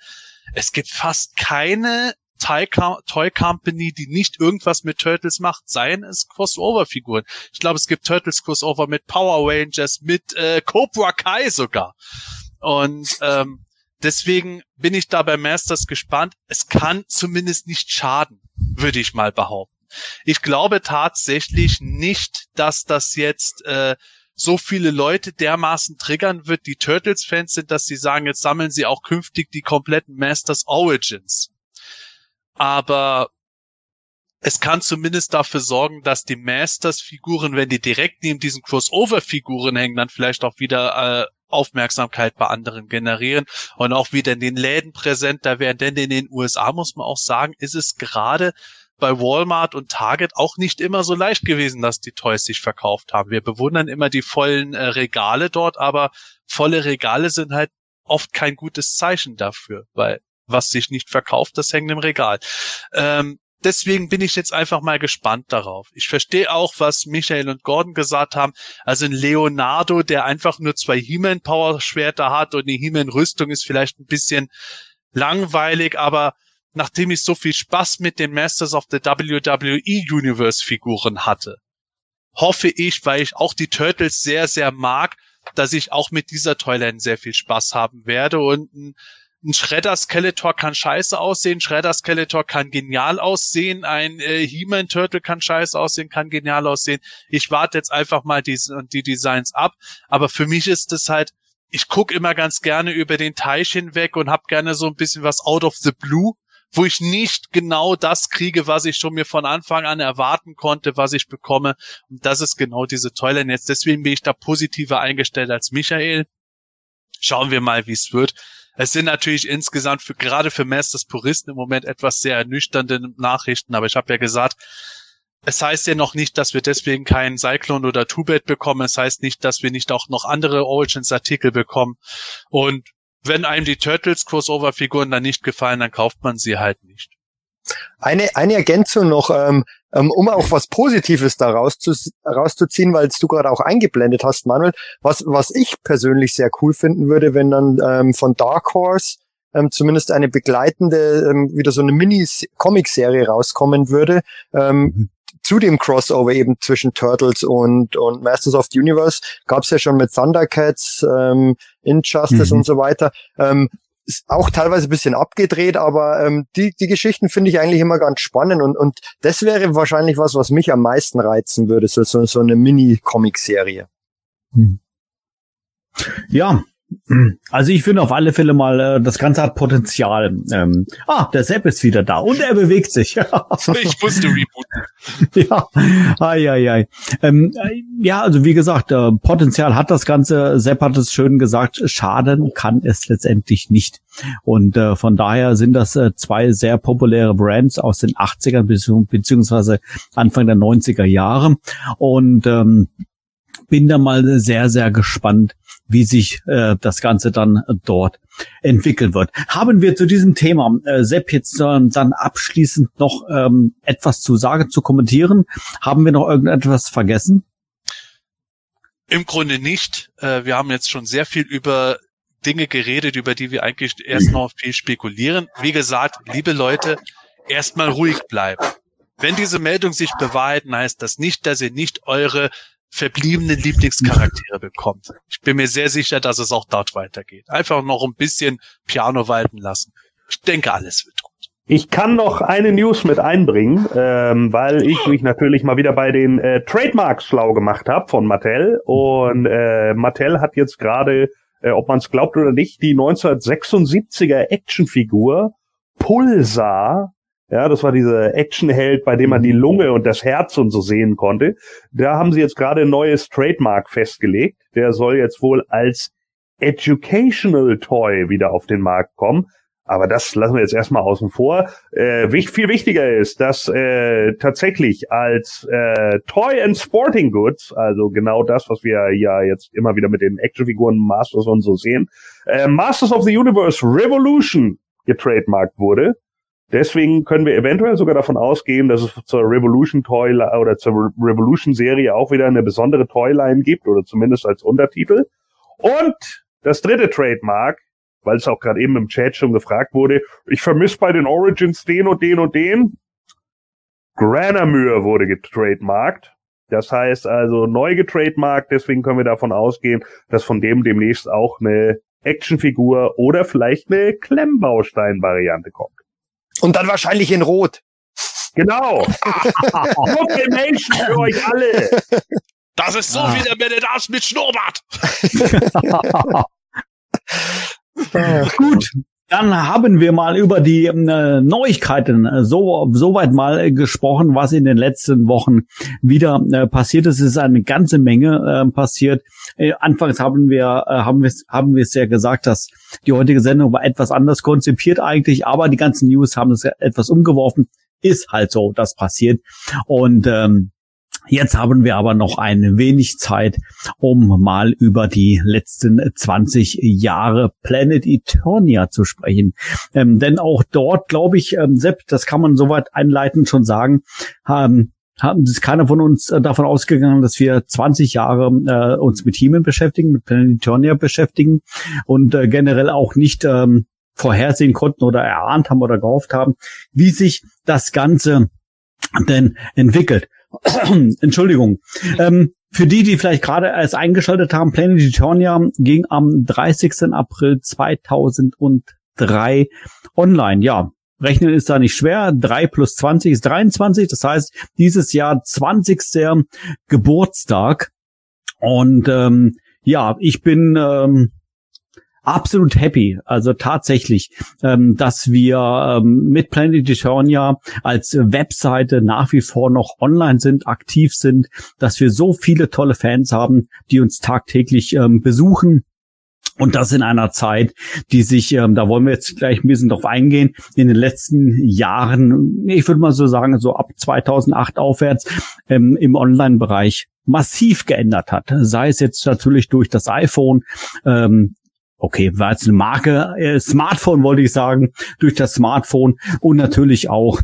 es gibt fast keine Toy, Company, die nicht irgendwas mit Turtles macht, seien es Crossover-Figuren. Ich glaube, es gibt Turtles Crossover mit Power Rangers, mit äh, Cobra Kai sogar. Und ähm, deswegen bin ich da bei Masters gespannt. Es kann zumindest nicht schaden, würde ich mal behaupten. Ich glaube tatsächlich nicht, dass das jetzt äh, so viele Leute dermaßen triggern wird, die Turtles-Fans sind, dass sie sagen, jetzt sammeln sie auch künftig die kompletten Masters Origins aber es kann zumindest dafür sorgen, dass die Masters-Figuren, wenn die direkt neben diesen Crossover-Figuren hängen, dann vielleicht auch wieder äh, Aufmerksamkeit bei anderen generieren und auch wieder in den Läden präsenter werden. Denn in den USA muss man auch sagen, ist es gerade bei Walmart und Target auch nicht immer so leicht gewesen, dass die Toys sich verkauft haben. Wir bewundern immer die vollen äh, Regale dort, aber volle Regale sind halt oft kein gutes Zeichen dafür, weil was sich nicht verkauft, das hängt im Regal. Ähm, deswegen bin ich jetzt einfach mal gespannt darauf. Ich verstehe auch, was Michael und Gordon gesagt haben. Also ein Leonardo, der einfach nur zwei He-Man-Power-Schwerter hat und die He-Man-Rüstung ist vielleicht ein bisschen langweilig, aber nachdem ich so viel Spaß mit den Masters of the WWE Universe Figuren hatte, hoffe ich, weil ich auch die Turtles sehr, sehr mag, dass ich auch mit dieser Toyline sehr viel Spaß haben werde und ein ein Shredder Skeletor kann scheiße aussehen, Shredder Skeletor kann genial aussehen, ein äh, He-Man Turtle kann scheiße aussehen, kann genial aussehen. Ich warte jetzt einfach mal die, die Designs ab, aber für mich ist es halt, ich gucke immer ganz gerne über den Teich hinweg und hab gerne so ein bisschen was out of the blue, wo ich nicht genau das kriege, was ich schon mir von Anfang an erwarten konnte, was ich bekomme. Und das ist genau diese Toyline jetzt. Deswegen bin ich da positiver eingestellt als Michael. Schauen wir mal, wie es wird. Es sind natürlich insgesamt für, gerade für Masters Puristen im Moment etwas sehr ernüchternde Nachrichten, aber ich habe ja gesagt, es heißt ja noch nicht, dass wir deswegen keinen Cyclone oder Two-Bed bekommen. Es heißt nicht, dass wir nicht auch noch andere Origins-Artikel bekommen. Und wenn einem die Turtles Crossover-Figuren dann nicht gefallen, dann kauft man sie halt nicht. Eine, eine Ergänzung noch, ähm, ähm, um auch was Positives da rauszu, rauszuziehen, weil du gerade auch eingeblendet hast, Manuel, was, was ich persönlich sehr cool finden würde, wenn dann ähm, von Dark Horse ähm, zumindest eine begleitende, ähm, wieder so eine Mini-Comic-Serie rauskommen würde, ähm, mhm. zu dem Crossover eben zwischen Turtles und, und Masters of the Universe, gab es ja schon mit Thundercats, ähm, Injustice mhm. und so weiter. Ähm, ist auch teilweise ein bisschen abgedreht, aber ähm, die, die Geschichten finde ich eigentlich immer ganz spannend und, und das wäre wahrscheinlich was, was mich am meisten reizen würde, so, so, so eine Mini-Comic-Serie. Hm. Ja, also ich finde auf alle Fälle mal, äh, das Ganze hat Potenzial. Ähm, ah, der Sepp ist wieder da und er bewegt sich. ich musste rebooten. ja, ai, ai, ai. Ähm, äh, ja, also wie gesagt, äh, Potenzial hat das Ganze. Sepp hat es schön gesagt, schaden kann es letztendlich nicht. Und äh, von daher sind das äh, zwei sehr populäre Brands aus den 80ern beziehungsweise Anfang der 90er Jahre. Und ähm, bin da mal sehr, sehr gespannt, wie sich äh, das Ganze dann äh, dort entwickeln wird. Haben wir zu diesem Thema, äh, Sepp, jetzt äh, dann abschließend noch ähm, etwas zu sagen, zu kommentieren? Haben wir noch irgendetwas vergessen? Im Grunde nicht. Äh, wir haben jetzt schon sehr viel über Dinge geredet, über die wir eigentlich erst noch viel spekulieren. Wie gesagt, liebe Leute, erstmal ruhig bleiben. Wenn diese Meldung sich bewahrheiten, heißt das nicht, dass ihr nicht eure verbliebenen Lieblingscharaktere bekommt. Ich bin mir sehr sicher, dass es auch dort weitergeht. Einfach noch ein bisschen Piano walten lassen. Ich denke, alles wird gut. Ich kann noch eine News mit einbringen, ähm, weil ich mich natürlich mal wieder bei den äh, Trademarks schlau gemacht habe von Mattel. Und äh, Mattel hat jetzt gerade, äh, ob man es glaubt oder nicht, die 1976er Actionfigur Pulsar ja, das war dieser Actionheld, bei dem man die mhm. Lunge und das Herz und so sehen konnte. Da haben sie jetzt gerade ein neues Trademark festgelegt. Der soll jetzt wohl als Educational Toy wieder auf den Markt kommen. Aber das lassen wir jetzt erstmal außen vor. Äh, viel wichtiger ist, dass äh, tatsächlich als äh, Toy and Sporting Goods, also genau das, was wir ja jetzt immer wieder mit den Actionfiguren Masters und so sehen, äh, Masters of the Universe Revolution getrademarkt wurde. Deswegen können wir eventuell sogar davon ausgehen, dass es zur Revolution Toy oder zur Revolution Serie auch wieder eine besondere Toyline gibt oder zumindest als Untertitel. Und das dritte Trademark, weil es auch gerade eben im Chat schon gefragt wurde, ich vermisse bei den Origins den und den und den. Granamyr wurde getrademarkt. Das heißt also neu getrademarkt, deswegen können wir davon ausgehen, dass von dem demnächst auch eine Actionfigur oder vielleicht eine Klemmbaustein-Variante kommt. Und dann wahrscheinlich in Rot. Genau. Proclamation für euch alle. Das ist so ah. wie der Man mit Schnurrbart. Gut, dann haben wir mal über die äh, Neuigkeiten äh, so soweit mal äh, gesprochen, was in den letzten Wochen wieder äh, passiert ist. Es ist eine ganze Menge äh, passiert. Äh, anfangs haben wir haben wir haben wir es ja gesagt, dass die heutige Sendung war etwas anders konzipiert eigentlich, aber die ganzen News haben es etwas umgeworfen. Ist halt so, das passiert und ähm, Jetzt haben wir aber noch ein wenig Zeit, um mal über die letzten 20 Jahre Planet Eternia zu sprechen. Ähm, denn auch dort, glaube ich, ähm, Sepp, das kann man soweit einleitend schon sagen, haben haben ist keiner von uns äh, davon ausgegangen, dass wir 20 Jahre äh, uns mit Hemen beschäftigen, mit Planet Eternia beschäftigen und äh, generell auch nicht ähm, vorhersehen konnten oder erahnt haben oder gehofft haben, wie sich das Ganze denn entwickelt. Entschuldigung. Ähm, für die, die vielleicht gerade erst eingeschaltet haben, Planet Eternia ging am 30. April 2003 online. Ja, rechnen ist da nicht schwer. 3 plus 20 ist 23. Das heißt, dieses Jahr 20. Geburtstag. Und ähm, ja, ich bin ähm, absolut happy, also tatsächlich, ähm, dass wir ähm, mit Planet Eternia als Webseite nach wie vor noch online sind, aktiv sind, dass wir so viele tolle Fans haben, die uns tagtäglich ähm, besuchen. Und das in einer Zeit, die sich, ähm, da wollen wir jetzt gleich ein bisschen drauf eingehen, in den letzten Jahren, ich würde mal so sagen, so ab 2008 aufwärts ähm, im Online-Bereich massiv geändert hat. Sei es jetzt natürlich durch das iPhone, ähm, okay, war jetzt eine Marke, äh, Smartphone wollte ich sagen, durch das Smartphone und natürlich auch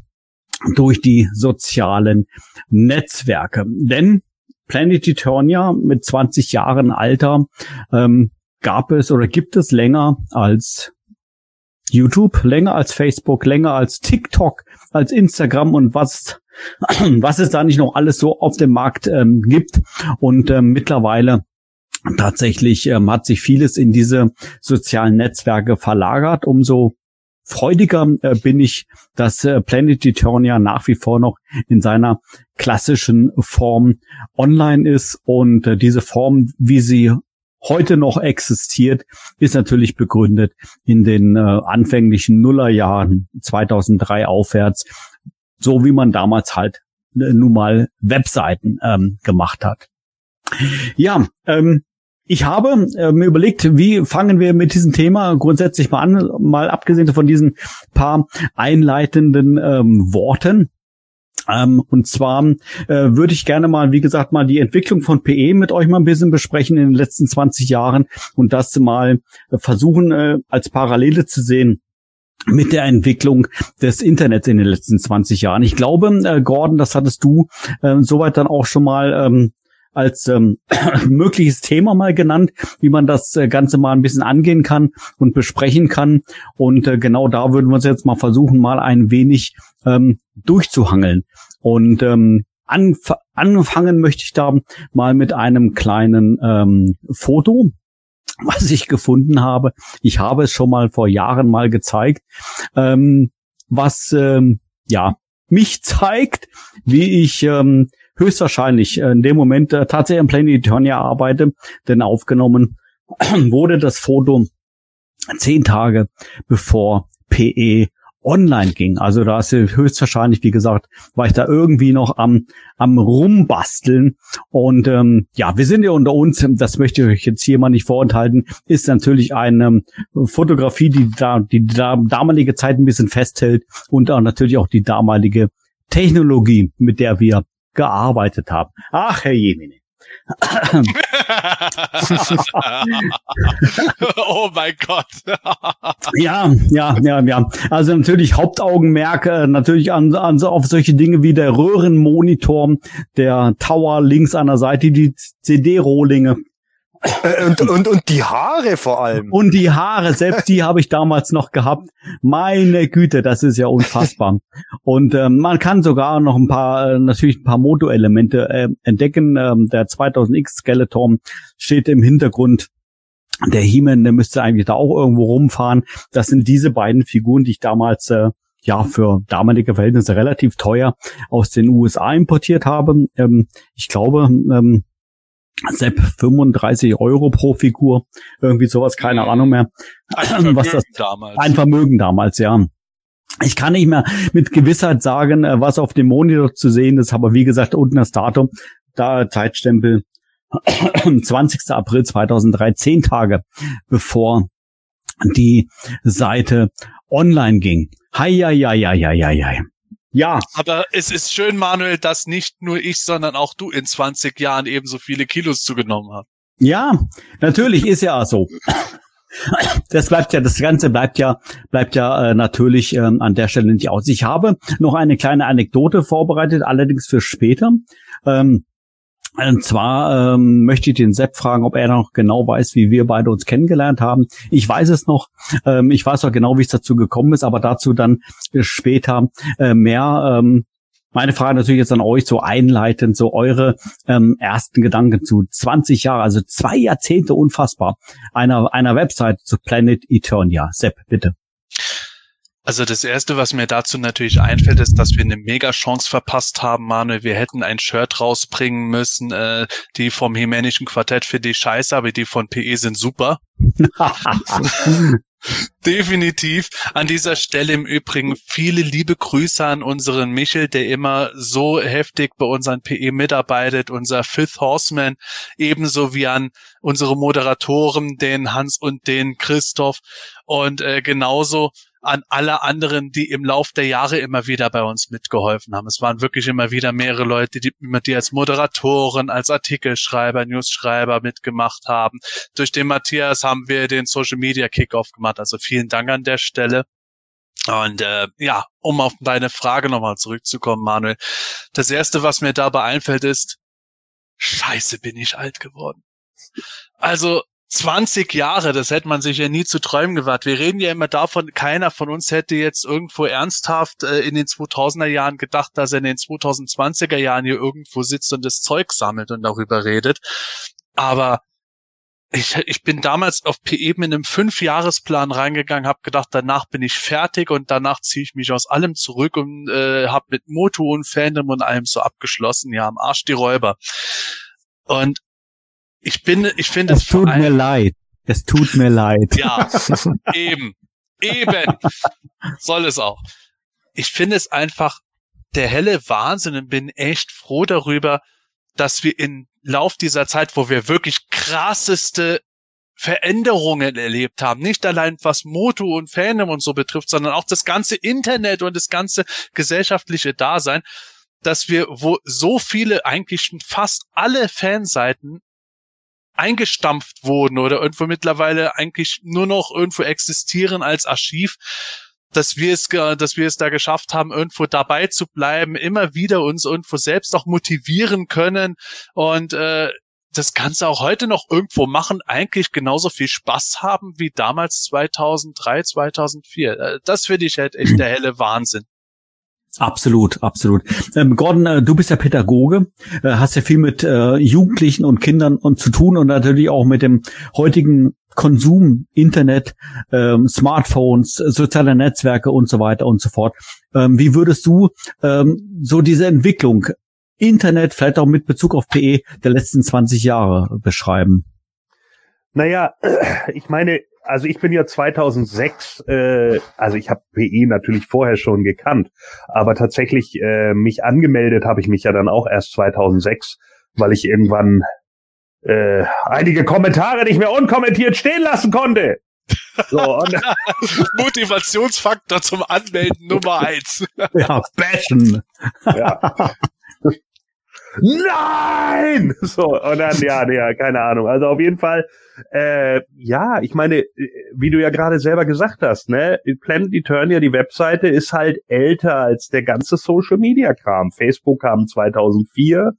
durch die sozialen Netzwerke. Denn Planet Eternia mit 20 Jahren Alter ähm, gab es oder gibt es länger als YouTube, länger als Facebook, länger als TikTok, als Instagram und was was es da nicht noch alles so auf dem Markt ähm, gibt. Und ähm, mittlerweile tatsächlich ähm, hat sich vieles in diese sozialen Netzwerke verlagert. Umso freudiger äh, bin ich, dass äh, Planet Eternia nach wie vor noch in seiner klassischen Form online ist und äh, diese Form, wie sie heute noch existiert, ist natürlich begründet in den äh, anfänglichen Nullerjahren 2003 aufwärts, so wie man damals halt äh, nun mal Webseiten ähm, gemacht hat. Ja, ähm, ich habe äh, mir überlegt, wie fangen wir mit diesem Thema grundsätzlich mal an, mal abgesehen von diesen paar einleitenden ähm, Worten. Ähm, und zwar äh, würde ich gerne mal, wie gesagt, mal die Entwicklung von PE mit euch mal ein bisschen besprechen in den letzten 20 Jahren und das mal äh, versuchen äh, als Parallele zu sehen mit der Entwicklung des Internets in den letzten 20 Jahren. Ich glaube, äh, Gordon, das hattest du äh, soweit dann auch schon mal ähm, als ähm, mögliches Thema mal genannt, wie man das äh, Ganze mal ein bisschen angehen kann und besprechen kann. Und äh, genau da würden wir uns jetzt mal versuchen, mal ein wenig ähm, durchzuhangeln. Und ähm, anf anfangen möchte ich da mal mit einem kleinen ähm, Foto, was ich gefunden habe. Ich habe es schon mal vor Jahren mal gezeigt, ähm, was ähm, ja mich zeigt, wie ich ähm, höchstwahrscheinlich äh, in dem Moment äh, tatsächlich am Planet Eternia arbeite, denn aufgenommen wurde das Foto zehn Tage bevor PE online ging. Also da ist höchstwahrscheinlich, wie gesagt, war ich da irgendwie noch am, am rumbasteln. Und ähm, ja, wir sind ja unter uns, das möchte ich euch jetzt hier mal nicht vorenthalten, ist natürlich eine ähm, Fotografie, die da die da, damalige Zeit ein bisschen festhält und auch natürlich auch die damalige Technologie, mit der wir gearbeitet haben. Ach, Herr Jemine. oh mein Gott. ja, ja, ja, ja. Also natürlich Hauptaugenmerk äh, natürlich an, an so auf solche Dinge wie der Röhrenmonitor, der Tower links an der Seite, die CD-Rohlinge und, und, und die Haare vor allem. Und die Haare, selbst die habe ich damals noch gehabt. Meine Güte, das ist ja unfassbar. Und ähm, man kann sogar noch ein paar, äh, natürlich ein paar Moto-Elemente äh, entdecken. Ähm, der 2000X Skeleton steht im Hintergrund. Der He-Man, der müsste eigentlich da auch irgendwo rumfahren. Das sind diese beiden Figuren, die ich damals äh, ja für damalige Verhältnisse relativ teuer aus den USA importiert habe. Ähm, ich glaube, ähm, Sepp 35 Euro pro Figur, irgendwie sowas, keine mhm. Ahnung mehr. Ein Vermögen was das, damals. Ein Vermögen damals, ja. Ich kann nicht mehr mit Gewissheit sagen, äh, was auf dem Monitor zu sehen ist, aber wie gesagt, unten das Datum, da Zeitstempel 20. April 2003, zehn Tage bevor die Seite online ging. Hei, hei, hei, hei, hei, hei. Ja. Aber es ist schön, Manuel, dass nicht nur ich, sondern auch du in 20 Jahren ebenso viele Kilos zugenommen hast. Ja, natürlich ist ja so. Das bleibt ja, das Ganze bleibt ja, bleibt ja äh, natürlich ähm, an der Stelle nicht aus. Ich habe noch eine kleine Anekdote vorbereitet, allerdings für später. Ähm, und zwar ähm, möchte ich den Sepp fragen, ob er noch genau weiß, wie wir beide uns kennengelernt haben. Ich weiß es noch. Ähm, ich weiß auch genau, wie es dazu gekommen ist, aber dazu dann später äh, mehr. Ähm, meine Frage natürlich jetzt an euch, so einleitend, so eure ähm, ersten Gedanken zu 20 Jahre, also zwei Jahrzehnte unfassbar, einer, einer Website zu Planet Eternia. Sepp, bitte. Also das erste, was mir dazu natürlich einfällt, ist, dass wir eine Mega-Chance verpasst haben, Manuel. Wir hätten ein Shirt rausbringen müssen. Äh, die vom Hemänischen Quartett für die scheiße, aber die von PE sind super. Definitiv. An dieser Stelle im Übrigen viele liebe Grüße an unseren Michel, der immer so heftig bei unseren PE mitarbeitet, unser Fifth Horseman, ebenso wie an unsere Moderatoren, den Hans und den Christoph und äh, genauso an alle anderen, die im Lauf der Jahre immer wieder bei uns mitgeholfen haben. Es waren wirklich immer wieder mehrere Leute, die, die als Moderatoren, als Artikelschreiber, Newsschreiber mitgemacht haben. Durch den Matthias haben wir den Social Media Kickoff gemacht. Also vielen Dank an der Stelle. Und äh, ja, um auf deine Frage nochmal zurückzukommen, Manuel. Das erste, was mir dabei einfällt, ist, scheiße, bin ich alt geworden. Also 20 Jahre, das hätte man sich ja nie zu träumen gewagt. Wir reden ja immer davon, keiner von uns hätte jetzt irgendwo ernsthaft äh, in den 2000er Jahren gedacht, dass er in den 2020er Jahren hier irgendwo sitzt und das Zeug sammelt und darüber redet. Aber ich, ich bin damals auf PE mit einem Fünfjahresplan reingegangen, habe gedacht, danach bin ich fertig und danach ziehe ich mich aus allem zurück und äh, habe mit Moto und Fandom und allem so abgeschlossen. Ja, am Arsch die Räuber. Und ich bin, ich finde es. Es tut mir leid. Es tut mir leid. Ja, eben. Eben. Soll es auch. Ich finde es einfach der helle Wahnsinn und bin echt froh darüber, dass wir im Lauf dieser Zeit, wo wir wirklich krasseste Veränderungen erlebt haben. Nicht allein was Moto und Fandom und so betrifft, sondern auch das ganze Internet und das ganze gesellschaftliche Dasein, dass wir, wo so viele, eigentlich fast alle Fanseiten eingestampft wurden oder irgendwo mittlerweile eigentlich nur noch irgendwo existieren als Archiv, dass wir es, dass wir es da geschafft haben, irgendwo dabei zu bleiben, immer wieder uns irgendwo selbst auch motivieren können und äh, das Ganze auch heute noch irgendwo machen, eigentlich genauso viel Spaß haben wie damals 2003, 2004. Äh, das finde ich halt echt der helle Wahnsinn. Absolut, absolut. Ähm, Gordon, äh, du bist ja Pädagoge, äh, hast ja viel mit äh, Jugendlichen und Kindern und zu tun und natürlich auch mit dem heutigen Konsum, Internet, ähm, Smartphones, soziale Netzwerke und so weiter und so fort. Ähm, wie würdest du ähm, so diese Entwicklung Internet, vielleicht auch mit Bezug auf PE der letzten 20 Jahre beschreiben? Naja, ich meine, also ich bin ja 2006, äh, also ich habe PE natürlich vorher schon gekannt, aber tatsächlich äh, mich angemeldet habe ich mich ja dann auch erst 2006, weil ich irgendwann äh, einige Kommentare nicht mehr unkommentiert stehen lassen konnte. So, und Motivationsfaktor zum Anmelden Nummer eins. Ja, bashen. Ja. Nein! So, und dann, ja, ja, keine Ahnung. Also auf jeden Fall, äh, ja, ich meine, wie du ja gerade selber gesagt hast, ne, Planet Eternia, die Webseite, ist halt älter als der ganze Social Media Kram. Facebook kam 2004,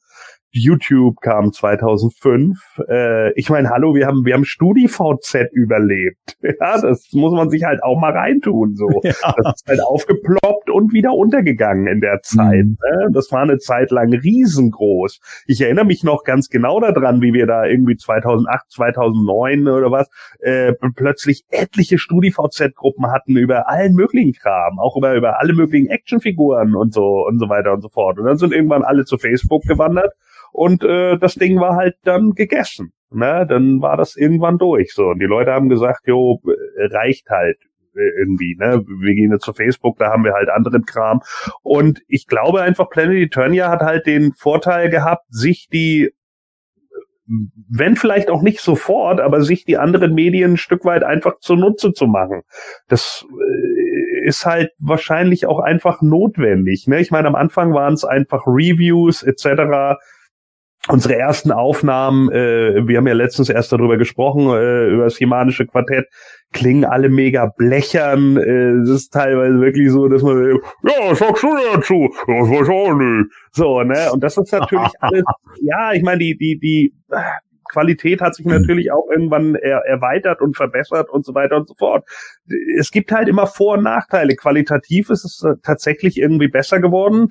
YouTube kam 2005. Äh, ich meine, hallo, wir haben wir haben StudiVZ überlebt. Ja, das muss man sich halt auch mal reintun. So, ja. das ist halt aufgeploppt und wieder untergegangen in der Zeit. Mhm. Ne? Das war eine Zeit lang riesengroß. Ich erinnere mich noch ganz genau daran, wie wir da irgendwie 2008, 2009 oder was äh, plötzlich etliche StudiVZ-Gruppen hatten über allen möglichen Kram, auch über über alle möglichen Actionfiguren und so und so weiter und so fort. Und dann sind irgendwann alle zu Facebook gewandert und äh, das Ding war halt dann gegessen. Ne? Dann war das irgendwann durch. So und die Leute haben gesagt, jo reicht halt äh, irgendwie, ne? Wir gehen jetzt zu Facebook, da haben wir halt anderen Kram. Und ich glaube einfach, Planet Eternia hat halt den Vorteil gehabt, sich die wenn vielleicht auch nicht sofort, aber sich die anderen Medien ein Stück weit einfach zunutze zu machen. Das äh, ist halt wahrscheinlich auch einfach notwendig. Ne? Ich meine, am Anfang waren es einfach Reviews etc. Unsere ersten Aufnahmen, äh, wir haben ja letztens erst darüber gesprochen, äh, über das Himanische Quartett, klingen alle mega blechern. Äh, es ist teilweise wirklich so, dass man, ja, sagst du dazu? Ja, das weiß ich auch nicht. So, ne? Und das ist natürlich alles, ja, ich meine, die, die, die, Qualität hat sich natürlich auch irgendwann er, erweitert und verbessert und so weiter und so fort. Es gibt halt immer Vor- und Nachteile. Qualitativ ist es äh, tatsächlich irgendwie besser geworden.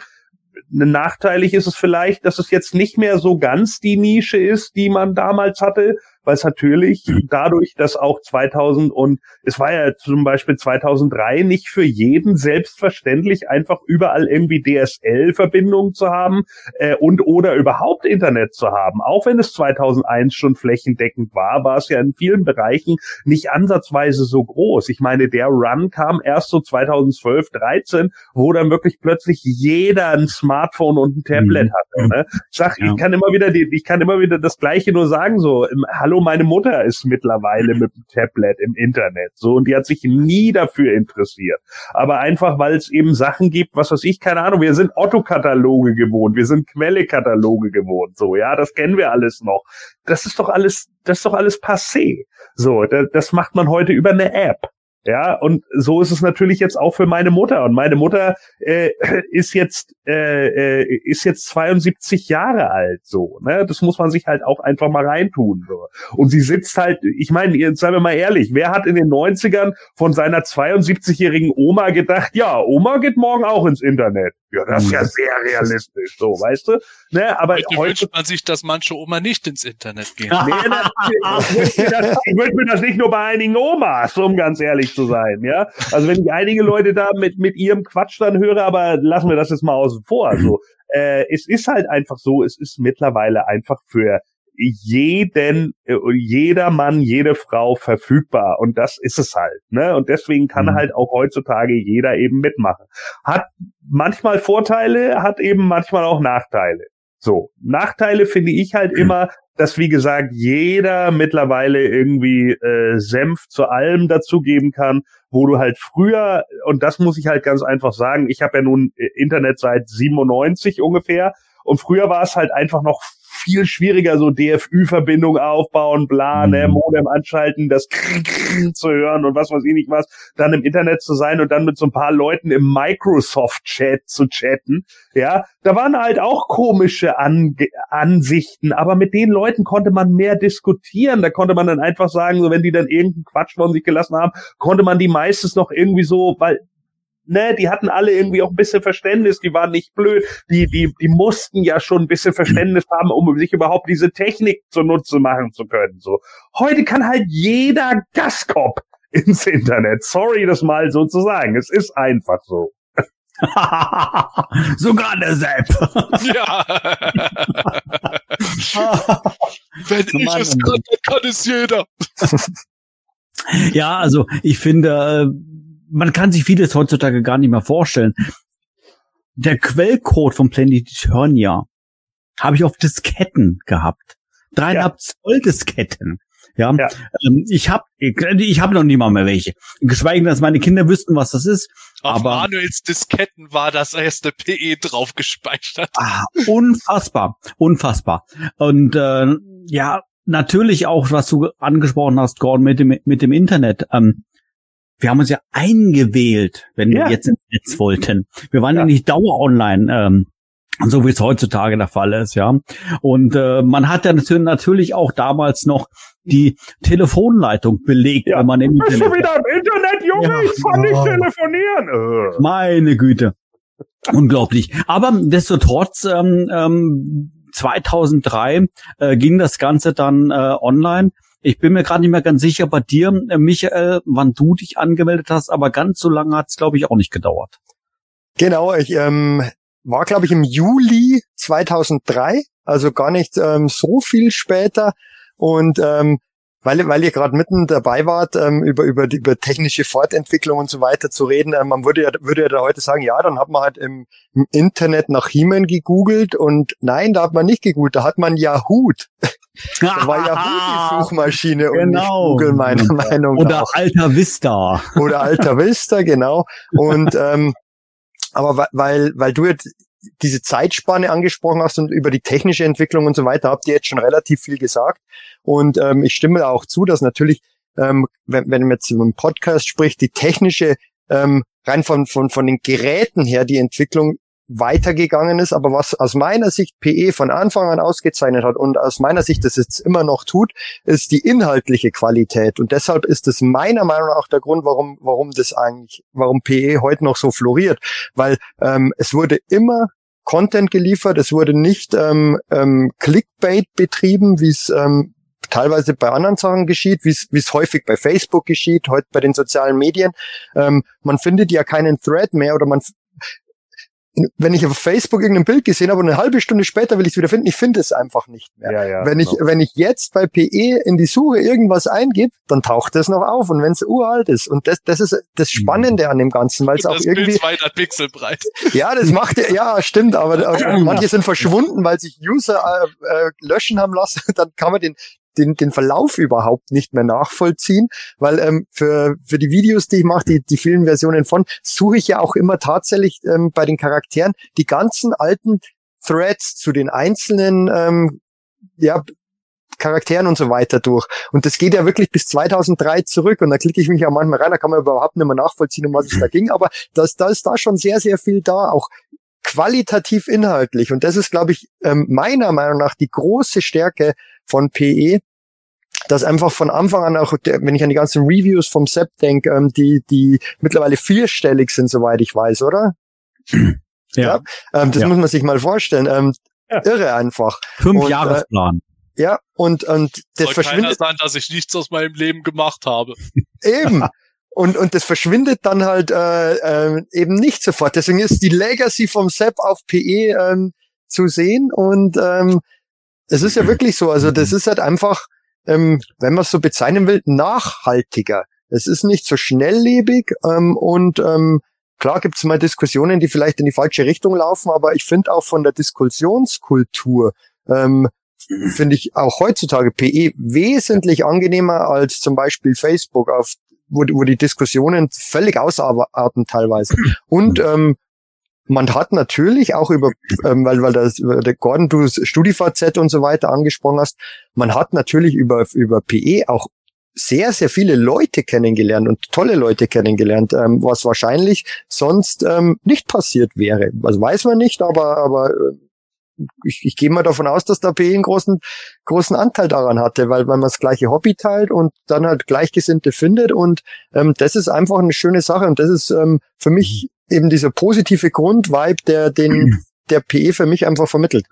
Nachteilig ist es vielleicht, dass es jetzt nicht mehr so ganz die Nische ist, die man damals hatte, weil es natürlich dadurch, dass auch 2000 und es war ja zum Beispiel 2003 nicht für jeden selbstverständlich einfach überall irgendwie DSL-Verbindungen zu haben äh, und oder überhaupt Internet zu haben. Auch wenn es 2001 schon flächendeckend war, war es ja in vielen Bereichen nicht ansatzweise so groß. Ich meine, der Run kam erst so 2012, 13, wo dann wirklich plötzlich jeder ein Smartphone und ein Tablet mhm. hatte. Ne? Ich sag, ja. ich kann immer wieder, die, ich kann immer wieder das Gleiche nur sagen, so, im, hallo hallo, meine Mutter ist mittlerweile mit dem Tablet im Internet. So, und die hat sich nie dafür interessiert. Aber einfach, weil es eben Sachen gibt, was weiß ich, keine Ahnung, wir sind Otto-Kataloge gewohnt, wir sind Quelle-Kataloge gewohnt. So, ja, das kennen wir alles noch. Das ist doch alles, das ist doch alles passé. So, das, das macht man heute über eine App. Ja, und so ist es natürlich jetzt auch für meine Mutter. Und meine Mutter äh, ist jetzt äh, äh, ist jetzt 72 Jahre alt, so. Ne, das muss man sich halt auch einfach mal reintun. So. Und sie sitzt halt, ich meine, jetzt seien wir mal ehrlich, wer hat in den 90ern von seiner 72-jährigen Oma gedacht, ja, Oma geht morgen auch ins Internet. Ja, das ist ja mhm. sehr realistisch, so, weißt du? Ne, aber heute, heute wünscht man sich, dass manche Oma nicht ins Internet gehen. nee, das, ich wünsche mir das nicht nur bei einigen Omas, um ganz ehrlich zu sein, ja. Also wenn ich einige Leute da mit, mit ihrem Quatsch dann höre, aber lassen wir das jetzt mal außen vor. Also, äh, es ist halt einfach so, es ist mittlerweile einfach für jeden, äh, jeder Mann, jede Frau verfügbar. Und das ist es halt. Ne? Und deswegen kann mhm. halt auch heutzutage jeder eben mitmachen. Hat manchmal Vorteile, hat eben manchmal auch Nachteile. So, Nachteile finde ich halt mhm. immer, dass wie gesagt jeder mittlerweile irgendwie äh, Senf zu allem dazugeben kann, wo du halt früher und das muss ich halt ganz einfach sagen, ich habe ja nun äh, Internet seit 97 ungefähr und früher war es halt einfach noch viel schwieriger, so DFÜ-Verbindung aufbauen, bla, ne, mhm. Modem anschalten, das zu hören und was weiß ich nicht was, dann im Internet zu sein und dann mit so ein paar Leuten im Microsoft-Chat zu chatten, ja, da waren halt auch komische An Ansichten, aber mit den Leuten konnte man mehr diskutieren, da konnte man dann einfach sagen, so wenn die dann irgendeinen Quatsch von sich gelassen haben, konnte man die meistens noch irgendwie so, weil ne, die hatten alle irgendwie auch ein bisschen Verständnis, die waren nicht blöd, die, die, die mussten ja schon ein bisschen Verständnis haben, um sich überhaupt diese Technik zunutze machen zu können. So. Heute kann halt jeder Gaskop ins Internet. Sorry, das mal so zu sagen. Es ist einfach so. Sogar der Sepp. ja. Wenn ich Mann, es kann, dann kann es jeder. ja, also ich finde, äh, man kann sich vieles heutzutage gar nicht mehr vorstellen. Der Quellcode von Planet Eternia habe ich auf Disketten gehabt. Dreieinhalb ja. Zoll Disketten. Ja, ja. Ähm, ich habe ich hab noch nie mal mehr welche. Geschweige denn, dass meine Kinder wüssten, was das ist. Auf aber Manuels Disketten war das erste PE drauf gespeichert. Ah, unfassbar, unfassbar. Und äh, ja, natürlich auch, was du angesprochen hast, Gordon, mit dem mit dem Internet. Ähm, wir haben uns ja eingewählt, wenn ja. wir jetzt ins Netz wollten. Wir waren ja, ja nicht dauer online. Ähm, so wie es heutzutage der Fall ist, ja. Und äh, man hat ja natürlich auch damals noch die Telefonleitung belegt, ja. wenn man im Bist Internet. du wieder im Internet, Junge? Ja. Ich kann nicht telefonieren. Äh. Meine Güte. Unglaublich. Aber destotrotz, ähm, ähm, 2003 äh, ging das Ganze dann äh, online ich bin mir gerade nicht mehr ganz sicher bei dir, äh, Michael, wann du dich angemeldet hast, aber ganz so lange hat es, glaube ich, auch nicht gedauert. Genau, ich ähm, war, glaube ich, im Juli 2003, also gar nicht ähm, so viel später. Und ähm, weil, weil ihr gerade mitten dabei wart, ähm, über, über, über technische Fortentwicklung und so weiter zu reden, ähm, man würde ja, würde ja da heute sagen, ja, dann hat man halt im, im Internet nach He-Man gegoogelt und nein, da hat man nicht gegoogelt, da hat man Yahoo Da war Yahoo die Suchmaschine und nicht Genau. Google meiner Meinung Oder nach. Alta Vista. Oder Alta Vista, genau. Und ähm, aber weil, weil du jetzt diese Zeitspanne angesprochen hast und über die technische Entwicklung und so weiter, habt ihr jetzt schon relativ viel gesagt. Und ähm, ich stimme auch zu, dass natürlich, ähm, wenn, wenn man jetzt über einen Podcast spricht, die technische, ähm, rein von, von, von den Geräten her, die Entwicklung weitergegangen ist, aber was aus meiner Sicht PE von Anfang an ausgezeichnet hat und aus meiner Sicht das jetzt immer noch tut, ist die inhaltliche Qualität. Und deshalb ist es meiner Meinung nach der Grund, warum, warum das eigentlich, warum PE heute noch so floriert. Weil ähm, es wurde immer Content geliefert, es wurde nicht ähm, ähm, Clickbait betrieben, wie es ähm, teilweise bei anderen Sachen geschieht, wie es wie es häufig bei Facebook geschieht, heute bei den sozialen Medien. Ähm, man findet ja keinen Thread mehr oder man wenn ich auf Facebook irgendein Bild gesehen habe und eine halbe Stunde später will ich es wieder finden, ich finde es einfach nicht mehr. Ja, ja, wenn ich genau. wenn ich jetzt bei PE in die Suche irgendwas eingebe, dann taucht es noch auf und wenn es uralt ist und das das ist das Spannende an dem Ganzen, weil es auch das irgendwie Bild 200 Pixel breit. ja, das macht ja, ja, stimmt, aber aber manche sind verschwunden, weil sich User äh, äh, löschen haben lassen. Dann kann man den den, den Verlauf überhaupt nicht mehr nachvollziehen, weil ähm, für, für die Videos, die ich mache, die, die vielen Versionen von, suche ich ja auch immer tatsächlich ähm, bei den Charakteren die ganzen alten Threads zu den einzelnen ähm, ja, Charakteren und so weiter durch. Und das geht ja wirklich bis 2003 zurück. Und da klicke ich mich ja manchmal rein, da kann man überhaupt nicht mehr nachvollziehen, um was es da ging. Aber das, da ist da schon sehr, sehr viel da, auch qualitativ inhaltlich. Und das ist, glaube ich, ähm, meiner Meinung nach die große Stärke von PE, dass einfach von Anfang an auch, der, wenn ich an die ganzen Reviews vom Sepp denke, ähm, die, die mittlerweile vierstellig sind, soweit ich weiß, oder? Ja. Ähm, das Ja. muss man sich mal vorstellen. Ähm, Ja. Irre einfach. Fünf Und, äh, Jahresplan. Ja, und, und das Soll verschwindet sein, dass ich nichts aus meinem Leben gemacht habe. eben. Und, und das verschwindet dann halt äh, äh, eben nicht sofort. Deswegen ist die Legacy vom Sepp auf PE ähm, zu sehen. Und ähm, es ist ja wirklich so. Also das ist halt einfach, ähm, wenn man es so bezeichnen will, nachhaltiger. Es ist nicht so schnelllebig ähm, und ähm, klar gibt es mal Diskussionen, die vielleicht in die falsche Richtung laufen, aber ich finde auch von der Diskussionskultur ähm, finde ich auch heutzutage PE wesentlich angenehmer als zum Beispiel Facebook, auf, wo, wo die Diskussionen völlig ausarten teilweise. Und ähm, man hat natürlich auch über, ähm, weil, weil das, der Gordon, du StudiVZ und so weiter angesprochen hast, man hat natürlich über, über PE auch sehr, sehr viele Leute kennengelernt und tolle Leute kennengelernt, ähm, was wahrscheinlich sonst ähm, nicht passiert wäre. Also weiß man nicht, aber, aber äh, ich, ich gehe mal davon aus, dass der PE einen großen, großen Anteil daran hatte, weil, weil man das gleiche Hobby teilt und dann halt Gleichgesinnte findet und ähm, das ist einfach eine schöne Sache und das ist ähm, für mich eben dieser positive Grundvibe, der den der PE für mich einfach vermittelt.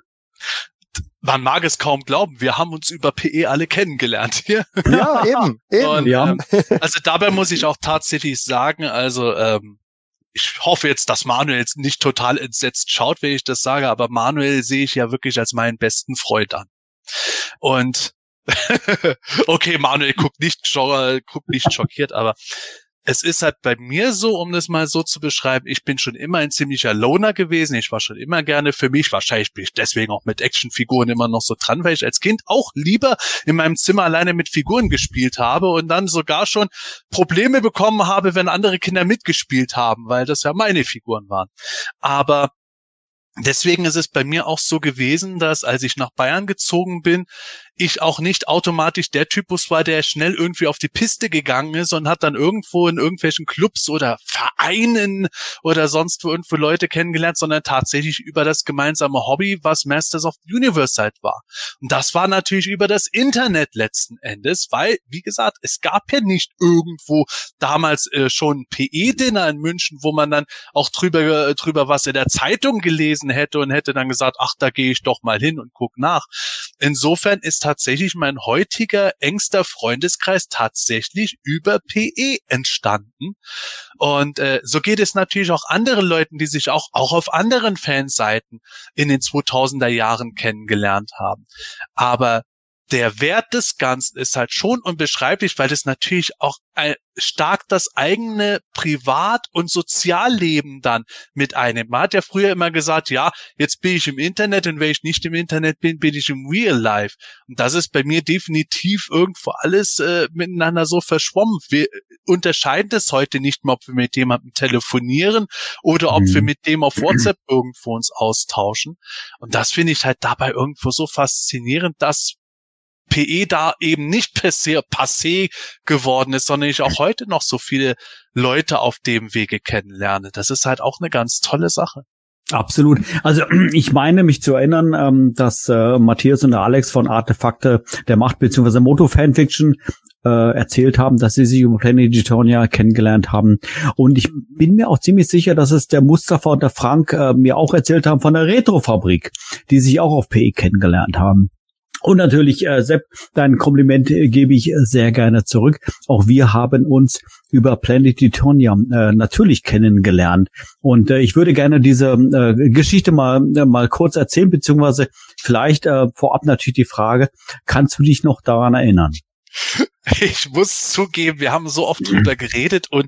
Man mag es kaum glauben, wir haben uns über PE alle kennengelernt hier. Ja, eben, eben. Und, Ja. ähm, also dabei muss ich auch tatsächlich sagen, also ähm, ich hoffe jetzt, dass Manuel jetzt nicht total entsetzt schaut, wenn ich das sage, aber Manuel sehe ich ja wirklich als meinen besten Freund an. Und okay, Manuel guckt nicht, guckt nicht schockiert, aber es ist halt bei mir so, um das mal so zu beschreiben, ich bin schon immer ein ziemlicher Loner gewesen. Ich war schon immer gerne für mich. Wahrscheinlich bin ich deswegen auch mit Actionfiguren immer noch so dran, weil ich als Kind auch lieber in meinem Zimmer alleine mit Figuren gespielt habe und dann sogar schon Probleme bekommen habe, wenn andere Kinder mitgespielt haben, weil das ja meine Figuren waren. Aber Deswegen ist es bei mir auch so gewesen, dass als ich nach Bayern gezogen bin, ich auch nicht automatisch der Typus war, der schnell irgendwie auf die Piste gegangen ist und hat dann irgendwo in irgendwelchen Clubs oder Vereinen oder sonst wo irgendwo Leute kennengelernt, sondern tatsächlich über das gemeinsame Hobby, was Masters of the Universe halt war. Und das war natürlich über das Internet letzten Endes, weil, wie gesagt, es gab ja nicht irgendwo damals äh, schon PE-Dinner in München, wo man dann auch drüber, drüber was in der Zeitung gelesen hätte und hätte dann gesagt, ach, da gehe ich doch mal hin und guck nach. Insofern ist tatsächlich mein heutiger engster Freundeskreis tatsächlich über PE entstanden. Und äh, so geht es natürlich auch anderen Leuten, die sich auch, auch auf anderen Fanseiten in den 2000er Jahren kennengelernt haben. Aber der Wert des Ganzen ist halt schon unbeschreiblich, weil es natürlich auch stark das eigene Privat- und Sozialleben dann mit einnimmt. Man hat ja früher immer gesagt, ja, jetzt bin ich im Internet und wenn ich nicht im Internet bin, bin ich im Real Life. Und das ist bei mir definitiv irgendwo alles äh, miteinander so verschwommen. Wir unterscheiden es heute nicht mehr, ob wir mit jemandem telefonieren oder ob mhm. wir mit dem auf WhatsApp irgendwo uns austauschen. Und das finde ich halt dabei irgendwo so faszinierend, dass PE da eben nicht passé, passé geworden ist, sondern ich auch heute noch so viele Leute auf dem Wege kennenlerne. Das ist halt auch eine ganz tolle Sache. Absolut. Also ich meine mich zu erinnern, ähm, dass äh, Matthias und Alex von Artefakte der Macht bzw. Moto Fanfiction äh, erzählt haben, dass sie sich über Planet Editoria kennengelernt haben. Und ich bin mir auch ziemlich sicher, dass es der Mustafa und der Frank äh, mir auch erzählt haben von der Retrofabrik, die sich auch auf PE kennengelernt haben. Und natürlich, äh, Sepp, dein Kompliment äh, gebe ich äh, sehr gerne zurück. Auch wir haben uns über Planet Titonia äh, natürlich kennengelernt. Und äh, ich würde gerne diese äh, Geschichte mal, äh, mal kurz erzählen, beziehungsweise vielleicht äh, vorab natürlich die Frage, kannst du dich noch daran erinnern? Ich muss zugeben, wir haben so oft drüber geredet und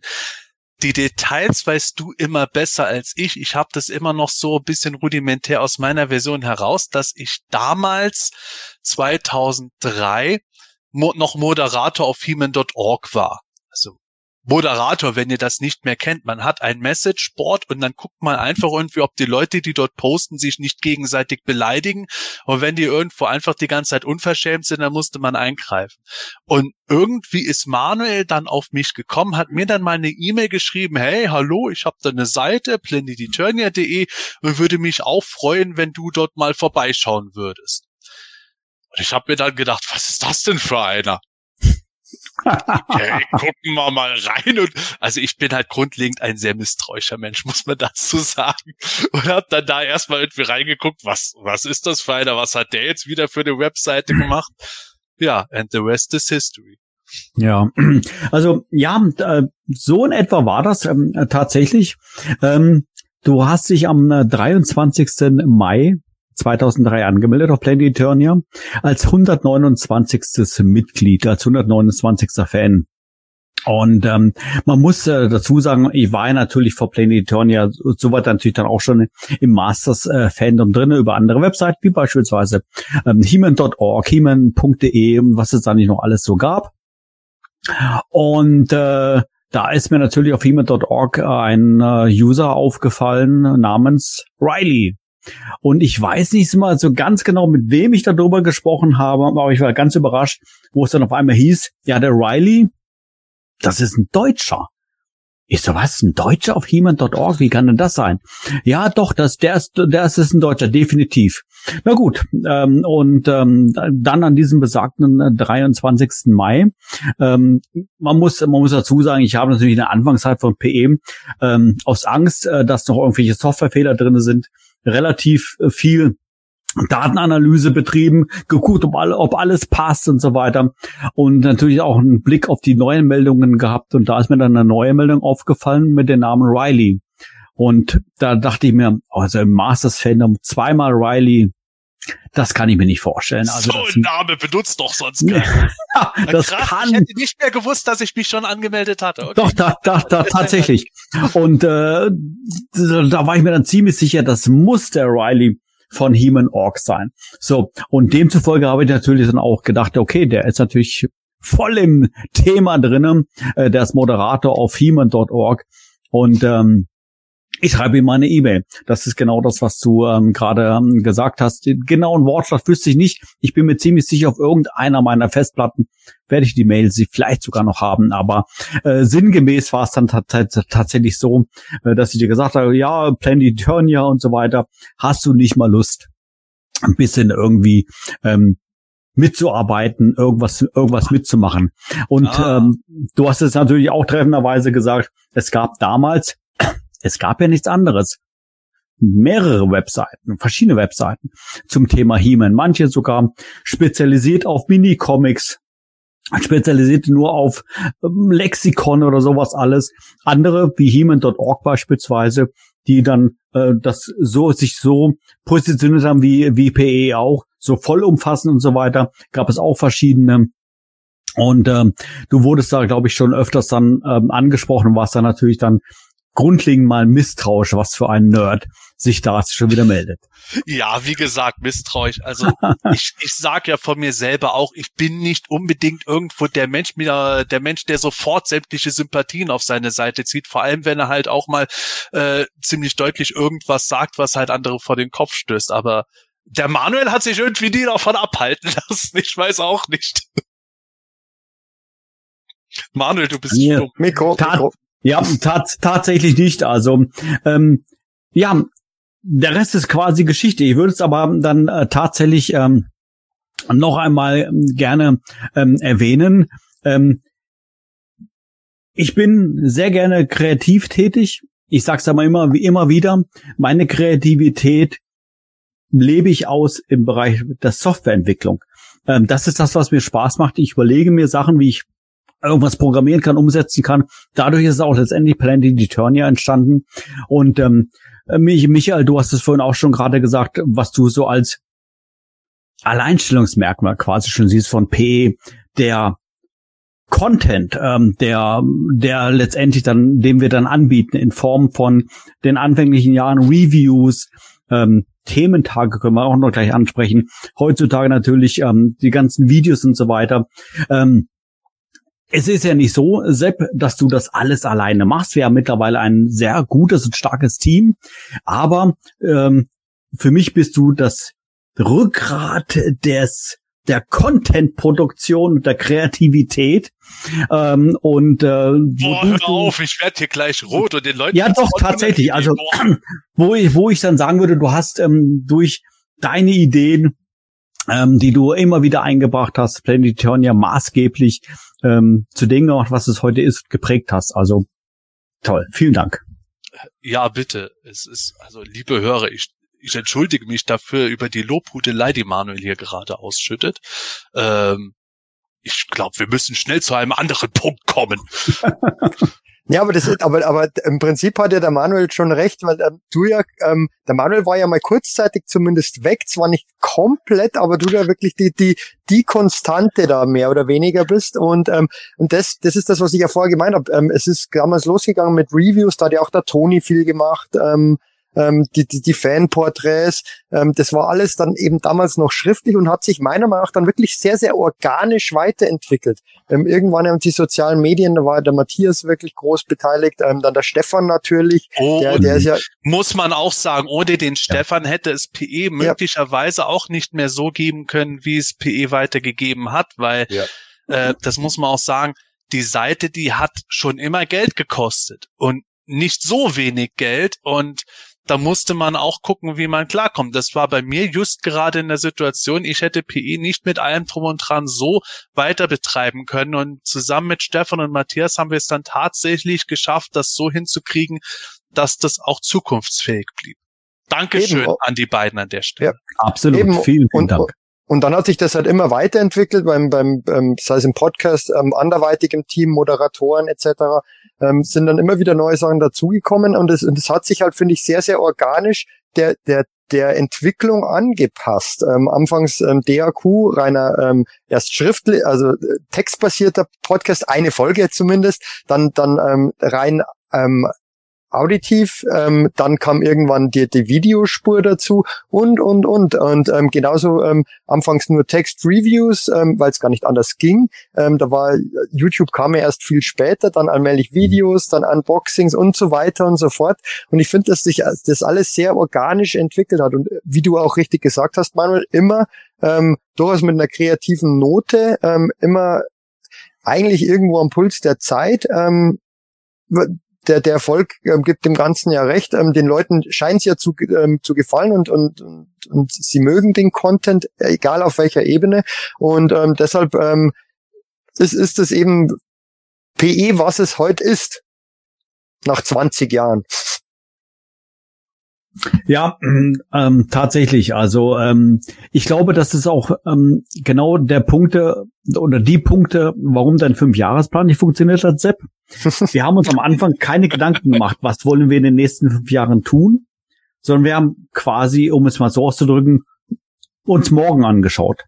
die Details weißt du immer besser als ich. Ich habe das immer noch so ein bisschen rudimentär aus meiner Version heraus, dass ich damals 2003 mo noch Moderator auf Heman.org war. Also Moderator, wenn ihr das nicht mehr kennt. Man hat ein Messageboard und dann guckt man einfach irgendwie, ob die Leute, die dort posten, sich nicht gegenseitig beleidigen. Und wenn die irgendwo einfach die ganze Zeit unverschämt sind, dann musste man eingreifen. Und irgendwie ist Manuel dann auf mich gekommen, hat mir dann mal eine E-Mail geschrieben, hey, hallo, ich habe da eine Seite, planetiturnia.de und würde mich auch freuen, wenn du dort mal vorbeischauen würdest. Und ich habe mir dann gedacht, was ist das denn für einer? okay, gucken wir mal rein. Und also ich bin halt grundlegend ein sehr misstrauischer Mensch, muss man dazu sagen. Und hab dann da erstmal irgendwie reingeguckt, was, was ist das für einer? Was hat der jetzt wieder für eine Webseite gemacht? Ja, and the rest is history. Ja, also ja, äh, so in etwa war das ähm, tatsächlich. Ähm, du hast dich am 23. Äh, Mai 2003 angemeldet auf Planet Eternia als 129. Mitglied, als 129. Fan. Und ähm, man muss äh, dazu sagen, ich war ja natürlich vor Planet Eternia so weit natürlich dann auch schon im Masters äh, drin über andere Webseiten, wie beispielsweise ähm, heman.org, heman.de, was es da nicht noch alles so gab. Und äh, da ist mir natürlich auf heman.org ein äh, User aufgefallen namens Riley. Und ich weiß nicht mal so ganz genau, mit wem ich darüber gesprochen habe, aber ich war ganz überrascht, wo es dann auf einmal hieß, ja, der Riley, das ist ein Deutscher. Ich so, was, ein Deutscher auf Heman.org? Wie kann denn das sein? Ja, doch, das, der ist, der ist, ein Deutscher, definitiv. Na gut, ähm, und ähm, dann an diesem besagten 23. Äh, Mai, ähm, man muss, man muss dazu sagen, ich habe natürlich in der Anfangszeit von PM ähm, aus Angst, äh, dass noch irgendwelche Softwarefehler drin sind, relativ äh, viel Datenanalyse betrieben, geguckt, ob, alle, ob alles passt und so weiter. Und natürlich auch einen Blick auf die neuen Meldungen gehabt. Und da ist mir dann eine neue Meldung aufgefallen mit dem Namen Riley. Und da dachte ich mir, also im Masters Fandom zweimal Riley, das kann ich mir nicht vorstellen. Also so ein Name benutzt doch sonst keiner. das Krass, kann. Ich hätte nicht mehr gewusst, dass ich mich schon angemeldet hatte. Okay. Doch, da, da, da tatsächlich. Und äh, da war ich mir dann ziemlich sicher, das muss der Riley von Heman Org sein. So, und demzufolge habe ich natürlich dann auch gedacht, okay, der ist natürlich voll im Thema drinnen. Äh, der ist Moderator auf Heman.org. Und ähm, ich schreibe ihm eine E-Mail. Das ist genau das, was du ähm, gerade ähm, gesagt hast. Den genauen Wortschlag wüsste ich nicht. Ich bin mir ziemlich sicher, auf irgendeiner meiner Festplatten werde ich die Mail sie vielleicht sogar noch haben. Aber äh, sinngemäß war es dann tatsächlich so, äh, dass ich dir gesagt habe, ja, Plan die Turnier und so weiter. Hast du nicht mal Lust, ein bisschen irgendwie ähm, mitzuarbeiten, irgendwas, irgendwas mitzumachen. Und ah. ähm, du hast es natürlich auch treffenderweise gesagt, es gab damals es gab ja nichts anderes. Mehrere Webseiten, verschiedene Webseiten zum Thema He-Man. Manche sogar spezialisiert auf Mini-Comics, spezialisiert nur auf ähm, Lexikon oder sowas alles. Andere wie He-Man.org beispielsweise, die dann äh, das so sich so positioniert haben wie wie PE auch, so vollumfassend und so weiter, gab es auch verschiedene. Und ähm, du wurdest da, glaube ich, schon öfters dann ähm, angesprochen und warst dann natürlich dann grundlegend mal misstrauisch, was für ein Nerd sich da schon wieder meldet. Ja, wie gesagt, misstrauisch. Also ich, ich sag ja von mir selber auch, ich bin nicht unbedingt irgendwo der Mensch, der Mensch, der sofort sämtliche Sympathien auf seine Seite zieht. Vor allem, wenn er halt auch mal äh, ziemlich deutlich irgendwas sagt, was halt andere vor den Kopf stößt. Aber der Manuel hat sich irgendwie nie davon abhalten lassen. Ich weiß auch nicht. Manuel, du bist ja. Mikro, Mikro. Ja, tat, tatsächlich nicht. Also ähm, ja, der Rest ist quasi Geschichte. Ich würde es aber dann äh, tatsächlich ähm, noch einmal gerne ähm, erwähnen. Ähm, ich bin sehr gerne kreativ tätig. Ich sag's aber immer, wie immer wieder. Meine Kreativität lebe ich aus im Bereich der Softwareentwicklung. Ähm, das ist das, was mir Spaß macht. Ich überlege mir Sachen, wie ich irgendwas programmieren kann, umsetzen kann. Dadurch ist auch letztendlich Planet Eternia entstanden. Und ähm, Michael, du hast es vorhin auch schon gerade gesagt, was du so als Alleinstellungsmerkmal quasi schon siehst von PE, der Content, ähm, der, der letztendlich dann, den wir dann anbieten in Form von den anfänglichen Jahren Reviews, ähm, Thementage können wir auch noch gleich ansprechen. Heutzutage natürlich ähm, die ganzen Videos und so weiter. Ähm, es ist ja nicht so, Sepp, dass du das alles alleine machst. Wir haben mittlerweile ein sehr gutes und starkes Team, aber ähm, für mich bist du das Rückgrat des der Content-Produktion und der Kreativität. Ähm, und äh, Boah, hör auf, ich werde hier gleich rot und den Leuten. Ja, doch, tatsächlich. Also, wo ich, wo ich dann sagen würde, du hast ähm, durch deine Ideen ähm, die du immer wieder eingebracht hast, Planetonia maßgeblich ähm, zu dem gemacht, was es heute ist, geprägt hast. Also toll, vielen Dank. Ja, bitte. Es ist, also liebe Hörer, ich, ich entschuldige mich dafür über die Lobhudelei, die Manuel hier gerade ausschüttet. Ähm, ich glaube, wir müssen schnell zu einem anderen Punkt kommen. Ja, aber das ist, aber, aber im Prinzip hat ja der Manuel schon recht, weil ähm, du ja, ähm, der Manuel war ja mal kurzzeitig zumindest weg, zwar nicht komplett, aber du ja wirklich die, die, die Konstante da mehr oder weniger bist. Und, ähm, und das, das ist das, was ich ja vorher gemeint habe. Ähm, es ist damals losgegangen mit Reviews, da hat ja auch der Toni viel gemacht. Ähm, ähm, die, die, die Fanporträts, ähm, das war alles dann eben damals noch schriftlich und hat sich meiner Meinung nach dann wirklich sehr, sehr organisch weiterentwickelt. Ähm, irgendwann haben die sozialen Medien, da war der Matthias wirklich groß beteiligt, ähm, dann der Stefan natürlich. Oh, der, der ist ja, muss man auch sagen, ohne den Stefan ja. hätte es PE möglicherweise ja. auch nicht mehr so geben können, wie es PE weitergegeben hat, weil ja. äh, das muss man auch sagen, die Seite, die hat schon immer Geld gekostet und nicht so wenig Geld und da musste man auch gucken, wie man klarkommt. Das war bei mir just gerade in der Situation, ich hätte PE nicht mit allem drum und dran so weiter betreiben können. Und zusammen mit Stefan und Matthias haben wir es dann tatsächlich geschafft, das so hinzukriegen, dass das auch zukunftsfähig blieb. Dankeschön Eben. an die beiden an der Stelle. Ja, absolut. Eben. Vielen, vielen Dank. Und dann hat sich das halt immer weiterentwickelt beim, beim, ähm, sei es im Podcast, ähm, anderweitig im Team, Moderatoren etc. Ähm, sind dann immer wieder neue Sachen dazugekommen und es und das hat sich halt, finde ich, sehr, sehr organisch der, der, der Entwicklung angepasst. Ähm, anfangs ähm, DAQ, reiner ähm, erst schriftlich, also äh, textbasierter Podcast, eine Folge zumindest, dann, dann ähm, rein ähm, auditiv, ähm, dann kam irgendwann die, die Videospur dazu und, und, und. Und ähm, genauso ähm, anfangs nur Text-Reviews, ähm, weil es gar nicht anders ging. Ähm, da war YouTube kam ja erst viel später, dann allmählich Videos, dann Unboxings und so weiter und so fort. Und ich finde, dass sich das alles sehr organisch entwickelt hat. Und wie du auch richtig gesagt hast, Manuel, immer ähm, durchaus mit einer kreativen Note, ähm, immer eigentlich irgendwo am Puls der Zeit. Ähm, der, der Erfolg ähm, gibt dem Ganzen ja recht. Ähm, den Leuten scheint es ja zu, ähm, zu gefallen und, und, und, und sie mögen den Content, egal auf welcher Ebene. Und ähm, deshalb ähm, ist, ist es eben PE, was es heute ist, nach 20 Jahren. Ja, ähm, tatsächlich. Also ähm, ich glaube, das ist auch ähm, genau der Punkte oder die Punkte, warum dein Fünfjahresplan nicht funktioniert hat, Sepp. Wir haben uns am Anfang keine Gedanken gemacht, was wollen wir in den nächsten fünf Jahren tun, sondern wir haben quasi, um es mal so auszudrücken, uns morgen angeschaut.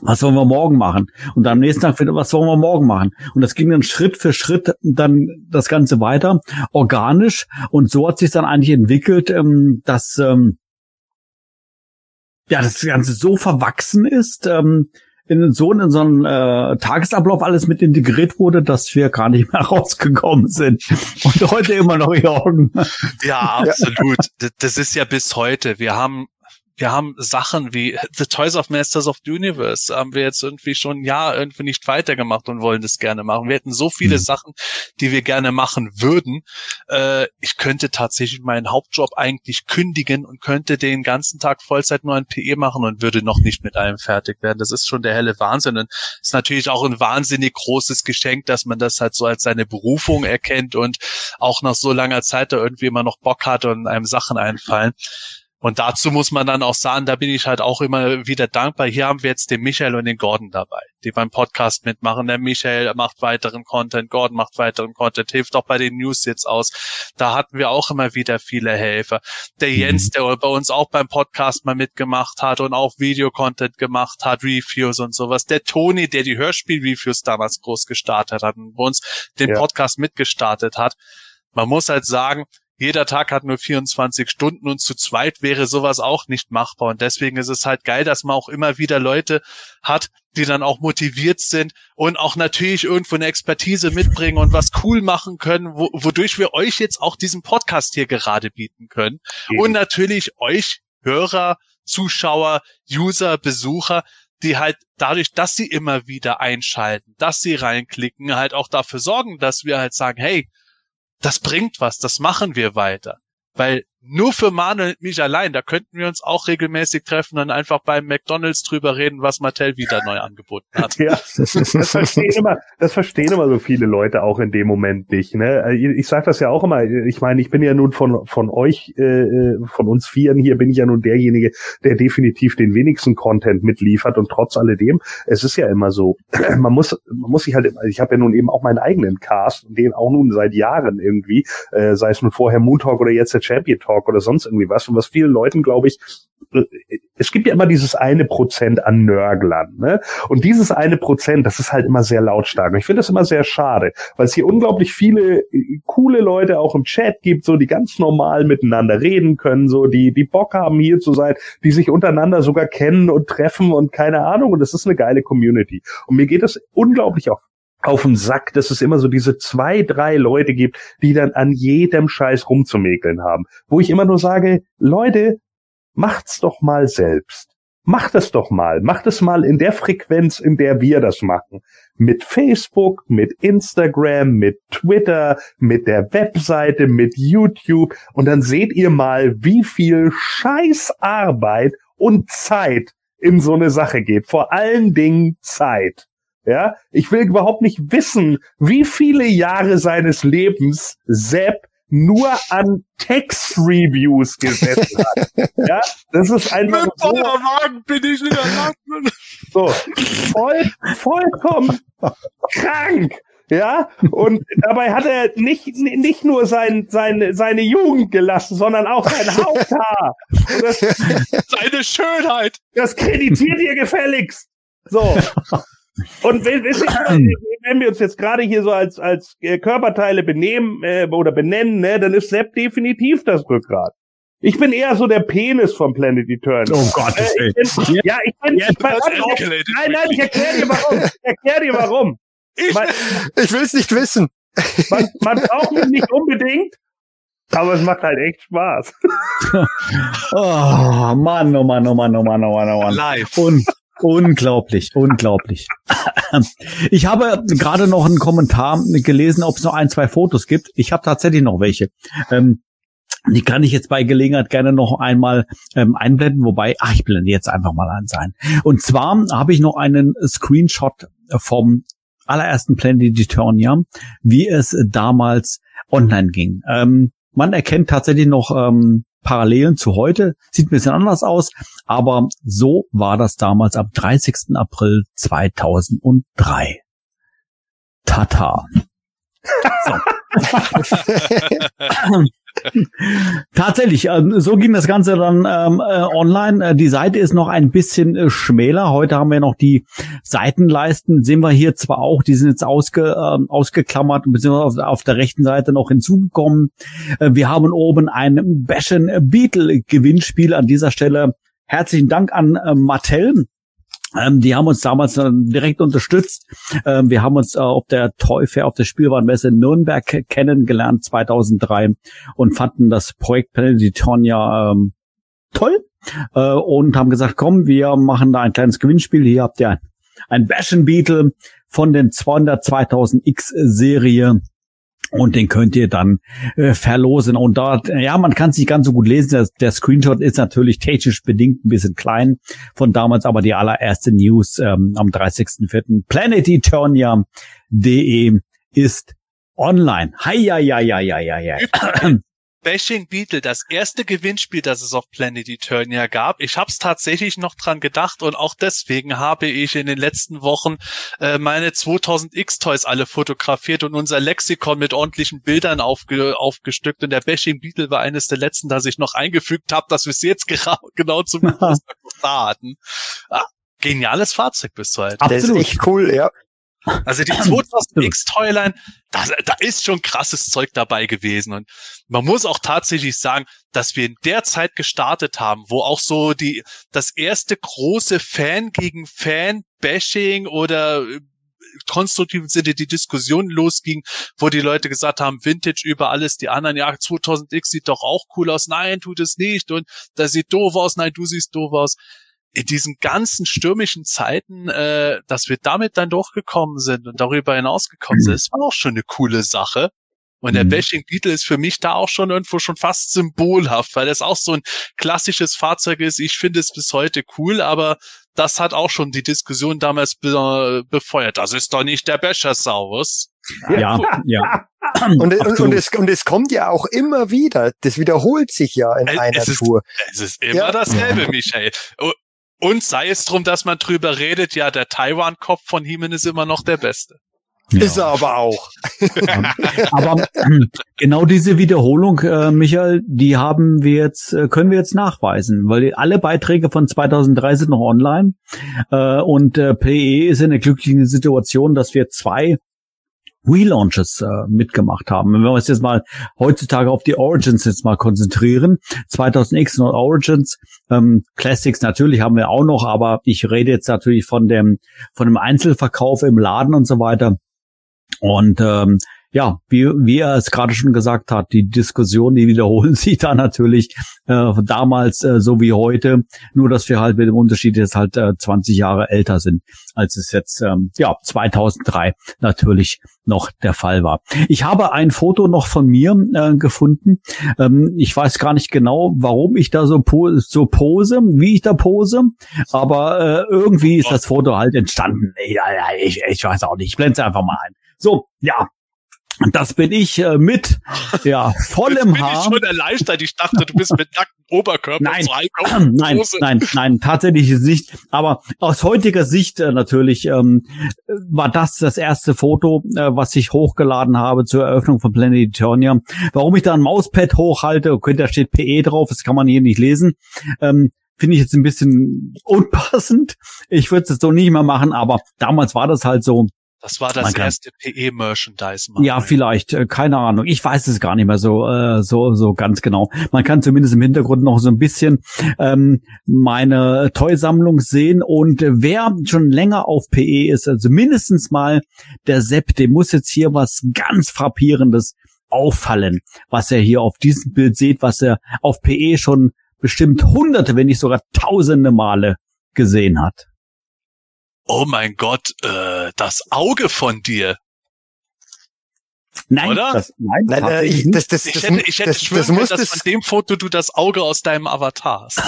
Was wollen wir morgen machen? Und am nächsten Tag wieder, was wollen wir morgen machen? Und das ging dann Schritt für Schritt dann das Ganze weiter, organisch. Und so hat sich dann eigentlich entwickelt, ähm, dass ähm, ja das Ganze so verwachsen ist, ähm, in so, in so einen äh, Tagesablauf alles mit integriert wurde, dass wir gar nicht mehr rausgekommen sind. Und heute immer noch Jorgen. Ja, absolut. Das ist ja bis heute. Wir haben wir haben Sachen wie The Toys of Masters of the Universe haben wir jetzt irgendwie schon ein Jahr irgendwie nicht weitergemacht und wollen das gerne machen. Wir hätten so viele mhm. Sachen, die wir gerne machen würden. Äh, ich könnte tatsächlich meinen Hauptjob eigentlich kündigen und könnte den ganzen Tag Vollzeit nur ein PE machen und würde noch nicht mit allem fertig werden. Das ist schon der helle Wahnsinn und ist natürlich auch ein wahnsinnig großes Geschenk, dass man das halt so als seine Berufung erkennt und auch nach so langer Zeit da irgendwie immer noch Bock hat und einem Sachen einfallen. Und dazu muss man dann auch sagen, da bin ich halt auch immer wieder dankbar. Hier haben wir jetzt den Michael und den Gordon dabei, die beim Podcast mitmachen. Der Michael macht weiteren Content, Gordon macht weiteren Content, hilft auch bei den News jetzt aus. Da hatten wir auch immer wieder viele Helfer. Der mhm. Jens, der bei uns auch beim Podcast mal mitgemacht hat und auch Videocontent gemacht hat, Reviews und sowas. Der Toni, der die Hörspiel-Reviews damals groß gestartet hat und bei uns den ja. Podcast mitgestartet hat. Man muss halt sagen, jeder Tag hat nur 24 Stunden und zu zweit wäre sowas auch nicht machbar. Und deswegen ist es halt geil, dass man auch immer wieder Leute hat, die dann auch motiviert sind und auch natürlich irgendwo eine Expertise mitbringen und was cool machen können, wo, wodurch wir euch jetzt auch diesen Podcast hier gerade bieten können. Mhm. Und natürlich euch Hörer, Zuschauer, User, Besucher, die halt dadurch, dass sie immer wieder einschalten, dass sie reinklicken, halt auch dafür sorgen, dass wir halt sagen, hey, das bringt was, das machen wir weiter. Weil nur für Manuel und mich allein, da könnten wir uns auch regelmäßig treffen und einfach beim McDonalds drüber reden, was Mattel wieder neu angeboten hat. Ja, das verstehen immer, das verstehen immer so viele Leute auch in dem Moment nicht. Ne? Ich sage das ja auch immer. Ich meine, ich bin ja nun von von euch, äh, von uns Vieren hier, bin ich ja nun derjenige, der definitiv den wenigsten Content mitliefert und trotz alledem, es ist ja immer so, man muss, man muss sich halt, ich habe ja nun eben auch meinen eigenen Cast, den auch nun seit Jahren irgendwie, äh, sei es nun vorher Moon Talk oder jetzt der Champion Talk Talk oder sonst irgendwie was. Und was vielen Leuten, glaube ich, es gibt ja immer dieses eine Prozent an Nörglern, ne? Und dieses eine Prozent, das ist halt immer sehr lautstark. Und ich finde das immer sehr schade, weil es hier unglaublich viele äh, coole Leute auch im Chat gibt, so die ganz normal miteinander reden können, so die die Bock haben hier zu sein, die sich untereinander sogar kennen und treffen und keine Ahnung. Und das ist eine geile Community. Und mir geht das unglaublich auch auf den Sack, dass es immer so diese zwei, drei Leute gibt, die dann an jedem Scheiß rumzumäkeln haben. Wo ich immer nur sage, Leute, macht's doch mal selbst. Macht es doch mal. Macht es mal in der Frequenz, in der wir das machen. Mit Facebook, mit Instagram, mit Twitter, mit der Webseite, mit YouTube. Und dann seht ihr mal, wie viel Scheißarbeit und Zeit in so eine Sache geht. Vor allen Dingen Zeit. Ja, ich will überhaupt nicht wissen, wie viele Jahre seines Lebens Sepp nur an Text-Reviews gesetzt hat. ja, das ist einfach Mit so. Wagen bin ich in der Lage. So, voll, vollkommen krank. Ja, und dabei hat er nicht, nicht nur sein, sein, seine Jugend gelassen, sondern auch sein Haupthaar. Das, seine Schönheit. Das kreditiert ihr gefälligst. So. Und wenn, wenn wir uns jetzt gerade hier so als, als äh, Körperteile benehmen äh, oder benennen, ne, dann ist Sepp definitiv das Rückgrat. Ich bin eher so der Penis vom Planet Eternal. Oh Gott, äh, ich bin, ja, ich bin, ich bin nein, nein, ich erkläre dir warum. Ich erkläre dir warum. Ich, man, ich will es nicht wissen. Man, man braucht mich nicht unbedingt, aber es macht halt echt Spaß. oh Mann, oh Mann, oh Mann, oh Mann, oh Mann, oh Mann. Live. Und Unglaublich, unglaublich. Ich habe gerade noch einen Kommentar gelesen, ob es noch ein, zwei Fotos gibt. Ich habe tatsächlich noch welche. Ähm, die kann ich jetzt bei Gelegenheit gerne noch einmal ähm, einblenden, wobei, ach, ich blende jetzt einfach mal an sein. Und zwar habe ich noch einen Screenshot vom allerersten Planet Eternia, wie es damals online ging. Ähm, man erkennt tatsächlich noch ähm, Parallelen zu heute. Sieht ein bisschen anders aus, aber so war das damals am 30. April 2003. Tata. So. Tatsächlich, ähm, so ging das Ganze dann ähm, äh, online. Äh, die Seite ist noch ein bisschen äh, schmäler. Heute haben wir noch die Seitenleisten. Sehen wir hier zwar auch, die sind jetzt ausge, äh, ausgeklammert, beziehungsweise auf, der rechten Seite noch hinzugekommen. Wir haben oben ein Bashen Beetle Gewinnspiel an dieser Stelle. Herzlichen Dank an Mattel ähm, die haben uns damals äh, direkt unterstützt. Ähm, wir haben uns äh, auf der Toy Fair, auf der Spielwarenmesse Nürnberg kennengelernt 2003 und fanden das Projekt Planetonia ähm, toll äh, und haben gesagt, komm, wir machen da ein kleines Gewinnspiel. Hier habt ihr ein, Bashen Beetle von den 200 2000 X Serie und den könnt ihr dann äh, verlosen. Und dort, ja, man kann es nicht ganz so gut lesen. Der, der, Screenshot ist natürlich technisch bedingt ein bisschen klein von damals, aber die allererste News ähm, am 30.04. planeteternia.de ist online. Hi, ja, ja, ja, ja, ja, ja. Bashing Beetle, das erste Gewinnspiel, das es auf Planet Eternia gab. Ich habe es tatsächlich noch dran gedacht und auch deswegen habe ich in den letzten Wochen äh, meine 2000 X-Toys alle fotografiert und unser Lexikon mit ordentlichen Bildern aufge aufgestückt. Und der Bashing Beetle war eines der letzten, das ich noch eingefügt habe, dass wir es jetzt genau zum Geburtstag hatten. Ah, geniales Fahrzeug bis heute. Absolut. Das ist echt cool, ja. Also die 2000 X-Toyline, da, da ist schon krasses Zeug dabei gewesen. Und man muss auch tatsächlich sagen, dass wir in der Zeit gestartet haben, wo auch so die, das erste große Fan gegen Fan-Bashing oder äh, konstruktiven Sinne die Diskussion losging, wo die Leute gesagt haben, Vintage über alles, die anderen, ja, 2000X sieht doch auch cool aus, nein, tut es nicht. Und das sieht doof aus, nein, du siehst doof aus in diesen ganzen stürmischen Zeiten, äh, dass wir damit dann durchgekommen sind und darüber hinausgekommen sind, ist auch schon eine coole Sache. Und der mhm. Bashing Beetle ist für mich da auch schon irgendwo schon fast symbolhaft, weil das auch so ein klassisches Fahrzeug ist. Ich finde es bis heute cool, aber das hat auch schon die Diskussion damals be befeuert. Das ist doch nicht der Bashersaurus. Ja, ja. Und, und, und, es, und es kommt ja auch immer wieder. Das wiederholt sich ja in es einer ist, Tour. Es ist immer ja. dasselbe, Michael. Und sei es drum, dass man drüber redet, ja, der Taiwan-Kopf von Heeman ist immer noch der beste. Ja. Ist er aber auch. aber ähm, genau diese Wiederholung, äh, Michael, die haben wir jetzt, äh, können wir jetzt nachweisen, weil alle Beiträge von 2003 sind noch online äh, und äh, PE ist in der glücklichen Situation, dass wir zwei Relaunches äh, mitgemacht haben. Wenn wir uns jetzt mal heutzutage auf die Origins jetzt mal konzentrieren, 2000X und Origins, ähm, Classics natürlich haben wir auch noch, aber ich rede jetzt natürlich von dem von dem Einzelverkauf im Laden und so weiter. Und ähm, ja, wie, wie er es gerade schon gesagt hat, die Diskussion, die wiederholen sich da natürlich äh, damals äh, so wie heute, nur dass wir halt mit dem Unterschied jetzt halt äh, 20 Jahre älter sind, als es jetzt ähm, ja 2003 natürlich noch der Fall war. Ich habe ein Foto noch von mir äh, gefunden. Ähm, ich weiß gar nicht genau, warum ich da so, po so pose, wie ich da pose, aber äh, irgendwie ist das Foto halt entstanden. Ich, ich, ich weiß auch nicht. Ich blende es einfach mal ein. So, ja, das bin ich äh, mit ja vollem Jetzt bin Haar. Ich schon erleichtert. Ich dachte, du bist mit nacktem Oberkörper. Nein, nein, nein, nein, tatsächlich nicht. Aber aus heutiger Sicht äh, natürlich ähm, war das das erste Foto, äh, was ich hochgeladen habe zur Eröffnung von Planet Eternia. Warum ich da ein Mauspad hochhalte, okay, da steht PE drauf, das kann man hier nicht lesen. Ähm, Finde ich jetzt ein bisschen unpassend. Ich würde es so nicht mehr machen, aber damals war das halt so. Das war das erste PE-Merchandise. Ja, vielleicht, äh, keine Ahnung. Ich weiß es gar nicht mehr so, äh, so, so ganz genau. Man kann zumindest im Hintergrund noch so ein bisschen ähm, meine Toy-Sammlung sehen. Und wer schon länger auf PE ist, also mindestens mal der Sepp, dem muss jetzt hier was ganz Frappierendes auffallen, was er hier auf diesem Bild sieht, was er auf PE schon bestimmt hunderte, wenn nicht sogar tausende Male gesehen hat oh mein Gott, äh, das Auge von dir. Nein, Oder? Das, nein, nein äh, ich, das, das, ich hätte, ich hätte das, schwören, das muss dass von dem Foto du das Auge aus deinem Avatar hast.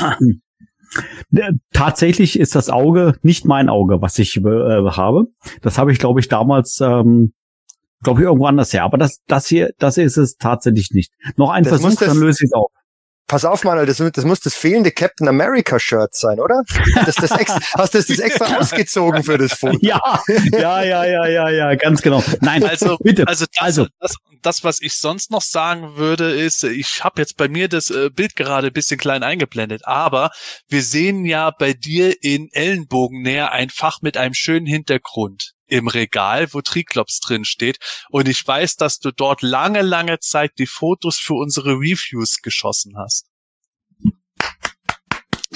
Tatsächlich ist das Auge nicht mein Auge, was ich äh, habe. Das habe ich, glaube ich, damals, ähm, glaube ich, irgendwo anders her. Aber das, das hier, das ist es tatsächlich nicht. Noch ein Versuch, dann löse ich es auf. Pass auf, Manuel, das, das muss das fehlende Captain America Shirt sein, oder? Das, das extra, hast du das, das extra ausgezogen für das Foto? Ja, ja, ja, ja, ja, ja, ganz genau. Nein, Also, bitte. also, das, Also. das, das, was ich sonst noch sagen würde, ist, ich habe jetzt bei mir das äh, Bild gerade ein bisschen klein eingeblendet, aber wir sehen ja bei dir in Ellenbogennähe ein Fach mit einem schönen Hintergrund im Regal, wo Triklops drin steht. Und ich weiß, dass du dort lange, lange Zeit die Fotos für unsere Reviews geschossen hast.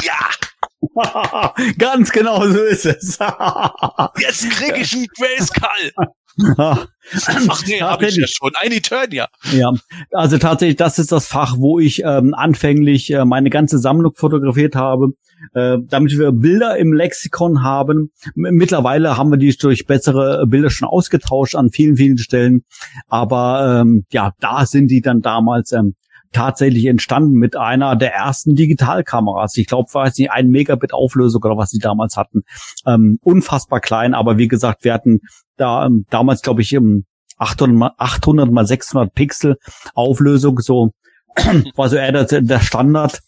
Ja, ganz genau so ist es. jetzt krieg ich einen Grayskull. Ach nee, habe ich ja schon. Ein Eternia. Ja, also tatsächlich, das ist das Fach, wo ich ähm, anfänglich äh, meine ganze Sammlung fotografiert habe, äh, damit wir Bilder im Lexikon haben. M mittlerweile haben wir die durch bessere Bilder schon ausgetauscht an vielen, vielen Stellen. Aber ähm, ja, da sind die dann damals ähm, tatsächlich entstanden mit einer der ersten Digitalkameras. Ich glaube, weiß nicht, ein Megabit Auflösung oder was sie damals hatten. Ähm, unfassbar klein, aber wie gesagt, wir hatten da ähm, damals, glaube ich, im 800 mal, 800 mal 600 Pixel Auflösung, so war so eher der, der Standard.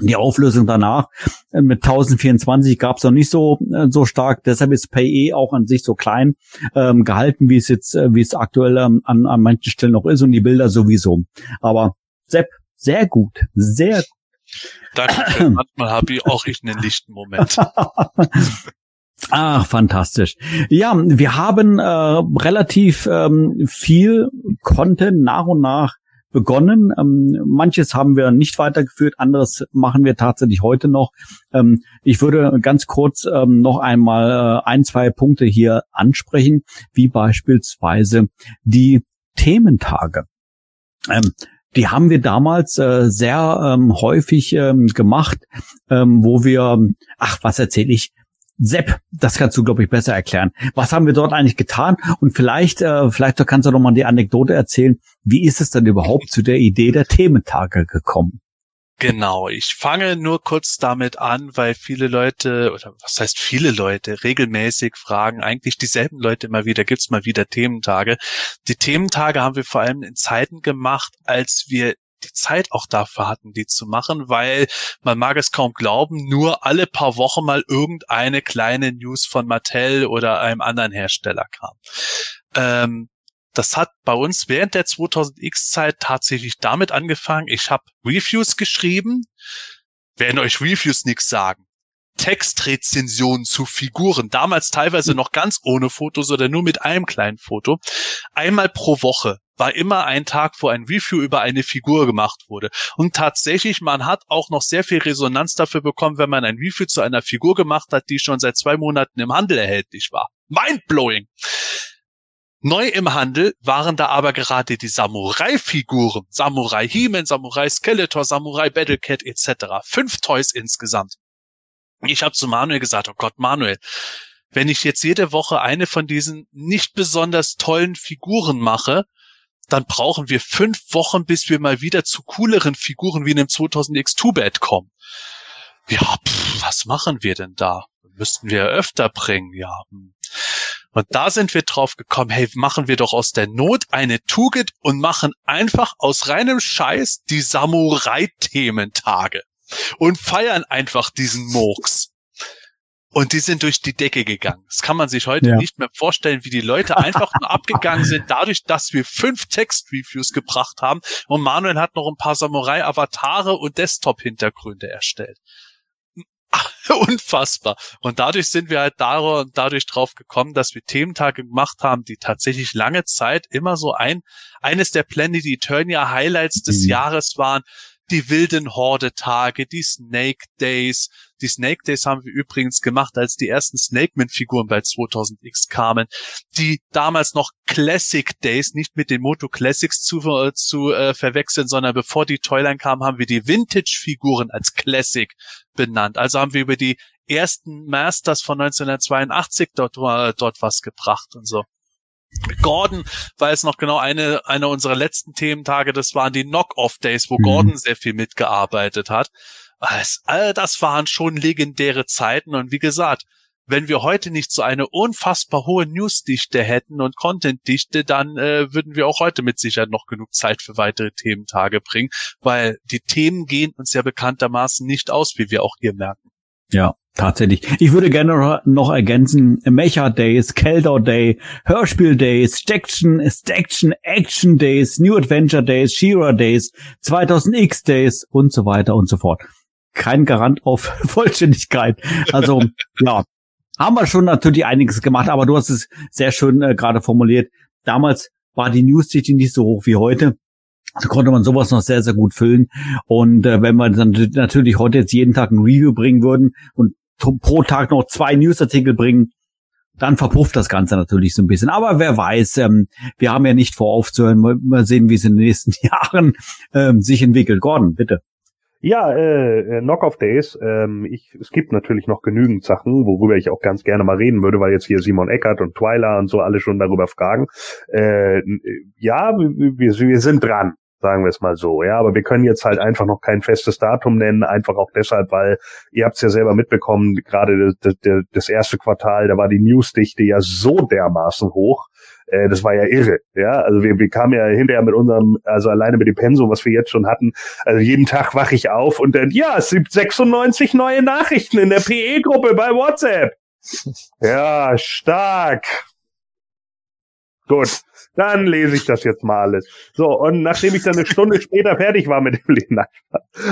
Die Auflösung danach äh, mit 1024 gab es noch nicht so äh, so stark, deshalb ist PE auch an sich so klein ähm, gehalten, wie es jetzt, äh, wie es aktuell ähm, an, an manchen Stellen noch ist und die Bilder sowieso. Aber Sepp, sehr gut, sehr Danke. Manchmal habe ich auch ich einen lichten Moment. Ach, fantastisch. Ja, wir haben äh, relativ ähm, viel Content nach und nach begonnen. Ähm, manches haben wir nicht weitergeführt, anderes machen wir tatsächlich heute noch. Ähm, ich würde ganz kurz ähm, noch einmal äh, ein, zwei Punkte hier ansprechen, wie beispielsweise die Thementage. Ähm, die haben wir damals äh, sehr ähm, häufig ähm, gemacht, ähm, wo wir, ach, was erzähle ich? Sepp, das kannst du, glaube ich, besser erklären. Was haben wir dort eigentlich getan? Und vielleicht, äh, vielleicht kannst du noch mal die Anekdote erzählen. Wie ist es denn überhaupt zu der Idee der Thementage gekommen? Genau, ich fange nur kurz damit an, weil viele Leute, oder was heißt viele Leute, regelmäßig fragen, eigentlich dieselben Leute immer wieder, gibt's mal wieder Thementage. Die Thementage haben wir vor allem in Zeiten gemacht, als wir die Zeit auch dafür hatten, die zu machen, weil man mag es kaum glauben, nur alle paar Wochen mal irgendeine kleine News von Mattel oder einem anderen Hersteller kam. Ähm, das hat bei uns während der 2000X-Zeit tatsächlich damit angefangen. Ich habe Reviews geschrieben, werden euch Reviews nichts sagen. Textrezensionen zu Figuren, damals teilweise noch ganz ohne Fotos oder nur mit einem kleinen Foto. Einmal pro Woche war immer ein Tag, wo ein Review über eine Figur gemacht wurde. Und tatsächlich, man hat auch noch sehr viel Resonanz dafür bekommen, wenn man ein Review zu einer Figur gemacht hat, die schon seit zwei Monaten im Handel erhältlich war. Mindblowing! Neu im Handel waren da aber gerade die Samurai-Figuren. Samurai He-Man, Samurai Skeletor, Samurai Battlecat etc. Fünf Toys insgesamt. Ich habe zu Manuel gesagt, oh Gott, Manuel, wenn ich jetzt jede Woche eine von diesen nicht besonders tollen Figuren mache, dann brauchen wir fünf Wochen, bis wir mal wieder zu cooleren Figuren wie einem 2000X2-Bad kommen. Ja, pff, was machen wir denn da? Müssten wir öfter bringen, ja. hm. Und da sind wir drauf gekommen, hey, machen wir doch aus der Not eine Tugend und machen einfach aus reinem Scheiß die Samurai-Thementage und feiern einfach diesen Murks. Und die sind durch die Decke gegangen. Das kann man sich heute Ja. nicht mehr vorstellen, wie die Leute einfach nur abgegangen sind, dadurch, dass wir fünf Text-Reviews gebracht haben. Und Manuel hat noch ein paar Samurai-Avatare und Desktop-Hintergründe erstellt. Unfassbar. Und dadurch sind wir halt dadurch drauf gekommen, dass wir Thementage gemacht haben, die tatsächlich lange Zeit immer so ein, eines der Planet Eternia Highlights des Mhm. Jahres waren. Die wilden Horde-Tage, die Snake Days. Die Snake Days haben wir übrigens gemacht, als die ersten Snakeman-Figuren bei 2000X kamen. Die damals noch Classic Days, nicht mit den Moto Classics zu, äh, zu äh, verwechseln, sondern bevor die Toyline kamen, haben wir die Vintage-Figuren als Classic benannt. Also haben wir über die ersten Masters von 1982 dort, äh, dort was gebracht und so. Gordon war jetzt noch genau eine, einer unserer letzten Thementage, das waren die Knock-Off-Days, wo Mhm. Gordon sehr viel mitgearbeitet hat. Das, all das waren schon legendäre Zeiten und wie gesagt, wenn wir heute nicht so eine unfassbar hohe Newsdichte hätten und Contentdichte, dann äh, würden wir auch heute mit Sicherheit noch genug Zeit für weitere Thementage bringen, weil die Themen gehen uns ja bekanntermaßen nicht aus, wie wir auch hier merken. Ja, tatsächlich. Ich würde gerne noch ergänzen, Mecha Days, Keldor Day, Hörspiel Days, Staction, Staction, Action Days, New Adventure Days, Shira Days, 2000X Days und so weiter und so fort. Kein Garant auf Vollständigkeit. Also, ja, haben wir schon natürlich einiges gemacht, aber du hast es sehr schön äh, gerade formuliert. Damals war die News-Dichte nicht so hoch wie heute. So konnte man sowas noch sehr, sehr gut füllen. Und äh, wenn wir dann natürlich heute jetzt jeden Tag ein Review bringen würden und pro Tag noch zwei Newsartikel bringen, dann verpufft das Ganze natürlich so ein bisschen. Aber wer weiß, ähm, wir haben ja nicht vor aufzuhören. Mal sehen, wie es in den nächsten Jahren ähm, sich entwickelt. Gordon, bitte. Ja, äh, äh Knock-off Days. Ähm, ich, es gibt natürlich noch genügend Sachen, worüber ich auch ganz gerne mal reden würde, weil jetzt hier Simon Eckert und Twyla und so alle schon darüber fragen. Äh, ja, wir, wir sind dran sagen wir es mal so. Ja, aber wir können jetzt halt einfach noch kein festes Datum nennen, einfach auch deshalb, weil ihr habt es ja selber mitbekommen, gerade das, erste Quartal, da war die Newsdichte ja so dermaßen hoch, äh, das war ja irre. Ja, also wir, wir kamen ja hinterher mit unserem, also alleine mit dem Pensum, was wir jetzt schon hatten. Also jeden Tag wache ich auf und dann, ja, es gibt 96 neue Nachrichten in der PE-Gruppe bei WhatsApp. Ja, stark. Gut, dann lese ich das jetzt mal alles. So, und nachdem ich dann eine Stunde später fertig war mit dem Lesen,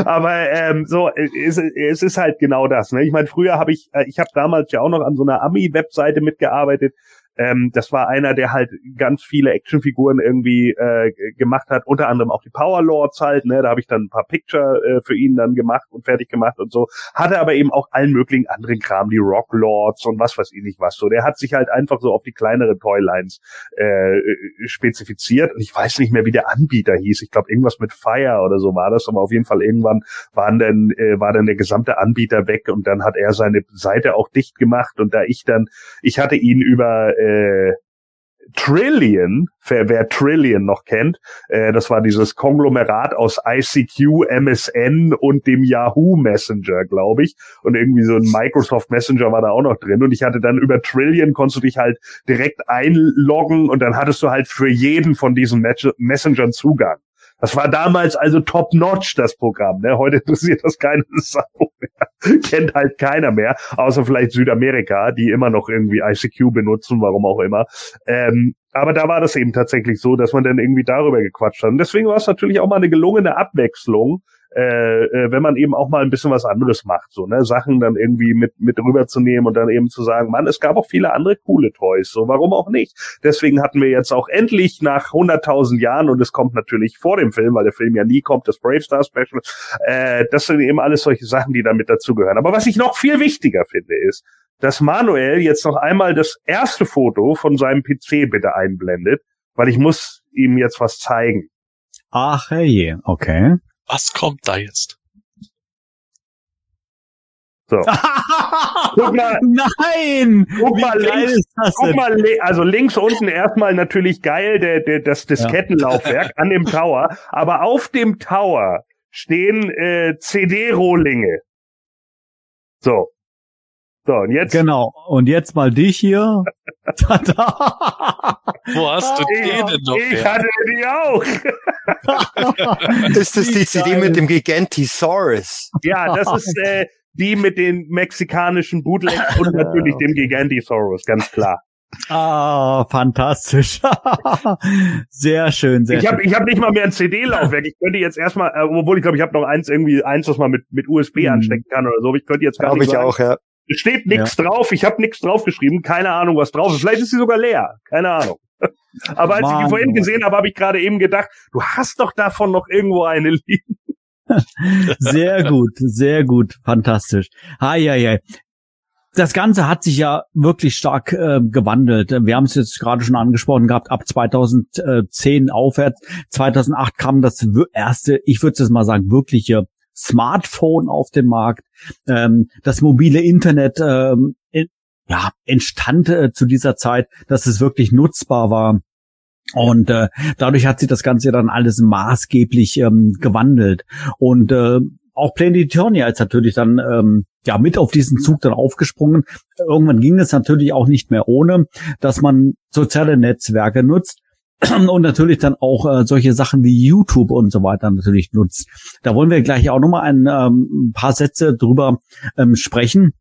aber ähm, so, es, es ist halt genau das. Ne? Ich meine, früher habe ich, äh, ich habe damals ja auch noch an so einer Ami-Webseite mitgearbeitet, ähm, das war einer, der halt ganz viele Actionfiguren irgendwie äh, gemacht hat, unter anderem auch die Power Lords halt, ne, da habe ich dann ein paar Picture äh, für ihn dann gemacht und fertig gemacht und so. Hatte aber eben auch allen möglichen anderen Kram, die Rock Lords und was weiß ich nicht was so. Der hat sich halt einfach so auf die kleineren Toylines äh, spezifiziert und ich weiß nicht mehr, wie der Anbieter hieß. Ich glaube irgendwas mit Fire oder so war das, aber auf jeden Fall irgendwann waren dann äh, war dann der gesamte Anbieter weg und dann hat er seine Seite auch dicht gemacht und da ich dann ich hatte ihn über äh, äh, Trillion, wer, wer, Trillion noch kennt, äh, das war dieses Konglomerat aus ICQ, MSN und dem Yahoo Messenger, glaube ich. Und irgendwie so ein Microsoft Messenger war da auch noch drin. Und ich hatte dann über Trillion, konntest du dich halt direkt einloggen und dann hattest du halt für jeden von diesen Messengern Zugang. Das war damals also top-notch, das Programm. Ne? Heute interessiert das keine Sau mehr. Kennt halt keiner mehr, außer vielleicht Südamerika, die immer noch irgendwie ICQ benutzen, warum auch immer. Ähm, aber da war das eben tatsächlich so, dass man dann irgendwie darüber gequatscht hat. Und deswegen war es natürlich auch mal eine gelungene Abwechslung, äh, äh, wenn man eben auch mal ein bisschen was anderes macht, so ne Sachen dann irgendwie mit mit rüberzunehmen und dann eben zu sagen, Mann, es gab auch viele andere coole Toys, so warum auch nicht? Deswegen hatten wir jetzt auch endlich nach 100.000 Jahren und es kommt natürlich vor dem Film, weil der Film ja nie kommt, das Brave Star Special. Äh, das sind eben alles solche Sachen, die damit dazugehören. Aber was ich noch viel wichtiger finde, ist, dass Manuel jetzt noch einmal das erste Foto von seinem PC bitte einblendet, weil ich muss ihm jetzt was zeigen. Ach hey, okay. Was kommt da jetzt? So. guck mal, Nein! Guck mal, links, guck mal, also links unten erstmal natürlich geil, der, der, das Diskettenlaufwerk ja. an dem Tower. Aber auf dem Tower stehen äh, CD-Rohlinge. So. So, und jetzt. Genau. Und jetzt mal dich hier. Wo hast du ich, die denn noch? Ich hatte die auch. ist das die CD mit dem Gigantisaurus? Ja, das ist äh, die mit den mexikanischen Bootlegs und natürlich dem Gigantisaurus, ganz klar. Ah, fantastisch. sehr schön, sehr ich hab, schön. Ich habe nicht mal mehr ein CD-Laufwerk. Ich könnte jetzt erstmal, äh, obwohl ich glaube, ich habe noch eins irgendwie, eins, was man mit, mit USB hm. anstecken kann oder so. Ich könnte jetzt gar Glaube ich sagen, auch, ja. Es steht nichts ja. drauf. Ich habe nichts draufgeschrieben. Keine Ahnung, was drauf ist. Vielleicht ist sie sogar leer. Keine Ahnung. Aber als Mann, ich die vorhin gesehen habe, habe ich gerade eben gedacht, du hast doch davon noch irgendwo eine liegen. sehr gut, sehr gut, fantastisch. Hi, hi, hi. Das Ganze hat sich ja wirklich stark äh, gewandelt. Wir haben es jetzt gerade schon angesprochen gehabt, ab 2010 aufwärts. 2008 kam das erste, ich würde es mal sagen, wirkliche Smartphone auf dem Markt. Ähm, das mobile Internet ähm, ja, entstand äh, zu dieser Zeit, dass es wirklich nutzbar war. Und äh, dadurch hat sich das Ganze dann alles maßgeblich ähm, gewandelt. Und äh, auch Planetonia ist natürlich dann ähm, ja mit auf diesen Zug dann aufgesprungen. Irgendwann ging es natürlich auch nicht mehr ohne, dass man soziale Netzwerke nutzt und natürlich dann auch äh, solche Sachen wie YouTube und so weiter natürlich nutzt. Da wollen wir gleich auch nochmal ein ähm, paar Sätze drüber ähm, sprechen.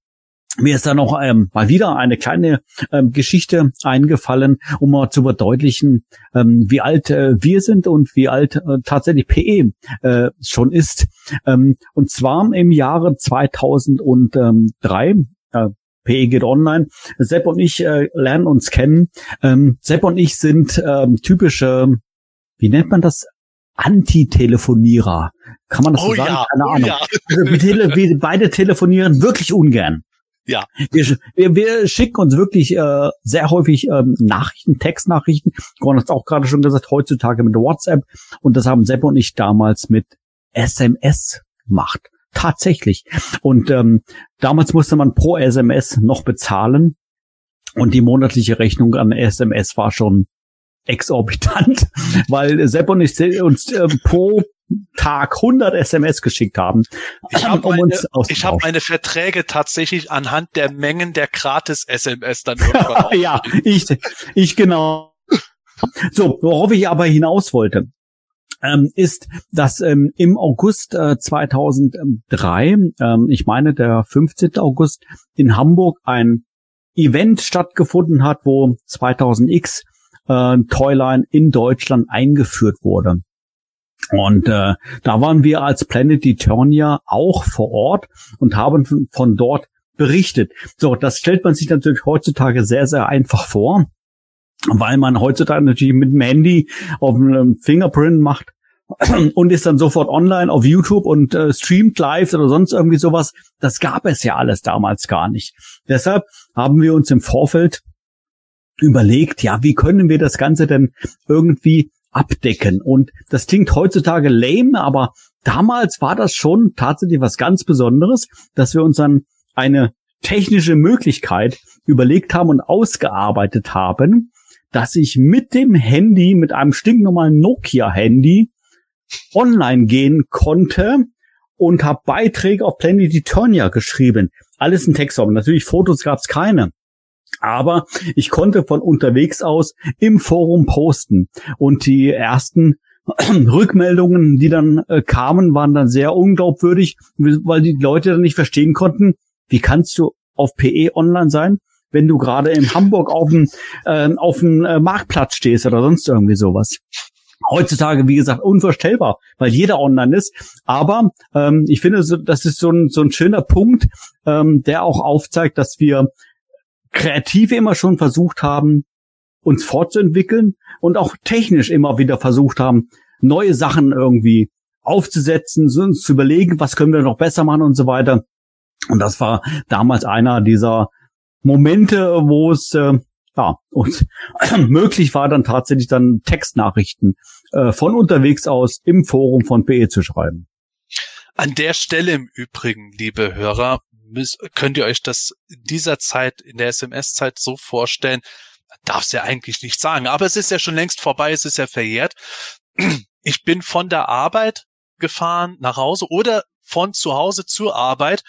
Mir ist da noch ähm, mal wieder eine kleine ähm, Geschichte eingefallen, um mal zu verdeutlichen, ähm, wie alt äh, wir sind und wie alt äh, tatsächlich PE äh, schon ist. Ähm, und zwar im Jahre 2003. Äh, PE geht online. Sepp und ich äh, lernen uns kennen. Ähm, Sepp und ich sind ähm, typische, wie nennt man das? Antitelefonierer. Kann man das Oh so sagen? ja, Keine oh Ahnung. ja. Also wir, tele wir beide telefonieren wirklich ungern. Ja. Wir, wir, wir schicken uns wirklich äh, sehr häufig ähm, Nachrichten, Textnachrichten. Gordon hat es auch gerade schon gesagt, heutzutage mit WhatsApp. Und das haben Sepp und ich damals mit SMS gemacht. Tatsächlich. Und ähm, damals musste man pro SMS noch bezahlen. Und die monatliche Rechnung an SMS war schon exorbitant, weil Sepp und ich uns äh, pro Tag 100 SMS geschickt haben, Ich habe um meine, ich hab meine Verträge tatsächlich anhand der Mengen der Gratis-SMS dann irgendwann ja, ich, ich genau. So, worauf ich aber hinaus wollte, ähm, ist, dass ähm, im August äh, 2003, ähm, ich meine der 15. August, in Hamburg ein Event stattgefunden hat, wo 2000X äh, Toyline in Deutschland eingeführt wurde. Und äh, da waren wir als Planet Eternia auch vor Ort und haben von- dort berichtet. So, das stellt man sich natürlich heutzutage sehr, sehr einfach vor, weil man heutzutage natürlich mit dem Handy auf einem Fingerprint macht und ist dann sofort online auf YouTube und äh, streamt live oder sonst irgendwie sowas. Das gab es ja alles damals gar nicht. Deshalb haben wir uns im Vorfeld überlegt, ja, wie können wir das Ganze denn irgendwie abdecken? Und das klingt heutzutage lame, aber damals war das schon tatsächlich was ganz Besonderes, dass wir uns dann eine technische Möglichkeit überlegt haben und ausgearbeitet haben, dass ich mit dem Handy, mit einem stinknormalen Nokia-Handy online gehen konnte und habe Beiträge auf Planet Eternia geschrieben. Alles in Textform. Natürlich Fotos gab es keine. Aber ich konnte von unterwegs aus im Forum posten. Und die ersten Rückmeldungen, die dann äh, kamen, waren dann sehr unglaubwürdig, weil die Leute dann nicht verstehen konnten, wie kannst du auf PE online sein, wenn du gerade in Hamburg auf dem, äh, äh, Marktplatz stehst oder sonst irgendwie sowas. Heutzutage, wie gesagt, unvorstellbar, weil jeder online ist. Aber ähm, ich finde, das ist so ein, so ein schöner Punkt, ähm, der auch aufzeigt, dass wir kreativ immer schon versucht haben, uns fortzuentwickeln und auch technisch immer wieder versucht haben, neue Sachen irgendwie aufzusetzen, uns zu überlegen, was können wir noch besser machen und so weiter. Und das war damals einer dieser Momente, wo es äh, ja uns möglich war, dann tatsächlich dann Textnachrichten äh, von unterwegs aus im Forum von PE zu schreiben. An der Stelle im Übrigen, liebe Hörer, müsst, könnt ihr euch das in dieser Zeit, in der SMS-Zeit so vorstellen, darf es ja eigentlich nicht sagen, aber es ist ja schon längst vorbei, es ist ja verjährt. Ich bin von der Arbeit gefahren nach Hause oder von zu Hause zur Arbeit,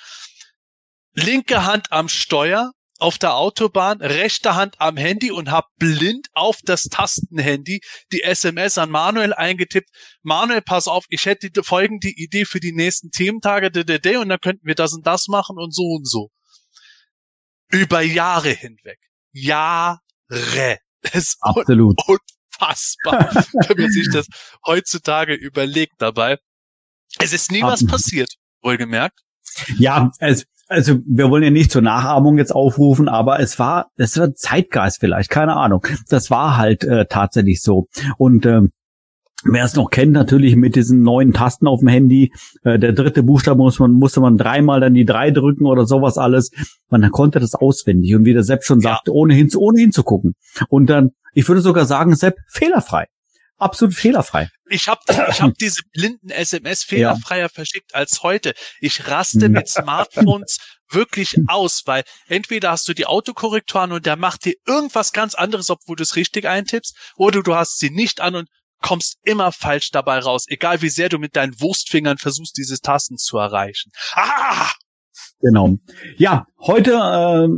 linke Hand am Steuer auf der Autobahn, rechte Hand am Handy und habe blind auf das Tastenhandy die SMS an Manuel eingetippt. Manuel, pass auf, ich hätte die folgende Idee für die nächsten Thementage, und dann könnten wir das und das machen und so und so. Über Jahre hinweg. Jahre. Es ist Absolut. unfassbar, wenn man sich das heutzutage überlegt dabei. Es ist nie was Absolut. passiert, wohlgemerkt. Ja, es, also wir wollen ja nicht zur Nachahmung jetzt aufrufen, aber es war, es war Zeitgeist vielleicht, keine Ahnung. Das war halt äh, tatsächlich so. Und ähm, wer es noch kennt, natürlich mit diesen neuen Tasten auf dem Handy, äh, der dritte Buchstabe muss man, musste man dreimal dann die drei drücken oder sowas alles. Man konnte das auswendig und wie der Sepp schon Ja. sagte, ohne, hin, ohne hinzugucken. Und dann, ich würde sogar sagen, Sepp, fehlerfrei. Absolut fehlerfrei. Ich habe ich hab diese blinden SMS fehlerfreier verschickt als heute. Ich raste Ja. mit Smartphones wirklich aus, weil entweder hast du die Autokorrektur an und der macht dir irgendwas ganz anderes, obwohl du es richtig eintippst, oder du hast sie nicht an und kommst immer falsch dabei raus, egal wie sehr du mit deinen Wurstfingern versuchst, diese Tasten zu erreichen. Ah! Genau. Ja, heute äh,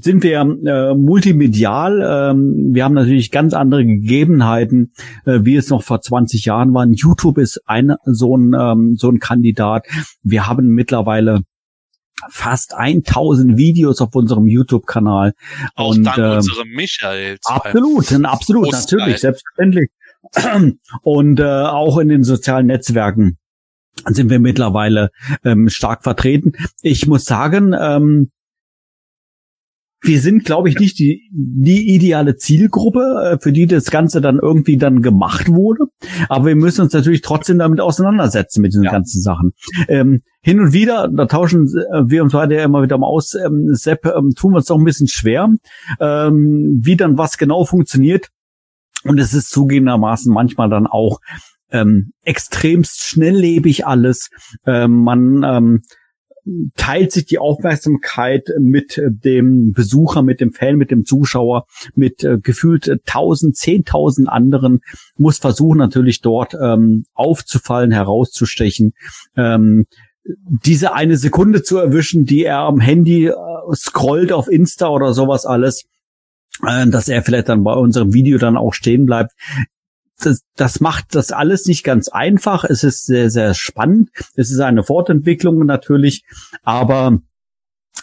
sind wir äh, multimedial. Ähm, wir haben natürlich ganz andere Gegebenheiten, äh, wie es noch vor 20 Jahren waren. YouTube ist ein so ein ähm, so ein Kandidat. Wir haben mittlerweile fast 1000 Videos auf unserem YouTube-Kanal. Auch und, dank ähm, unserem Michael. Absolut, absolut, Großteil. natürlich, selbstverständlich. Und äh, auch in den sozialen Netzwerken sind wir mittlerweile ähm, stark vertreten. Ich muss sagen, ähm, wir sind, glaube ich, nicht die, die ideale Zielgruppe, äh, für die das Ganze dann irgendwie dann gemacht wurde. Aber wir müssen uns natürlich trotzdem damit auseinandersetzen mit diesen Ja. ganzen Sachen. Ähm, hin und wieder, da tauschen äh, wir uns weiter immer wieder mal aus, ähm, Sepp, ähm, tun wir uns doch ein bisschen schwer, ähm, wie dann was genau funktioniert. Und es ist zugegebenermaßen manchmal dann auch ähm, extremst schnelllebig alles. Ähm, man ähm, teilt sich die Aufmerksamkeit mit äh, dem Besucher, mit dem Fan, mit dem Zuschauer, mit äh, gefühlt äh, tausend, zehntausend anderen, muss versuchen natürlich dort ähm, aufzufallen, herauszustechen, ähm, diese eine Sekunde zu erwischen, die er am Handy äh, scrollt auf Insta oder sowas alles, äh, dass er vielleicht dann bei unserem Video dann auch stehen bleibt. Das, das macht das alles nicht ganz einfach. Es ist sehr, sehr spannend. Es ist eine Fortentwicklung natürlich, aber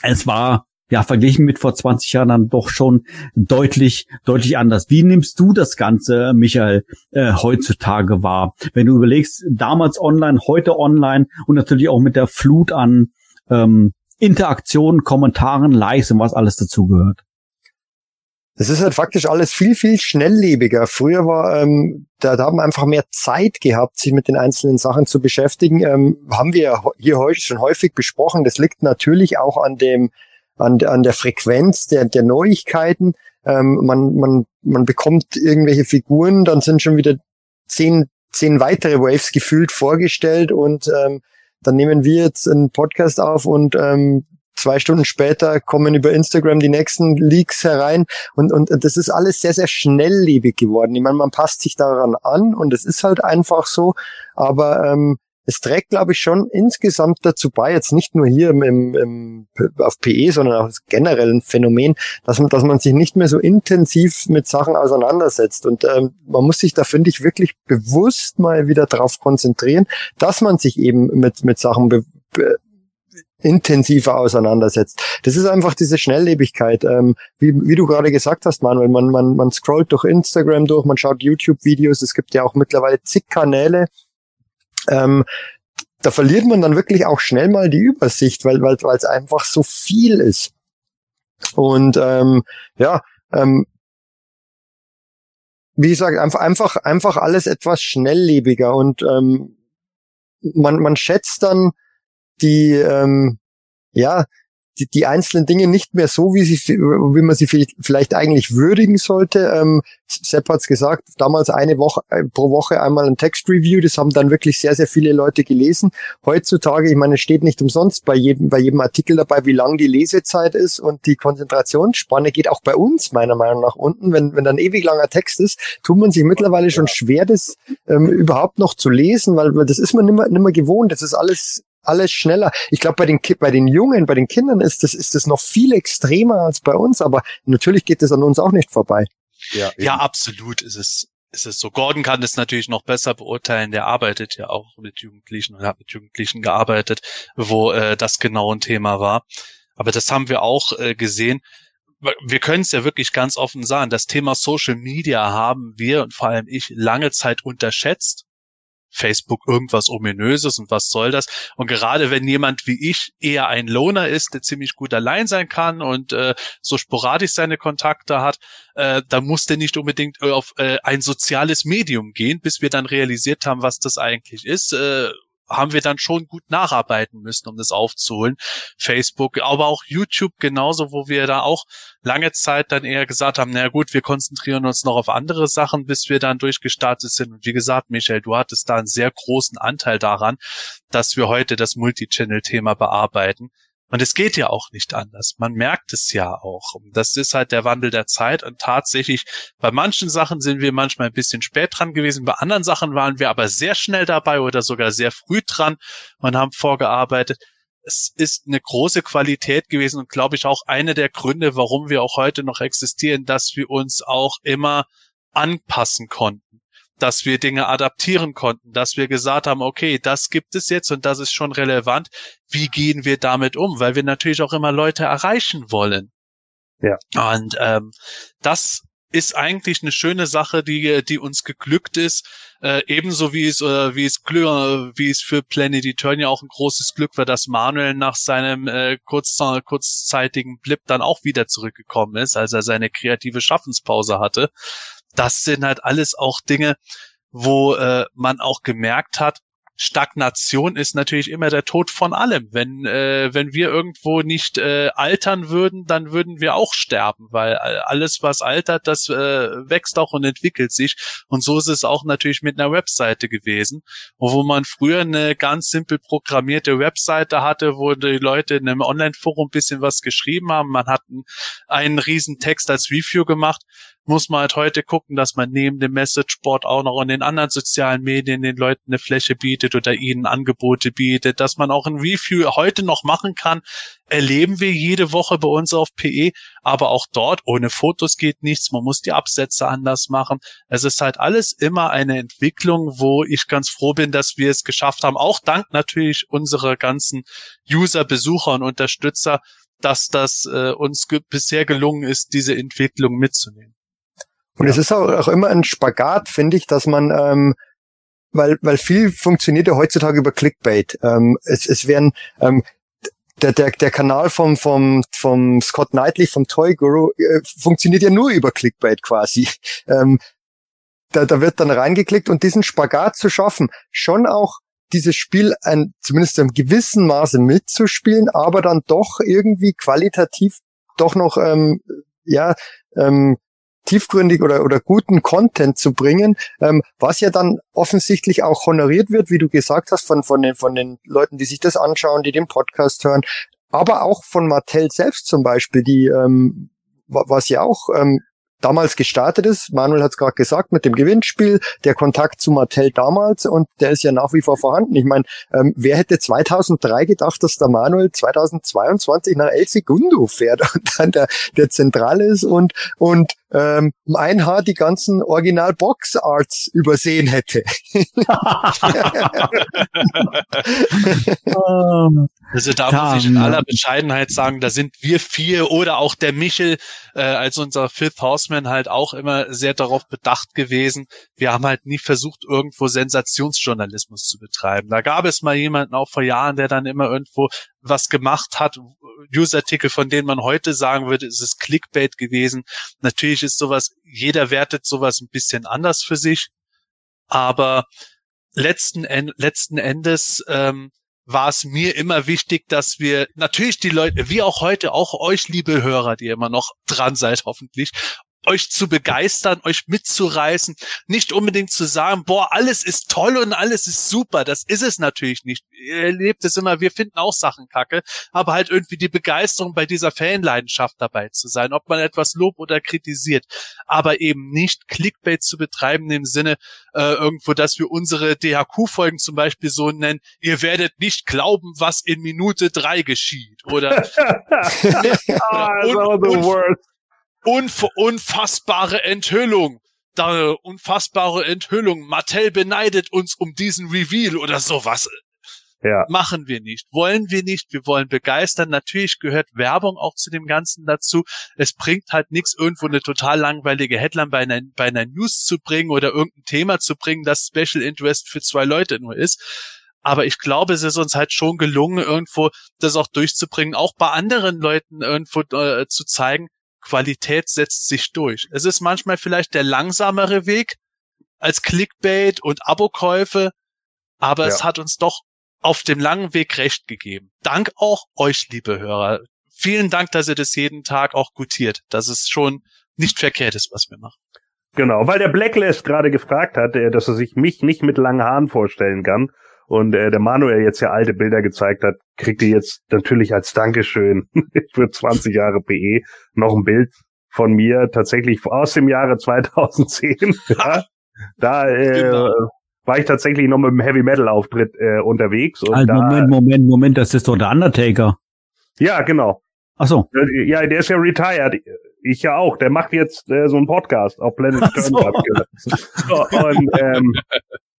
es war ja verglichen mit vor 20 Jahren dann doch schon deutlich, deutlich anders. Wie nimmst du das Ganze, Michael, äh, heutzutage wahr? Wenn du überlegst, damals online, heute online und natürlich auch mit der Flut an ähm, Interaktionen, Kommentaren, Likes und was alles dazugehört. Es ist halt faktisch alles viel, viel schnelllebiger. Früher war, ähm, da, da haben wir einfach mehr Zeit gehabt, sich mit den einzelnen Sachen zu beschäftigen. Ähm, haben wir hier heute schon häufig besprochen. Das liegt natürlich auch an dem, an, der- an der Frequenz der, der Neuigkeiten. Ähm, man, man, man bekommt irgendwelche Figuren, dann sind schon wieder zehn, zehn weitere Waves gefühlt vorgestellt und ähm, dann nehmen wir jetzt einen Podcast auf und ähm, zwei Stunden später kommen über Instagram die nächsten Leaks herein und, und und das ist alles sehr, sehr schnelllebig geworden. Ich meine, man passt sich daran an und es ist halt einfach so, aber ähm, es trägt, glaube ich, schon insgesamt dazu bei, jetzt nicht nur hier im, im, im, auf PE, sondern auch als generellen Phänomen, dass man, dass man sich nicht mehr so intensiv mit Sachen auseinandersetzt. Und ähm, man muss sich da, finde ich, wirklich bewusst mal wieder darauf konzentrieren, dass man sich eben mit, mit Sachen be, intensiver auseinandersetzt. Das ist einfach diese Schnelllebigkeit. Ähm, wie, wie du gerade gesagt hast, Manuel, man, man, man scrollt durch Instagram durch, man schaut YouTube-Videos, es gibt ja auch mittlerweile zig Kanäle. Ähm, da verliert man dann wirklich auch schnell mal die Übersicht, weil weil weil es einfach so viel ist. Und ähm, ja, ähm, wie gesagt, einfach einfach einfach alles etwas schnelllebiger und ähm, man man schätzt dann die ähm, ja die, die einzelnen Dinge nicht mehr so, wie, sie, wie man sie vielleicht- vielleicht eigentlich würdigen sollte. Ähm, Sepp hat's gesagt, damals eine Woche äh, pro Woche einmal ein Textreview, das haben dann wirklich sehr, sehr viele Leute gelesen. Heutzutage, ich meine, es steht nicht umsonst bei jedem, bei jedem Artikel dabei, wie lang die Lesezeit ist und die Konzentrationsspanne geht auch bei uns meiner Meinung nach unten. Wenn, wenn dann ewig langer Text ist, tut man sich mittlerweile schon schwer, das ähm, überhaupt noch zu lesen, weil, weil das ist man nimmer, nimmer gewohnt. Das ist alles alles schneller. Ich glaube, bei den bei den Jungen, bei den Kindern ist das ist das noch viel extremer als bei uns, aber natürlich geht das an uns auch nicht vorbei. Ja, Ja, absolut ist es, ist es so. Gordon kann das natürlich noch besser beurteilen. Der arbeitet ja auch mit Jugendlichen und hat mit Jugendlichen gearbeitet, wo äh, das genau ein Thema war. Aber das haben wir auch äh, gesehen. Wir können es ja wirklich ganz offen sagen. Das Thema Social Media haben wir und vor allem ich lange Zeit unterschätzt. Facebook irgendwas ominöses und was soll das? Und gerade wenn jemand wie ich eher ein Loner ist, der ziemlich gut allein sein kann und äh, so sporadisch seine Kontakte hat, äh, dann muss der nicht unbedingt äh, auf äh, ein soziales Medium gehen, bis wir dann realisiert haben, was das eigentlich ist. Äh, haben wir dann schon gut nacharbeiten müssen, um das aufzuholen. Facebook, aber auch YouTube genauso, wo wir da auch lange Zeit dann eher gesagt haben, na gut, wir konzentrieren uns noch auf andere Sachen, bis wir dann durchgestartet sind. Und wie gesagt, Michael, du hattest da einen sehr großen Anteil daran, dass wir heute das Multichannel-Thema bearbeiten, Und es geht ja auch nicht anders. Man merkt es ja auch. Das ist halt der Wandel der Zeit. Und tatsächlich, bei manchen Sachen sind wir manchmal ein bisschen spät dran gewesen. Bei anderen Sachen waren wir aber sehr schnell dabei oder sogar sehr früh dran und haben vorgearbeitet. Es ist eine große Qualität gewesen und glaube ich auch eine der Gründe, warum wir auch heute noch existieren, dass wir uns auch immer anpassen konnten dass wir Dinge adaptieren konnten, dass wir gesagt haben, okay, das gibt es jetzt und das ist schon relevant. Wie gehen wir damit um? Weil wir natürlich auch immer Leute erreichen wollen. Ja. Und ähm, das ist eigentlich eine schöne Sache, die die uns geglückt ist, äh, ebenso wie es äh, wie es wie es für Planet Eternia auch ein großes Glück war, dass Manuel nach seinem äh, kurz, kurzzeitigen Blip dann auch wieder zurückgekommen ist, als er seine kreative Schaffenspause hatte das sind halt alles auch Dinge, wo äh, man auch gemerkt hat, Stagnation ist natürlich immer der Tod von allem. Wenn äh, wenn wir irgendwo nicht äh, altern würden, dann würden wir auch sterben, weil alles was altert, das äh, wächst auch und entwickelt sich. Und so ist es auch natürlich mit einer Webseite gewesen, wo man früher eine ganz simpel programmierte Webseite hatte, wo die Leute in einem Online-Forum bisschen was geschrieben haben. Man hat einen, einen riesen Text als Review gemacht muss man halt heute gucken, dass man neben dem Messageboard auch noch in den anderen sozialen Medien den Leuten eine Fläche bietet oder ihnen Angebote bietet, dass man auch ein Review heute noch machen kann, erleben wir jede Woche bei uns auf PE, aber auch dort ohne Fotos geht nichts, man muss die Absätze anders machen. Es ist halt alles immer eine Entwicklung, wo ich ganz froh bin, dass wir es geschafft haben, auch dank natürlich unserer ganzen User, Besucher und Unterstützer, dass das äh, uns ge bisher gelungen ist, diese Entwicklung mitzunehmen. Und ja. es ist auch, auch immer ein Spagat, finde ich, dass man, ähm, weil, weil viel funktioniert ja heutzutage über Clickbait. Ähm, es, es werden ähm, der, der, der Kanal vom, vom, vom Scott Knightley, vom Toy Guru, äh, funktioniert ja nur über Clickbait quasi. Ähm, da, da wird dann reingeklickt und diesen Spagat zu schaffen, schon auch dieses Spiel ein, zumindest in einem gewissen Maße mitzuspielen, aber dann doch irgendwie qualitativ doch noch ähm, ja ähm, tiefgründig oder, oder guten Content zu bringen, ähm, was ja dann offensichtlich auch honoriert wird, wie du gesagt hast, von, von, den, von den Leuten, die sich das anschauen, die den Podcast hören, aber auch von Mattel selbst zum Beispiel, die ähm, was ja auch ähm, damals gestartet ist. Manuel hat es gerade gesagt mit dem Gewinnspiel, der Kontakt zu Mattel damals und der ist ja nach wie vor vorhanden. Ich meine, ähm, wer hätte 2003 gedacht, dass der Manuel 2022 nach El Segundo fährt und dann der, der zentral ist und und ähm, ein Haar die ganzen Original Box Arts übersehen hätte. also da muss ich in aller Bescheidenheit sagen, da sind wir vier oder auch der Michel äh, als unser Fifth Horseman halt auch immer sehr darauf bedacht gewesen. Wir haben halt nie versucht, irgendwo Sensationsjournalismus zu betreiben. Da gab es mal jemanden auch vor Jahren, der dann immer irgendwo was gemacht hat, Newsartikel, von denen man heute sagen würde, es ist Clickbait gewesen. Natürlich ist sowas, jeder wertet sowas ein bisschen anders für sich, aber letzten, letzten Endes ähm, war es mir immer wichtig, dass wir natürlich die Leute, wie auch heute, auch euch, liebe Hörer, die immer noch dran seid, hoffentlich, euch zu begeistern, euch mitzureißen, nicht unbedingt zu sagen, boah, alles ist toll und alles ist super. Das ist es natürlich nicht. Ihr erlebt es immer, wir finden auch Sachen kacke, aber halt irgendwie die Begeisterung bei dieser Fanleidenschaft dabei zu sein, ob man etwas lobt oder kritisiert, aber eben nicht Clickbait zu betreiben im Sinne äh, irgendwo, dass wir unsere DHQ-Folgen zum Beispiel so nennen, ihr werdet nicht glauben, was in Minute drei geschieht oder, ah, und, und, Unf unfassbare Enthüllung. Da, unfassbare Enthüllung. Mattel beneidet uns um diesen Reveal oder sowas. Ja. Machen wir nicht. Wollen wir nicht. Wir wollen begeistern. Natürlich gehört Werbung auch zu dem Ganzen dazu. Es bringt halt nichts, irgendwo eine total langweilige Headline bei einer, bei einer News zu bringen oder irgendein Thema zu bringen, das Special Interest für zwei Leute nur ist. Aber ich glaube, es ist uns halt schon gelungen, irgendwo das auch durchzubringen, auch bei anderen Leuten irgendwo äh, zu zeigen, Qualität setzt sich durch. Es ist manchmal vielleicht der langsamere Weg als Clickbait und Abokäufe, aber ja. es hat uns doch auf dem langen Weg recht gegeben. Dank auch euch, liebe Hörer. Vielen Dank, dass ihr das jeden Tag auch gutiert. Das ist schon nicht verkehrt ist, was wir machen. Genau, weil der Blacklist gerade gefragt hat, dass er sich mich nicht mit langen Haaren vorstellen kann. Und äh, der Manuel jetzt ja alte Bilder gezeigt hat, kriegt ihr jetzt natürlich als Dankeschön für 20 Jahre PE noch ein Bild von mir tatsächlich aus dem Jahre 2010. ja, da äh, genau. war ich tatsächlich noch mit einem Heavy Metal Auftritt äh, unterwegs. Und also da, Moment, Moment, Moment, das ist doch der Undertaker. Ja, genau. Ach so. Ja, der ist ja retired. Ich ja auch. Der macht jetzt äh, so einen Podcast auf Planet Stern. So. und ähm,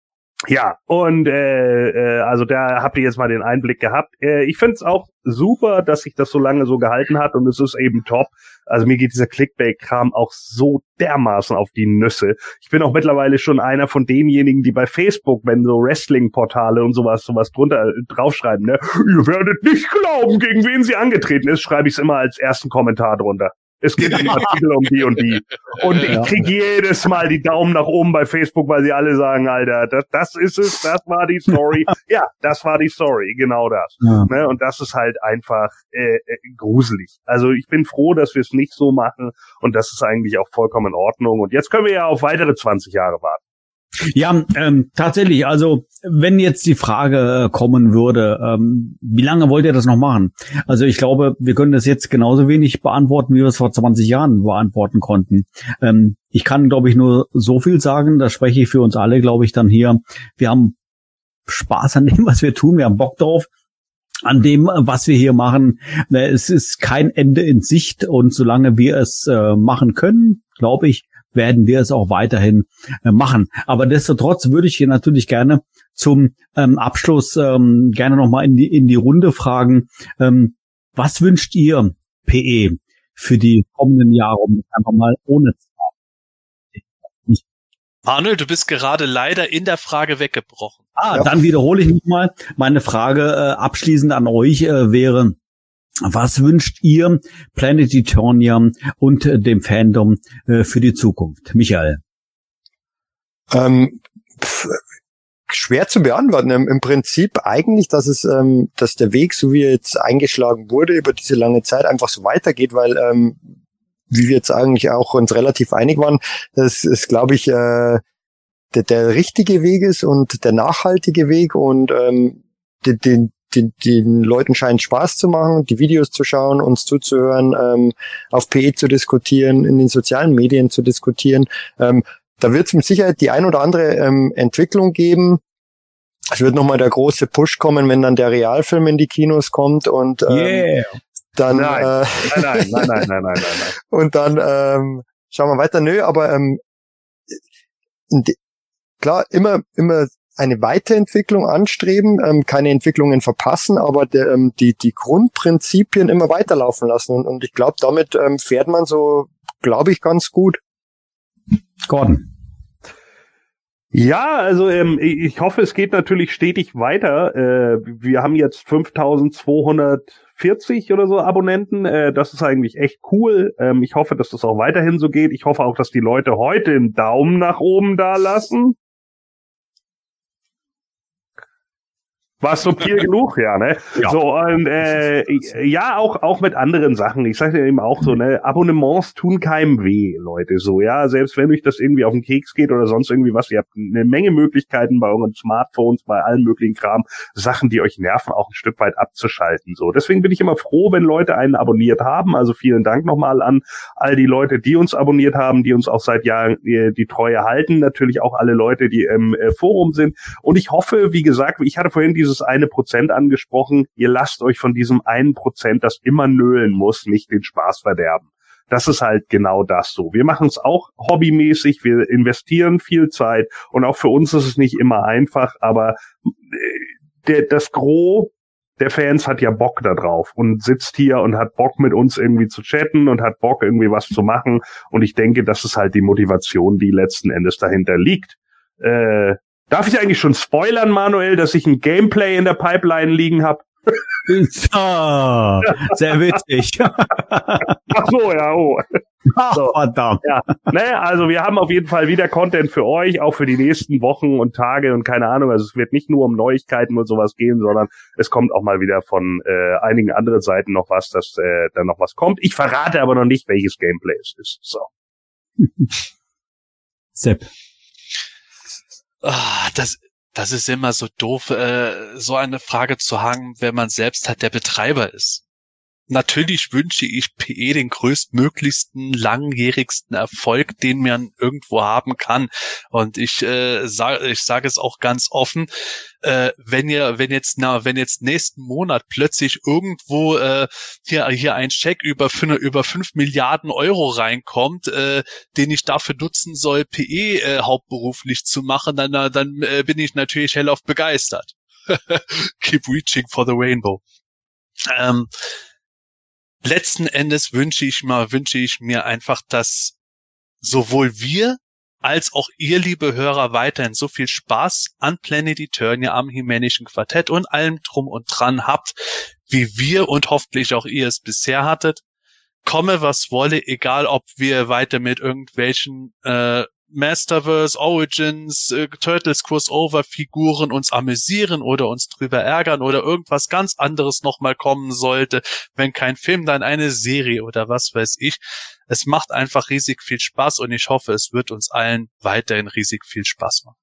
ja, und äh, äh, also da habt ihr jetzt mal den Einblick gehabt. Äh, ich finde es auch super, dass sich das so lange so gehalten hat und es ist eben top. Also mir geht dieser Clickbait-Kram auch so dermaßen auf die Nüsse. Ich bin auch mittlerweile schon einer von denjenigen, die bei Facebook, wenn so Wrestling-Portale und sowas, sowas drunter äh, draufschreiben, ne, ihr werdet nicht glauben, gegen wen sie angetreten ist, schreibe ich es immer als ersten Kommentar drunter. Es geht im Artikel um die und die. Und ich kriege jedes Mal die Daumen nach oben bei Facebook, weil sie alle sagen, Alter, das, das ist es, das war die Story. ja, das war die Story, genau das. Ja. Ne? Und das ist halt einfach äh, äh, gruselig. Also ich bin froh, dass wir es nicht so machen und das ist eigentlich auch vollkommen in Ordnung. Und jetzt können wir ja auf weitere 20 Jahre warten. Ja, ähm, tatsächlich. Also wenn jetzt die Frage äh, kommen würde, ähm, wie lange wollt ihr das noch machen? Also ich glaube, wir können das jetzt genauso wenig beantworten, wie wir es vor 20 Jahren beantworten konnten. Ähm, ich kann, glaube ich, nur so viel sagen. Da spreche ich für uns alle, glaube ich, dann hier. Wir haben Spaß an dem, was wir tun. Wir haben Bock drauf an dem, was wir hier machen. Äh, es ist kein Ende in Sicht und solange wir es äh, machen können, glaube ich, werden wir es auch weiterhin äh, machen. Aber destotrotz würde ich hier natürlich gerne zum ähm, Abschluss ähm, gerne nochmal in die, in die Runde fragen. Ähm, was wünscht ihr, PE, für die kommenden Jahre, um das einfach mal ohne zu Manuel, du bist gerade leider in der Frage weggebrochen. Ah, ja. dann wiederhole ich nochmal. Meine Frage äh, abschließend an euch äh, wäre, was wünscht ihr Planet Eternia und äh, dem Fandom äh, für die Zukunft? Michael. Ähm, schwer zu beantworten. Im, Im, Prinzip eigentlich, dass es, ähm, dass der Weg, so wie er jetzt eingeschlagen wurde, über diese lange Zeit einfach so weitergeht, weil ähm, wie wir jetzt eigentlich auch uns relativ einig waren, das ist, glaube ich, äh, der, der richtige Weg ist und der nachhaltige Weg und ähm, den, den, den Leuten scheint Spaß zu machen, die Videos zu schauen, uns zuzuhören, ähm, auf PE zu diskutieren, in den sozialen Medien zu diskutieren. Ähm, da wird es mit Sicherheit die ein oder andere ähm, Entwicklung geben. Es wird nochmal der große Push kommen, wenn dann der Realfilm in die Kinos kommt und ähm, yeah. dann nein. Äh, nein, nein, nein, nein, nein, nein, nein, und dann ähm, schauen wir weiter. Nö, aber ähm, klar, immer, immer eine Weiterentwicklung anstreben, ähm, keine Entwicklungen verpassen, aber der, ähm, die, die Grundprinzipien immer weiterlaufen lassen. Und, und ich glaube, damit ähm, fährt man so, glaube ich, ganz gut. Gordon. Ja, also ähm, ich hoffe, es geht natürlich stetig weiter. Äh, wir haben jetzt 5240 oder so Abonnenten. Äh, das ist eigentlich echt cool. Ähm, ich hoffe, dass das auch weiterhin so geht. Ich hoffe auch, dass die Leute heute einen Daumen nach oben da lassen. War subtil genug, ja, ne? Ja. So, und äh, ja, auch, auch mit anderen Sachen. Ich sage ja eben auch so, ne, Abonnements tun keinem weh, Leute. So, ja, selbst wenn euch das irgendwie auf den Keks geht oder sonst irgendwie was, ihr habt eine Menge Möglichkeiten bei euren Smartphones, bei allen möglichen Kram, Sachen, die euch nerven, auch ein Stück weit abzuschalten. So, deswegen bin ich immer froh, wenn Leute einen abonniert haben. Also vielen Dank nochmal an all die Leute, die uns abonniert haben, die uns auch seit Jahren äh, die Treue halten. Natürlich auch alle Leute, die im äh, Forum sind. Und ich hoffe, wie gesagt, ich hatte vorhin dieses dieses eine Prozent angesprochen. Ihr lasst euch von diesem einen Prozent, das immer nölen muss, nicht den Spaß verderben. Das ist halt genau das so. Wir machen es auch hobbymäßig, wir investieren viel Zeit und auch für uns ist es nicht immer einfach, aber äh, der, das Gros der Fans hat ja Bock da drauf und sitzt hier und hat Bock mit uns irgendwie zu chatten und hat Bock irgendwie was zu machen. Und ich denke, das ist halt die Motivation, die letzten Endes dahinter liegt. Äh, Darf ich eigentlich schon spoilern, Manuel, dass ich ein Gameplay in der Pipeline liegen habe? So, sehr witzig. Ach so, ja, oh. Ach, so. verdammt. Ja, ne, also wir haben auf jeden Fall wieder Content für euch, auch für die nächsten Wochen und Tage und keine Ahnung. Also es wird nicht nur um Neuigkeiten und sowas gehen, sondern es kommt auch mal wieder von äh, einigen anderen Seiten noch was, dass äh, da noch was kommt. Ich verrate aber noch nicht, welches Gameplay es ist. So. Sepp. Ah, das, das ist immer so doof, äh, so eine Frage zu haben, wenn man selbst halt der Betreiber ist. Natürlich wünsche ich PE den größtmöglichsten, langjährigsten Erfolg, den man irgendwo haben kann. Und ich äh, sage ich sage es auch ganz offen, äh, wenn ihr, wenn jetzt, na, wenn jetzt nächsten Monat plötzlich irgendwo äh, hier, hier ein Scheck über, über fünf Milliarden Euro reinkommt, äh, den ich dafür nutzen soll, PE äh, hauptberuflich zu machen, dann, dann äh, bin ich natürlich hellauf begeistert. Keep reaching for the rainbow. Ähm, letzten Endes wünsche ich mal, wünsche ich mir einfach, dass sowohl wir als auch ihr, liebe Hörer, weiterhin so viel Spaß an Planet Eternia, am Himänischen Quartett und allem drum und dran habt, wie wir und hoffentlich auch ihr es bisher hattet. Komme, was wolle, egal ob wir weiter mit irgendwelchen äh, Masterverse, Origins, äh, Turtles Crossover Figuren uns amüsieren oder uns drüber ärgern oder irgendwas ganz anderes nochmal kommen sollte, wenn kein Film, dann eine Serie oder was weiß ich. Es macht einfach riesig viel Spaß und ich hoffe, es wird uns allen weiterhin riesig viel Spaß machen.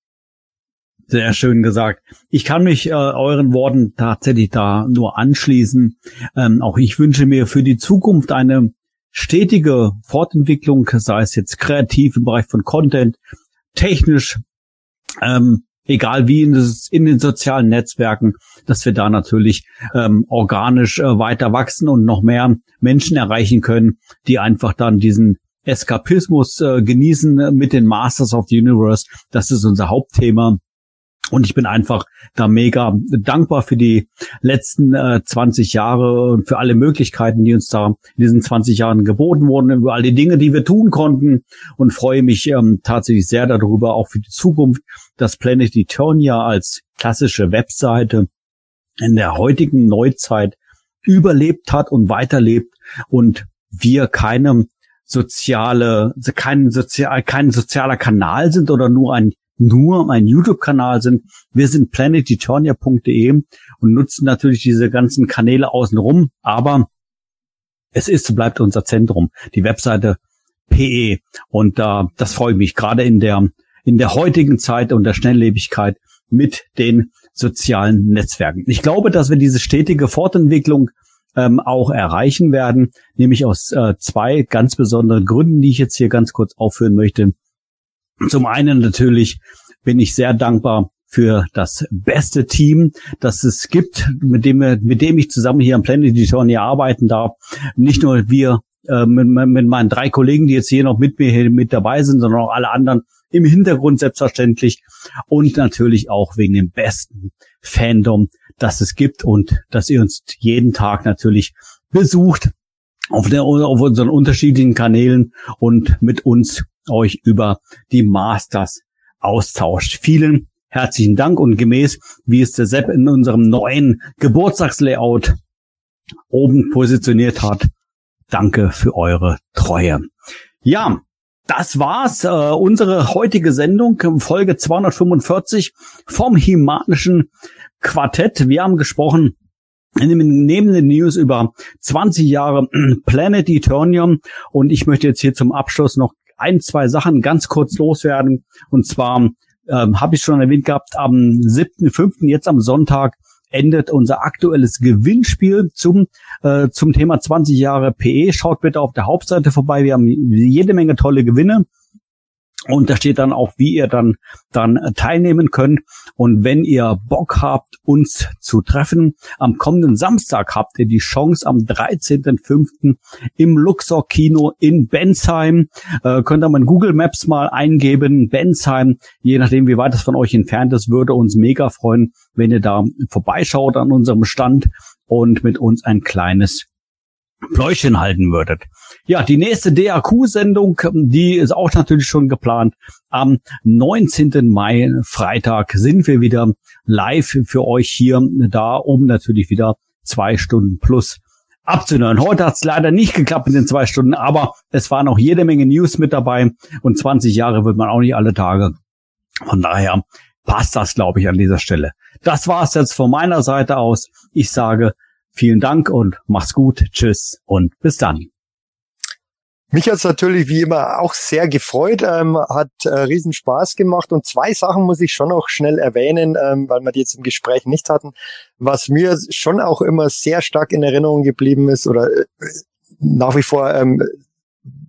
Sehr schön gesagt. Ich kann mich äh, euren Worten tatsächlich da nur anschließen. Ähm, auch ich wünsche mir für die Zukunft eine stetige Fortentwicklung, sei es jetzt kreativ im Bereich von Content, technisch, ähm, egal wie in, das, in, den sozialen Netzwerken, dass wir da natürlich ähm, organisch äh, weiter wachsen und noch mehr Menschen erreichen können, die einfach dann diesen Eskapismus äh, genießen mit den Masters of the Universe. Das ist unser Hauptthema. Und ich bin einfach da mega dankbar für die letzten äh, 20 Jahre und für alle Möglichkeiten, die uns da in diesen 20 Jahren geboten wurden, über all die Dinge, die wir tun konnten. Und freue mich ähm, tatsächlich sehr darüber, auch für die Zukunft, dass Planet Eternia als klassische Webseite in der heutigen Neuzeit überlebt hat und weiterlebt und wir keine soziale, kein, sozial, kein sozialer Kanal sind oder nur ein nur ein YouTube-Kanal sind. Wir sind planeteturnia.de und nutzen natürlich diese ganzen Kanäle außenrum, aber es ist, bleibt unser Zentrum, die Webseite PE. Und äh, das freut mich gerade in der, in der heutigen Zeit und der Schnelllebigkeit mit den sozialen Netzwerken. Ich glaube, dass wir diese stetige Fortentwicklung ähm, auch erreichen werden, nämlich aus äh, zwei ganz besonderen Gründen, die ich jetzt hier ganz kurz aufführen möchte. Zum einen natürlich bin ich sehr dankbar für das beste Team, das es gibt, mit dem, mit dem ich zusammen hier am Planet Eternia arbeiten darf. Nicht nur wir äh, mit, mit meinen drei Kollegen, die jetzt hier noch mit mir hier mit dabei sind, sondern auch alle anderen im Hintergrund selbstverständlich und natürlich auch wegen dem besten Fandom, das es gibt und dass ihr uns jeden Tag natürlich besucht auf, der, auf unseren unterschiedlichen Kanälen und mit uns euch über die Masters austauscht. Vielen herzlichen Dank und gemäß, wie es der Sepp in unserem neuen Geburtstagslayout oben positioniert hat, danke für eure Treue. Ja, das war's, äh, unsere heutige Sendung, Folge 245 vom Himanischen Quartett. Wir haben gesprochen neben den News über 20 Jahre Planet Eternium und ich möchte jetzt hier zum Abschluss noch ein, zwei Sachen ganz kurz loswerden. Und zwar ähm, habe ich schon erwähnt gehabt, am 7.5., jetzt am Sonntag, endet unser aktuelles Gewinnspiel zum, äh, zum Thema 20 Jahre PE. Schaut bitte auf der Hauptseite vorbei. Wir haben jede Menge tolle Gewinne. Und da steht dann auch, wie ihr dann, dann teilnehmen könnt. Und wenn ihr Bock habt, uns zu treffen, am kommenden Samstag habt ihr die Chance am 13.05. im Luxor Kino in Bensheim. Äh, könnt ihr mal in Google Maps mal eingeben, Bensheim. Je nachdem, wie weit es von euch entfernt ist, würde uns mega freuen, wenn ihr da vorbeischaut an unserem Stand und mit uns ein kleines Pläuschen halten würdet. Ja, die nächste DAQ-Sendung, die ist auch natürlich schon geplant. Am 19. Mai, Freitag, sind wir wieder live für euch hier da, um natürlich wieder zwei Stunden plus abzuhören. Heute hat es leider nicht geklappt mit den zwei Stunden, aber es war noch jede Menge News mit dabei und 20 Jahre wird man auch nicht alle Tage. Von daher passt das, glaube ich, an dieser Stelle. Das war es jetzt von meiner Seite aus. Ich sage Vielen Dank und mach's gut. Tschüss und bis dann. Mich hat's natürlich wie immer auch sehr gefreut, ähm, hat äh, riesen Spaß gemacht und zwei Sachen muss ich schon noch schnell erwähnen, ähm, weil wir die jetzt im Gespräch nicht hatten, was mir schon auch immer sehr stark in Erinnerung geblieben ist oder äh, nach wie vor ähm,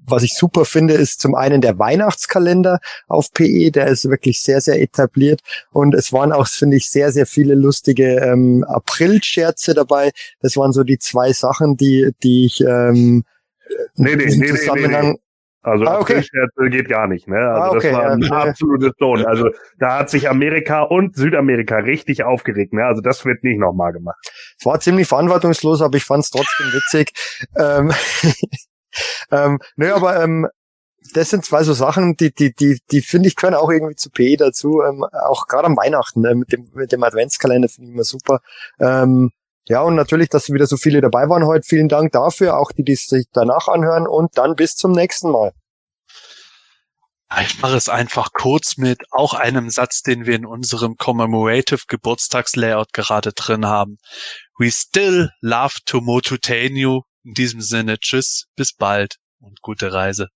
was ich super finde, ist zum einen der Weihnachtskalender auf PE, der ist wirklich sehr, sehr etabliert. Und es waren auch, finde ich, sehr, sehr viele lustige ähm, April-Scherze dabei. Das waren so die zwei Sachen, die, die ich ähm, nee, nee, nee, Zusammenhang. Nee, nee. Also ah, okay. Scherze geht gar nicht, ne? Also ah, okay, das war ein ja, absolutes Ton. Also da hat sich Amerika und Südamerika richtig aufgeregt, ne? Also das wird nicht nochmal gemacht. Es war ziemlich verantwortungslos, aber ich fand es trotzdem witzig. ähm, ähm, nö, aber ähm, das sind zwei so Sachen, die, die, die, die finde ich können auch irgendwie zu PE dazu, ähm, auch gerade am Weihnachten äh, mit dem, mit dem Adventskalender finde ich immer super. Ähm, ja, und natürlich, dass wieder so viele dabei waren heute. Vielen Dank dafür, auch die, die sich danach anhören und dann bis zum nächsten Mal. Ich mache es einfach kurz mit auch einem Satz, den wir in unserem Commemorative Geburtstagslayout gerade drin haben. We still love to motutain you in diesem Sinne, tschüss, bis bald und gute Reise.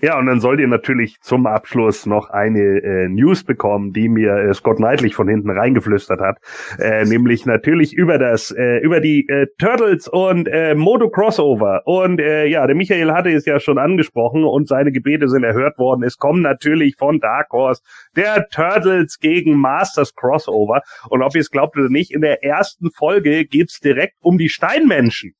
Ja, und dann sollt ihr natürlich zum Abschluss noch eine äh, News bekommen, die mir äh, Scott Knightley von hinten reingeflüstert hat, äh, nämlich natürlich über das, äh, über die äh, Turtles und äh, Moto Crossover. Und äh, ja, der Michael hatte es ja schon angesprochen und seine Gebete sind erhört worden. Es kommen natürlich von Dark Horse der Turtles gegen Masters Crossover. Und ob ihr es glaubt oder nicht, in der ersten Folge geht's direkt um die Steinmenschen.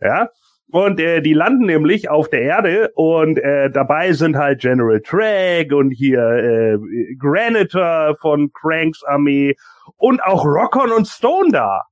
Ja, und äh, die landen nämlich auf der Erde und äh, dabei sind halt General Trag und hier äh, Granitor von Cranks Armee und auch Rockon und Stone da.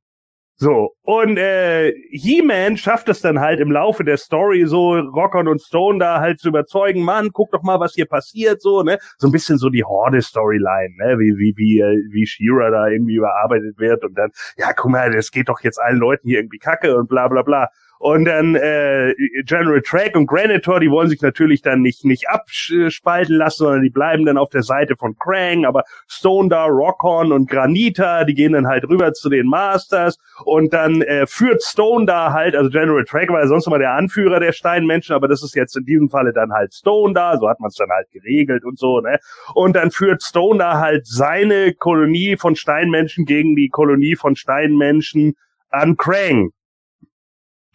So, und äh, He-Man schafft es dann halt im Laufe der Story so, Rockon und Stone da halt zu überzeugen, Mann, guck doch mal, was hier passiert, so, ne? So ein bisschen so die Horde-Storyline, ne? Wie, wie, wie, äh, wie She-Ra da irgendwie überarbeitet wird und dann, ja, guck mal, das geht doch jetzt allen Leuten hier irgendwie kacke und bla bla bla. Und dann äh, General Track und Granitor, die wollen sich natürlich dann nicht nicht abspalten lassen, sondern die bleiben dann auf der Seite von Krang. Aber Stone da, Rockhorn und Granita, die gehen dann halt rüber zu den Masters und dann äh, führt Stone da halt, also General Track war ja sonst immer der Anführer der Steinmenschen, aber das ist jetzt in diesem Falle dann halt Stone da, so hat man es dann halt geregelt und so, ne? Und dann führt Stone da halt seine Kolonie von Steinmenschen gegen die Kolonie von Steinmenschen an Krang.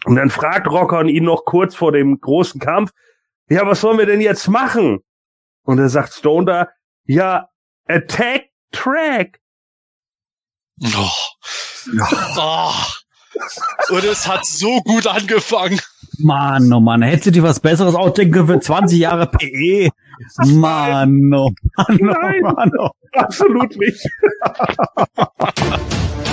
Und dann fragt Rockon ihn noch kurz vor dem großen Kampf, ja, was sollen wir denn jetzt machen? Und er sagt Stone da, ja, attack track. Oh. oh. Und es hat so gut angefangen. Mann, oh Mann, hättest du dir was Besseres ausdenken für 20 Jahre PE? Mann, oh Mann, oh Nein, Mann, oh. absolut nicht.